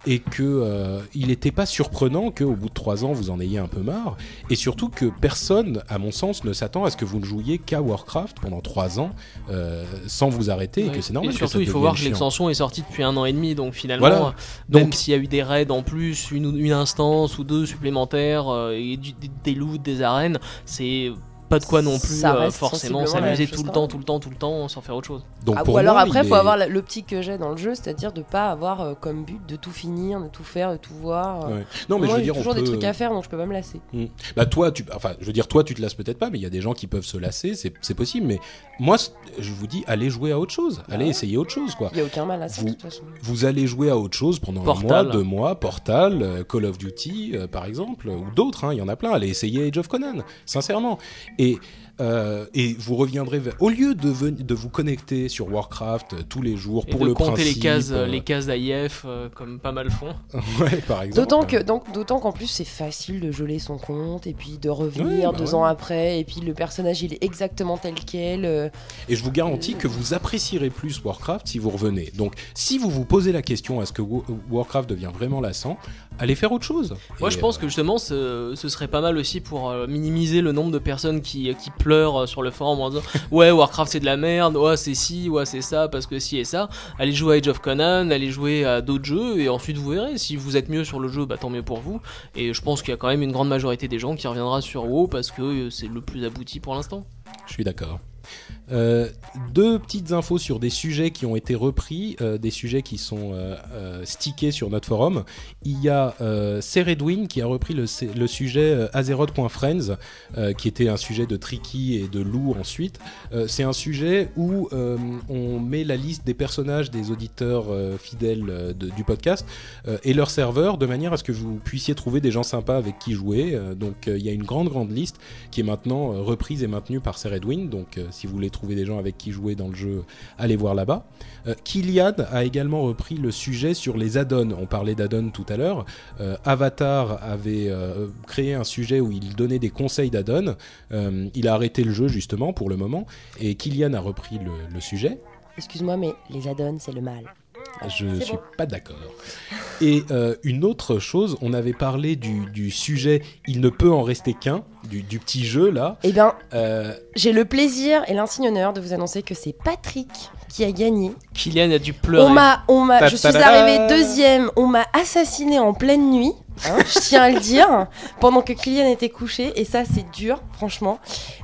et que euh, il n'était pas surprenant qu'au bout de trois ans, vous en ayez un peu marre, et surtout que personne, à mon sens, ne s'attend à ce que vous ne jouiez qu'à Warcraft pendant trois ans euh, sans vous arrêter, et que c'est normal. Et que surtout, ça il faut voir que l'extension est sortie depuis un an et demi, donc finalement, Voilà. euh, même Donc- s'il y a eu des raids en plus, une, instance ou deux supplémentaires, et du- des loots, des arènes, c'est pas de quoi non plus Ça euh, forcément s'amuser tout le temps, tout le temps, tout le temps, sans faire autre chose. Donc Ah, pour ou alors moi, après, il faut est- avoir l'optique que j'ai dans le jeu, c'est-à-dire de pas avoir euh, comme but de tout finir, de tout faire, de tout voir. Ouais. Non, mais Moi, je veux dire, on toujours des trucs à faire, donc je peux pas me lasser. Bah toi, tu, enfin, je veux dire, toi, tu te lasses peut-être pas, mais il y a des gens qui peuvent se lasser, c'est c'est possible. Mais moi, je vous dis, allez jouer à autre chose, allez ouais. essayer autre chose, quoi. Il y a aucun mal à ça, Vous- de toute façon. Vous allez jouer à autre chose pendant Portal. un mois, deux mois, Portal, euh, Call of Duty, euh, par exemple, ou d'autres. hein, Il y en a plein. Allez essayer Age of Conan, sincèrement. Et euh, et vous reviendrez vers- au lieu de, ven- de vous connecter sur Warcraft euh, tous les jours Et pour de le compter principe, les cases, euh, les cases d'AIF, euh, comme pas mal font. ouais, par exemple. D'autant que, donc, d'autant qu'en plus c'est facile de geler son compte et puis de revenir bah deux ouais. ans après et puis le personnage il est exactement tel quel. euh, Et je vous garantis que vous apprécierez plus Warcraft si vous revenez. Donc, si vous vous posez la question est-ce que Wa- Warcraft devient vraiment lassant, allez faire autre chose. Moi, Et, je pense euh, que justement, ce, ce serait pas mal aussi pour euh, minimiser le nombre de personnes qui, qui pleurent euh, sur le forum en disant Ouais, Warcraft c'est de la merde, ouais, c'est ci, ouais, c'est ça, parce que ci et ça. Allez jouer à Age of Conan, allez jouer à d'autres jeux, et ensuite vous verrez. Si vous êtes mieux sur le jeu, bah tant mieux pour vous. Et je pense qu'il y a quand même une grande majorité des gens qui reviendra sur WoW parce que euh, c'est le plus abouti pour l'instant. Je suis d'accord. Euh, deux petites infos sur des sujets qui ont été repris, euh, des sujets qui sont euh, stickés sur notre forum. Il y a Seredwin qui a repris le, sujet Azeroth.friends, qui était un sujet de Tricky et de Lou ensuite. C'est un sujet où on met la liste des personnages des auditeurs fidèles du podcast et leurs serveurs de manière à ce que vous puissiez trouver des gens sympas avec qui jouer. Donc il y a une grande grande liste qui est maintenant reprise et maintenue par Seredwin. Donc si vous voulez trouver des gens avec qui jouer dans le jeu, allez voir là-bas. Euh, Kilian a également repris le sujet sur les add-ons. On parlait d'add-ons tout à l'heure. Euh, Avatar avait euh, créé un sujet où il donnait des conseils d'add-ons. Euh, il a arrêté le jeu justement pour le moment et Kilian a repris le, le sujet. Excuse-moi, mais les add-ons c'est le mal. Je C'est suis bon. pas d'accord. Et euh, une autre chose, on avait parlé du, du sujet Il ne peut en rester qu'un, du, du petit jeu là. Eh bien, Euh, j'ai le plaisir et l'insigne honneur de vous annoncer que c'est Patrick qui a gagné. Kylian a dû pleurer. On m'a, on m'a, je suis arrivée deuxième. On m'a assassiné en pleine nuit. Hein, je tiens à le dire, pendant que Kylian était couché, et ça c'est dur, franchement.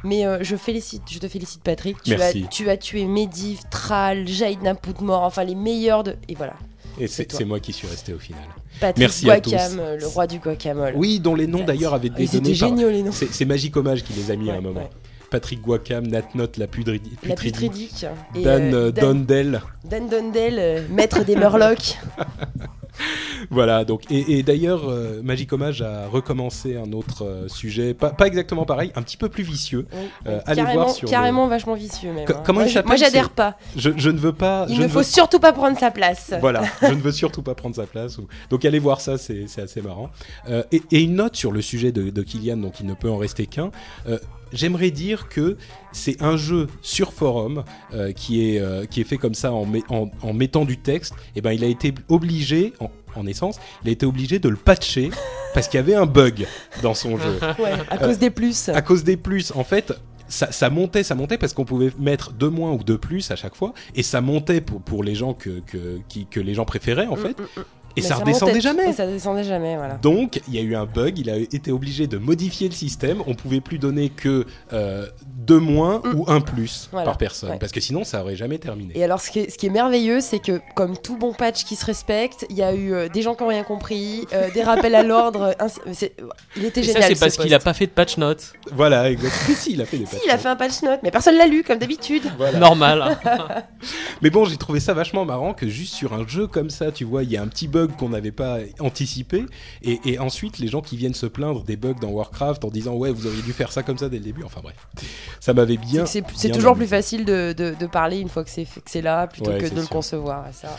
Mais euh, je félicite, je te félicite Patrick. Tu Merci. as, tu as tué Medivh, Thrall, Jaid Napoutmort, enfin les meilleurs de, et voilà. et C'est c'est c'est moi qui suis resté au final. Patrick Merci à Guacam, tous. euh, le roi du guacamole. Oui, dont les noms d'ailleurs avaient été Ils étaient donnés par. géniaux les noms. C'est c'est Magic Hommage qui les a mis à un moment. ouais. Patrick Guacam, la pudri- La putridique. Et, Dan euh, euh, Dan, Dondel. Dan Dondel, euh, maître des Murlocs. Voilà, donc, et, et d'ailleurs, euh, Magic Hommage a recommencé un autre euh, sujet, pas, pas exactement pareil, un petit peu plus vicieux. Euh, oui, allez voir sur le- carrément vachement vicieux même. Co- hein. comment moi, j'adhère pas. Je, je ne veux pas. Il je ne faut veux surtout pas prendre sa place. Voilà, je ne veux surtout pas prendre sa place. ou- Donc allez voir ça, c'est assez marrant. Euh, et, et une note sur le sujet de, de Kylian, donc il ne peut en rester qu'un. Euh, J'aimerais dire que c'est un jeu sur forum euh, qui, est, euh, qui est fait comme ça en, met- en, en mettant du texte. Et ben il a été obligé, en, en essence, il a été obligé de le patcher parce qu'il y avait un bug dans son jeu. Ouais, à cause des plus. À cause des plus, en fait, ça, ça montait, ça montait parce qu'on pouvait mettre deux moins ou deux plus à chaque fois, et ça montait pour, pour les gens que, que, qui- que les gens préféraient en fait, Mm, mm, mm. Et Mais ça redescendait montait- jamais. Et ça descendait jamais, voilà. Donc, il y a eu un bug, il a été obligé de modifier le système. On pouvait plus donner que euh, deux moins Mm. ou un plus Voilà, par personne, ouais. parce que sinon, ça aurait jamais terminé. Et alors, ce qui est, ce qui est merveilleux, c'est que, comme tout bon patch qui se respecte, il y a eu euh, des gens qui n'ont rien compris, euh, des rappels à l'ordre. Il était Et ça, génial. c'est ce parce qu'il post. a pas fait de patch note. Voilà, exactement. si, il a fait des Si, patchs. il a fait un patch note, mais personne l'a lu, comme d'habitude. Voilà. Normal. Mais bon, j'ai trouvé ça vachement marrant que juste sur un jeu comme ça, tu vois, il y a un petit bug qu'on n'avait pas anticipé, et, et ensuite les gens qui viennent se plaindre des bugs dans Warcraft en disant ouais, vous auriez dû faire ça comme ça dès le début. Enfin bref, ça m'avait bien. C'est toujours plus facile de, de- de parler une fois que c'est là, plutôt Ouais, que de le concevoir. Ça,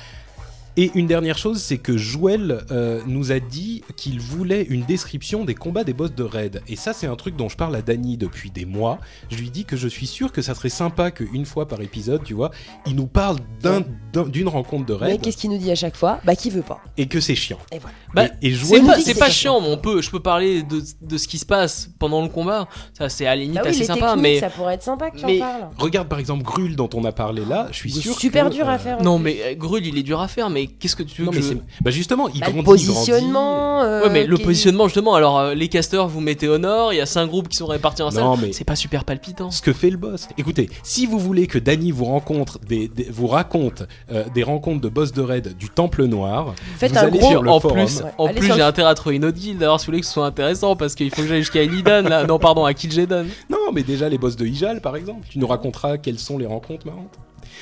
Et une dernière chose, c'est que Joël euh, nous a dit qu'il voulait une description des combats des boss de raid. Et ça, c'est un truc dont je parle à Dany depuis des mois. Je lui dis que je suis sûr que ça serait sympa qu'une fois par épisode, tu vois, il nous parle d'un- d'un- d'une rencontre de Mais raid qu'est-ce qu'il nous dit à chaque fois? Bah, qui veut pas et que c'est chiant. Et voilà. Bah, et, et C'est Joël pas, c'est c'est pas pas chiant, mais on peut, je peux parler de, de ce qui se passe pendant le combat. Ça, c'est à la limite Bah oui, assez sympa, mais ça pourrait être sympa que tu mais- en parles. Regarde par exemple Grul dont on a parlé là, je suis sûr super que, dur à faire. non, plus. mais euh, Grul, il est dur à faire. Mais qu'est-ce que tu veux Non que mais je... bah justement, il Bah, le grandit, il grandit. positionnement. euh, Ouais, mais le positionnement, justement, alors euh, les casters, vous mettez au nord, il y a cinq groupes qui sont répartis en salle. Non, mais- C'est pas super palpitant. ce que fait le boss. Écoutez, si vous voulez que Dany vous rencontre des, des- vous raconte euh, des rencontres de boss de raid du Temple Noir, Faites vous un allez gros. sur le en forum. plus, Ouais. en Allez plus j'ai le- intérêt à trouver une autre guilde. D'ailleurs, si vous voulez que ce soit intéressant, parce qu'il faut que j'aille jusqu'à Illidan, là. Non, pardon, à Kil'jaeden. Non, mais déjà les boss de Ijal par exemple, tu nous raconteras quelles sont les rencontres marrantes.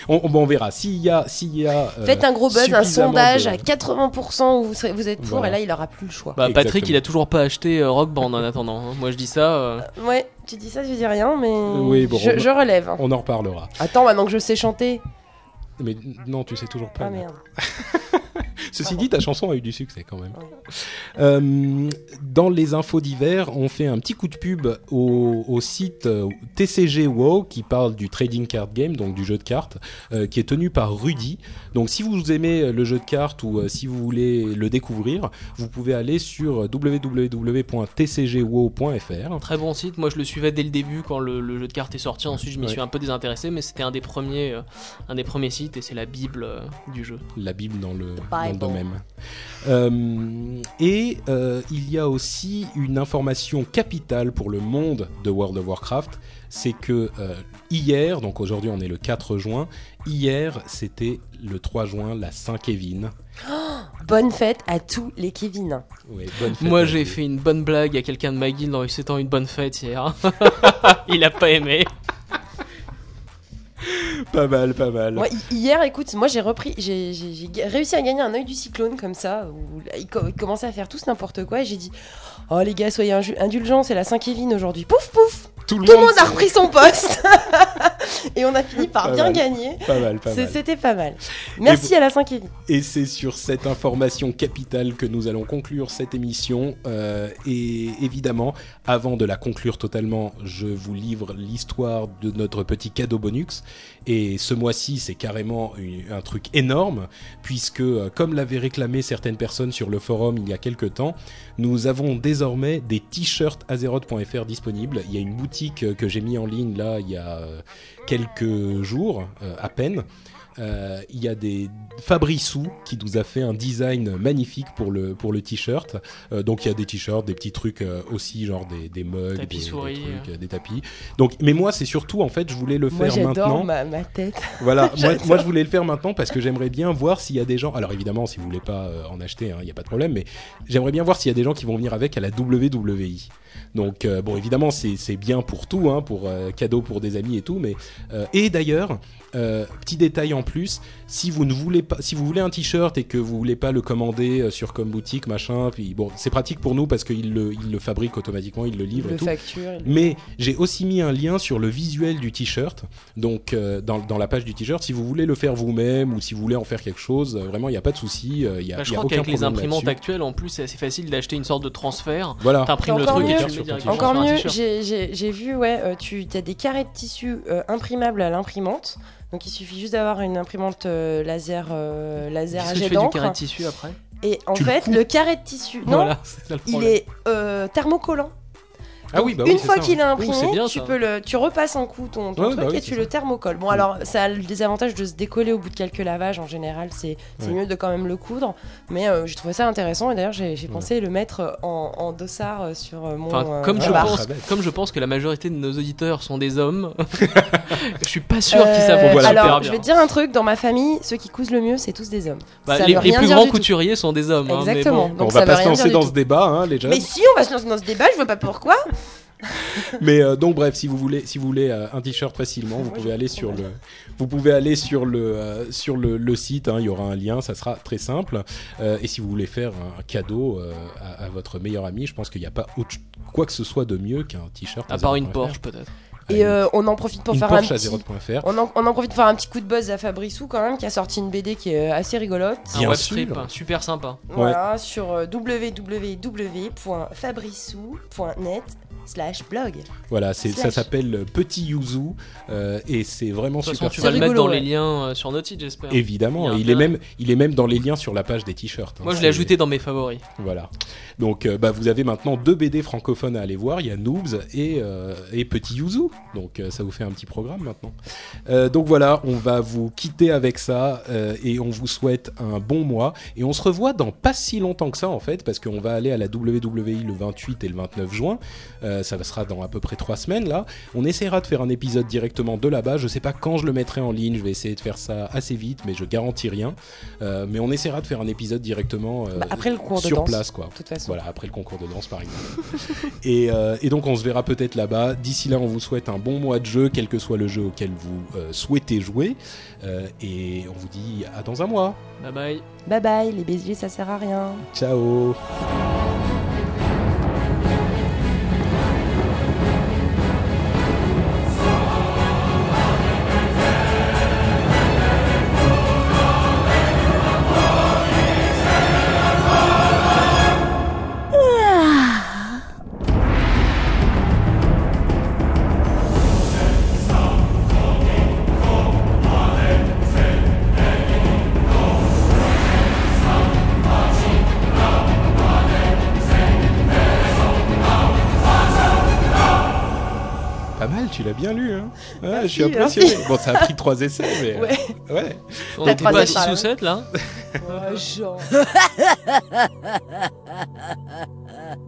On, on, on verra s'il y a s'il y a euh, Faites un gros buzz, un sondage de- à 80% où vous, serez- vous êtes pour, Voilà. et là il aura plus le choix. Bah, Patrick, Exactement. il a toujours pas acheté euh, Rock Band en attendant. hein. Moi, je dis ça. euh, Ouais, tu dis ça, je dis rien, mais Oui, bon, je, on- je relève. On en reparlera. Attends, maintenant que je sais chanter. Mais non, tu sais toujours pas. Ah merde. Ceci Pardon. dit, ta chanson a eu du succès quand même. Euh, dans les infos divers, on fait un petit coup de pub au, au site euh, TCG WoW qui parle du trading card game, donc du jeu de cartes, euh, qui est tenu par Rudy. Donc si vous aimez le jeu de cartes ou euh, si vous voulez le découvrir, vous pouvez aller sur www.tcgwow.fr. Très bon site. Moi, je le suivais dès le début quand le, le jeu de cartes est sorti. Ensuite, je m'y Ouais. suis un peu désintéressé, mais c'était un des premiers, euh, un des premiers sites et c'est la bible euh, du jeu. la Bible dans le, dans le Bible. domaine. Euh, et euh, il y a aussi une information capitale pour le monde de World of Warcraft, c'est que euh, hier, donc aujourd'hui on est le 4 juin, hier c'était le 3 juin, la Saint-Kévin. Bonne fête à tous les Kevin. Ouais, bonne fête Moi, j'ai fait une bonne blague à quelqu'un de ma guilde en lui souhaitant une bonne fête hier. il a pas aimé. Pas mal, pas mal. Hier, écoute, moi j'ai repris, j'ai réussi à gagner un œil du cyclone comme ça, où ils commençaient à faire tous n'importe quoi, et j'ai dit Oh les gars, soyez indulgents, c'est la Saint-Kévin aujourd'hui. Pouf pouf Tout le Tout monde a repris son poste Et on a fini par Pas bien mal. gagner. Pas mal, pas mal. C'était pas mal. Merci à la Saint-Kévin. Et c'est sur cette information capitale que nous allons conclure cette émission. Euh, et évidemment, avant de la conclure totalement, je vous livre l'histoire de notre petit cadeau bonus. Et ce mois-ci, c'est carrément une- un truc énorme, puisque, euh, comme l'avaient réclamé certaines personnes sur le forum il y a quelques temps, nous avons désormais des t-shirts azeroth.fr disponibles. Il y a une boutique que j'ai mis en ligne là il y a euh, quelques jours euh, à peine. Euh, il y a des Fabrissou qui nous a fait un design magnifique pour le pour le t-shirt. Euh, donc il y a des t-shirts, des petits trucs euh, aussi genre des, des mugs, Tapis des, des souris, trucs, euh, des tapis. Donc mais moi c'est surtout en fait je voulais le Moi faire maintenant. ma, ma tête. Voilà, moi, je voulais le faire maintenant parce que j'aimerais bien voir s'il y a des gens. Alors évidemment, si vous voulez pas euh, en acheter, il n'y a pas de problème, mais j'aimerais bien voir s'il y a des gens qui vont venir avec à la WWE. Donc euh, bon, évidemment, c'est c'est bien pour tout, hein, pour euh, cadeau pour des amis et tout, mais euh, et d'ailleurs, euh, petit détail en plus, si vous ne voulez pas, si vous voulez un t-shirt et que vous voulez pas le commander euh, sur comme boutique machin, puis bon, c'est pratique pour nous parce qu'il le, il le fabrique automatiquement, il le livre Le et tout. facture. il- Mais j'ai aussi mis un lien sur le visuel du t-shirt, donc euh, dans, dans la page du t-shirt. Si vous voulez le faire vous-même ou si vous voulez en faire quelque chose, euh, vraiment il n'y a pas de souci. euh, Il y a, Bah, je il y a crois aucun qu'avec les imprimantes actuelles, en plus, c'est assez facile d'acheter une sorte de transfert. Voilà. T'imprimes le Encore truc et tu le Encore mieux, t-shirt. j'ai- j'ai j'ai vu, ouais, euh, tu as des carrés de tissu euh, imprimables à l'imprimante. Donc il suffit juste d'avoir une imprimante euh, laser, euh, laser Qu'est-ce à que tu jet fais du d'encre. carré de tissu après? Et en Tu le fait, coupes le carré de tissu, non, Voilà, c'est ça le il problème. est euh, thermocollant. Ah oui, bah oui, une fois qu'il est Ouh, imprimé, bien, tu peux le, tu repasses un coup ton, ton Ouais, truc bah oui, et tu le thermocolles. Bon alors ça a le désavantage de se décoller au bout de quelques lavages en général, c'est c'est Ouais. mieux de quand même le coudre. Mais euh, j'ai trouvé ça intéressant et d'ailleurs j'ai j'ai pensé le mettre en, en dossard euh, sur euh, mon. Enfin, euh, comme, je bar. pense, Très bête. comme je pense que la majorité de nos auditeurs sont des hommes, je suis pas sûr qu'ils Euh, savent voilà. alors, je vais te dire un truc, dans ma famille, ceux qui cousent le mieux, c'est tous des hommes. Bah, ça les, veut les rien plus dire grands tout. couturiers sont des hommes. hein, mais Exactement. bon. Donc on va pas se lancer dans ce débat, hein, les jeunes. Mais si, on va se lancer dans ce débat, je vois pas pourquoi. Mais euh, donc bref, si vous voulez, si vous voulez euh, un t-shirt facilement, vous Moi, pouvez aller sur le, vous pouvez aller sur le euh, sur le, le site. hein, il y aura un lien, ça sera très simple. Euh, et si vous voulez faire un cadeau euh, à, à votre meilleur ami, je pense qu'il n'y a pas autre- quoi que ce soit de mieux qu'un t-shirt. À part une. Porsche peut-être. Et euh, on en profite pour Une faire un Porsche petit... Zeroth.fr. On en, on en profite pour faire un petit coup de buzz à Fabrissou quand même, qui a sorti une BD qui est assez rigolote. Un web sûr. strip, super sympa. Voilà, sur euh, www.fabrissou.net slash blog. Voilà, c'est ça s'appelle Petit Yuzu euh, et c'est vraiment super. façon, tu vas le mettre dans ouais. les liens euh, sur notre site, j'espère. Évidemment, Il il est même il est même dans les liens sur la page des t-shirts. hein. Moi, je l'ai ajouté dans mes favoris. Voilà. Donc euh, bah, vous avez maintenant deux BD francophones à aller voir. Il y a Noobs et, euh, et Petit Yuzu. Donc euh, ça vous fait un petit programme maintenant. Euh, donc voilà, on va vous quitter avec ça euh, et on vous souhaite un bon mois. Et on se revoit dans pas si longtemps que ça en fait, parce qu'on va aller à la WWE le 28 et le 29 juin. Euh, ça sera dans à peu près trois semaines là. On essaiera de faire un épisode directement de là-bas. Je sais pas quand je le mettrai en ligne. Je vais essayer de faire ça assez vite, mais je garantis rien. Mais on essaiera de faire un épisode directement Bah, après le cours de sur danse. place quoi. De toute façon. Voilà, après le concours de danse par exemple. et, et donc on se verra peut-être là-bas. D'ici là, on vous souhaite un bon mois de jeu, quel que soit le jeu auquel vous euh, souhaitez jouer. Euh, et on vous dit à dans un mois. Bye bye. Bye bye, les BG ça sert à rien. Ciao bien lu. Hein Ouais, Merci, je suis impressionné. merci. Bon, ça a pris trois essais, mais euh, Ouais. ouais. On La était pas à troisième 6 ou parole. 7 là Oh, genre.